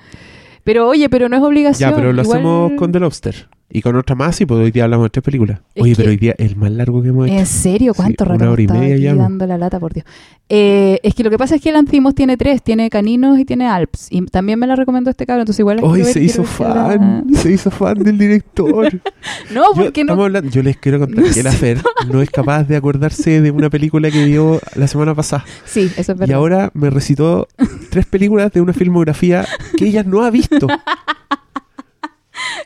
Pero oye, pero no es obligación. Ya, pero lo igual- hacemos con The Lobster. Y con otra más, y pues hoy día hablamos de tres películas. Es Oye, pero hoy día es el más largo que hemos hecho. ¿En serio? ¿Cuánto Sí, rato una hora y media ya, po. dando la lata, por Dios? Eh, es que lo que pasa es que el Antimos tiene tres. Tiene Caninos y tiene Alps. Y también me la recomendó este cabrón. Entonces igual Hoy ver, se hizo la- fan, se hizo fan del director. No, yo, porque no... estamos hablando- yo les quiero contar No que la. Fer no es capaz de acordarse de una película que vio la semana pasada. Sí, eso es verdad. Y ahora me recitó tres películas de una filmografía que ella no ha visto.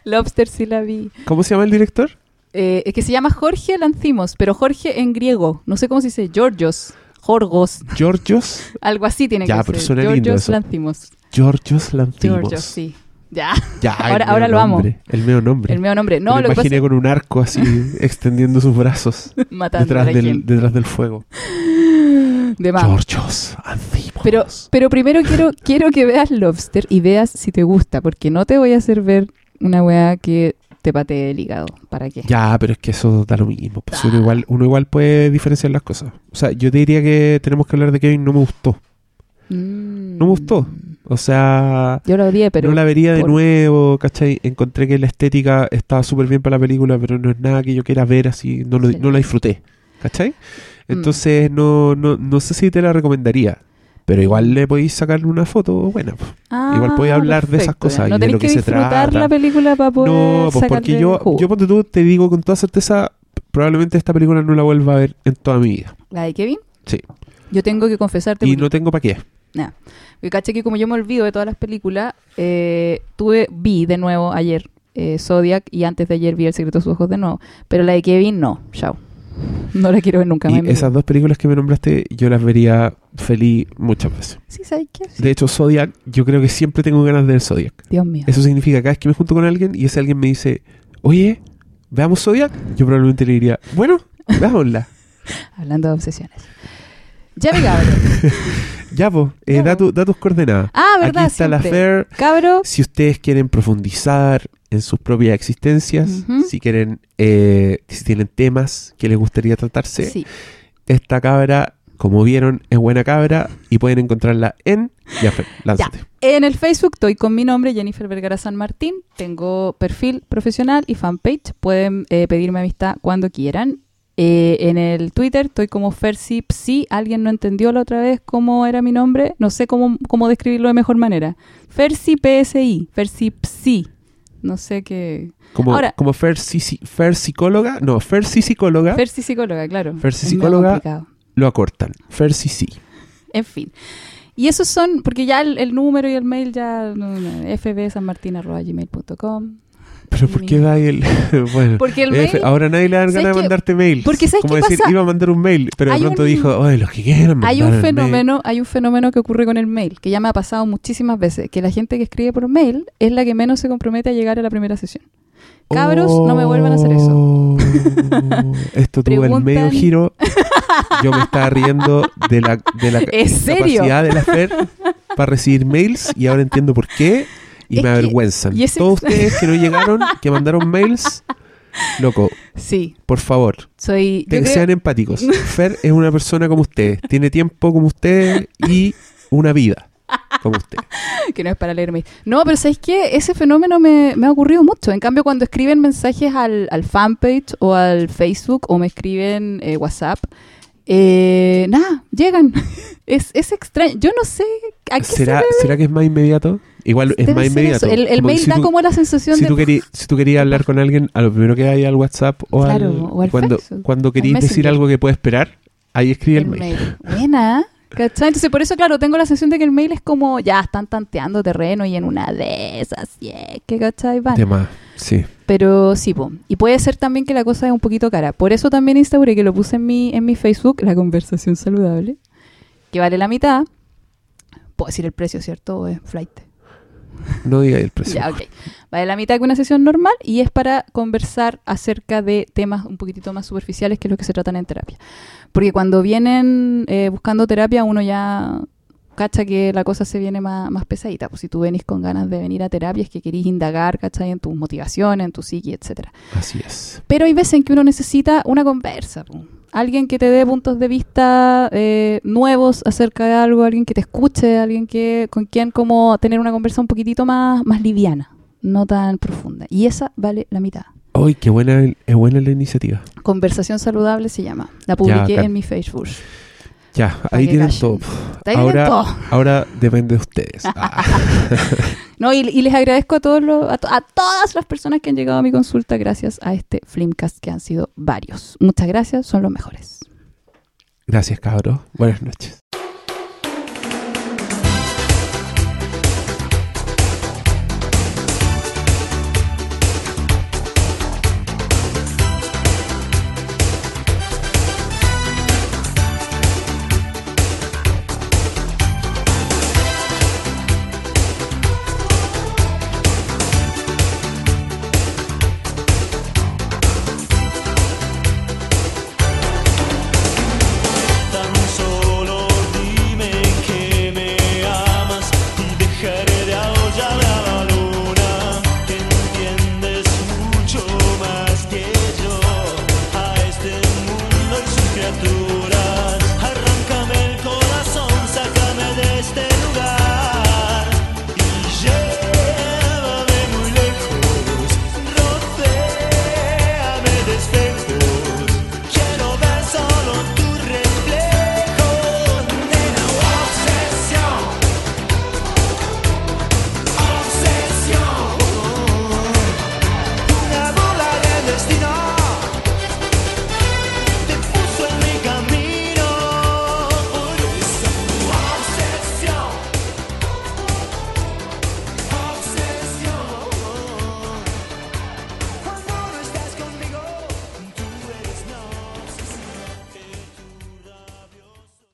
Lobster sí la vi. ¿Cómo se llama el director? Eh, es que se llama Jorge Lancimos, pero Jorge en griego. No sé cómo se dice. Georgios. Jorgos. Georgios. Algo así tiene Ya, que pero ser. suena lindo Georgios eso. Lancimos. Georgios Lantimos. Georgios, sí. Ya. Ya, Ahora- ahora lo amo. El medio nombre. El medio nombre. Me No, lo lo que pasa imaginé con un arco así extendiendo sus brazos matando a detrás la del, gente. detrás del fuego. De más. Georgios Lantimos. Pero, pero primero quiero, quiero que veas Lobster y veas si te gusta, porque no te voy a hacer ver una weá que te patee el hígado. ¿Para qué? Ya, pero es que eso da lo mismo. Pues uno, igual, uno igual puede diferenciar las cosas. O sea, yo te diría que tenemos que hablar de Kevin. No me gustó. Mm. No me gustó. O sea, Yo la odié, pero... no la vería de por- nuevo, ¿cachai? Encontré que la estética estaba súper bien para la película, pero no es nada que yo quiera ver así. No, lo, Sí. no la disfruté, ¿cachai? Mm. Entonces, no, no, no sé si te la recomendaría. Pero igual le podéis sacar una foto buena. Ah, Igual podéis hablar de esas cosas y de lo que que se trata. la película para poder No, pues porque yo, jugo. yo ponte tú, te digo con toda certeza, probablemente esta película no la vuelva a ver en toda mi vida. ¿La de Kevin? Sí. Yo tengo que confesarte... Y porque- no tengo para qué. Porque caché que como yo me olvido de todas las películas, eh, tuve, vi de nuevo ayer eh, Zodiac y antes de ayer vi El secreto de sus ojos de nuevo. Pero la de Kevin, no. Chao. No la quiero ver nunca más. Y mi esas dos películas que me nombraste, yo las vería feliz muchas veces. Sí, ¿sabes qué? Sí. De hecho, Zodiac, yo creo que siempre tengo ganas de ver Zodiac. Dios mío. Eso significa cada vez que me junto con alguien y ese alguien me dice, oye, veamos Zodiac, yo probablemente le diría, bueno, veámosla. Hablando de obsesiones. Ya me cabrón. Ya, pues, Ya, da, tu- da tus coordenadas. Ah, ¿verdad? Aquí está la. Fer. Cabro, Si ustedes quieren profundizar en sus propias existencias, si quieren, eh, si tienen temas que les gustaría tratarse, sí. esta cabra, como vieron, es buena cabra y pueden encontrarla en... Ya, Fer, lánzate. En el Facebook estoy con mi nombre, Jennifer Vergara San Martín. Tengo perfil profesional y fanpage. Pueden eh, pedirme amistad cuando quieran. Eh, en el Twitter estoy como Fersipsi. Alguien no entendió la otra vez cómo era mi nombre. No sé cómo, cómo describirlo de mejor manera. Fersi PSI. Fersipsi. No sé qué. Como, Ahora- como Fer, Fer psicóloga, no, Fer psicóloga, Fersi psicóloga, claro. Medio psicóloga. lo acortan. Fer sí. En fin. Y esos son, porque ya el, el número y el mail ya, fbsanmartin.gmail.com. Pero ¿por qué da el...? bueno, Porque el F, mail, ahora nadie le dan ¿sabes ganas de mandarte mail. Porque ¿sabes Como qué decir, pasa? iba a mandar un mail, pero de pronto un- dijo, oye, los que quieran mandar hay un el mail". fenómeno, hay un fenómeno que ocurre con el mail, que ya me ha pasado muchísimas veces, que la gente que escribe por mail es la que menos se compromete a llegar a la primera sesión. Cabros, no me vuelvan a hacer eso. Oh, Esto tuvo el medio giro. Yo me estaba riendo de la, de la capacidad de la Fer para recibir mails y ahora entiendo por qué y Es me avergüenzan. y Todos ustedes que no llegaron, que mandaron mails, loco, Sí, por favor, soy... te- creo- sean empáticos. Fer es una persona como ustedes, tiene tiempo como ustedes y una vida como usted. que no es para leer mail. No, pero ¿sabes qué? Ese fenómeno me, me ha ocurrido mucho. En cambio, cuando escriben mensajes al, al fanpage o al Facebook o me escriben eh, WhatsApp, eh, nada, llegan. es, es extraño. Yo no sé a qué ¿Será, se ¿Será que es más inmediato? Igual es debe más inmediato. eso. El, el mail si da tú- como la sensación si de... tú, querí- si tú querías hablar con alguien, a lo primero que hay al WhatsApp o, Claro, al, o al cuando, Facebook, cuando al queréis decir algo que puede esperar, ahí escribe el, el mail. mail. Buena. ¿Cachai? Entonces, por eso, claro, tengo la sensación de que el mail es como, ya, están tanteando terreno y en una de esas, yeah, que cachai van. Tema, sí. Pero sí, po. y puede ser también que la cosa es un poquito cara. Por eso también instauré que lo puse en mi, en mi Facebook, la conversación saludable, que vale la mitad. Puedo decir el precio, ¿cierto? Es flight. No diga el precio. Ya, ok. Vale la mitad que una sesión normal y es para conversar acerca de temas un poquitito más superficiales que es lo que se tratan en terapia. Porque cuando vienen eh, buscando terapia uno ya cacha que la cosa se viene más, más pesadita. Pues si tú venís con ganas de venir a terapia es que querís indagar, ¿cachai? En tus motivaciones, en tu psiqui, etcétera. Así es. Pero hay veces en que uno necesita una conversa. Alguien que te dé puntos de vista eh, nuevos acerca de algo, alguien que te escuche, alguien que con quien como tener una conversa un poquitito más, más liviana, no tan profunda. Y esa vale la mitad. ¡Ay, qué buena, es buena la iniciativa! Conversación saludable se llama. La publiqué en mi Facebook. Ya, ahí tienen todo. Ahí tienen Ahora, todo. ahora depende de ustedes. Ah. No, y, y les agradezco a todos los, a, to- a todas las personas que han llegado a mi consulta gracias a este Flimcast, que han sido varios. Muchas gracias, son los mejores. Gracias, cabros. Buenas noches.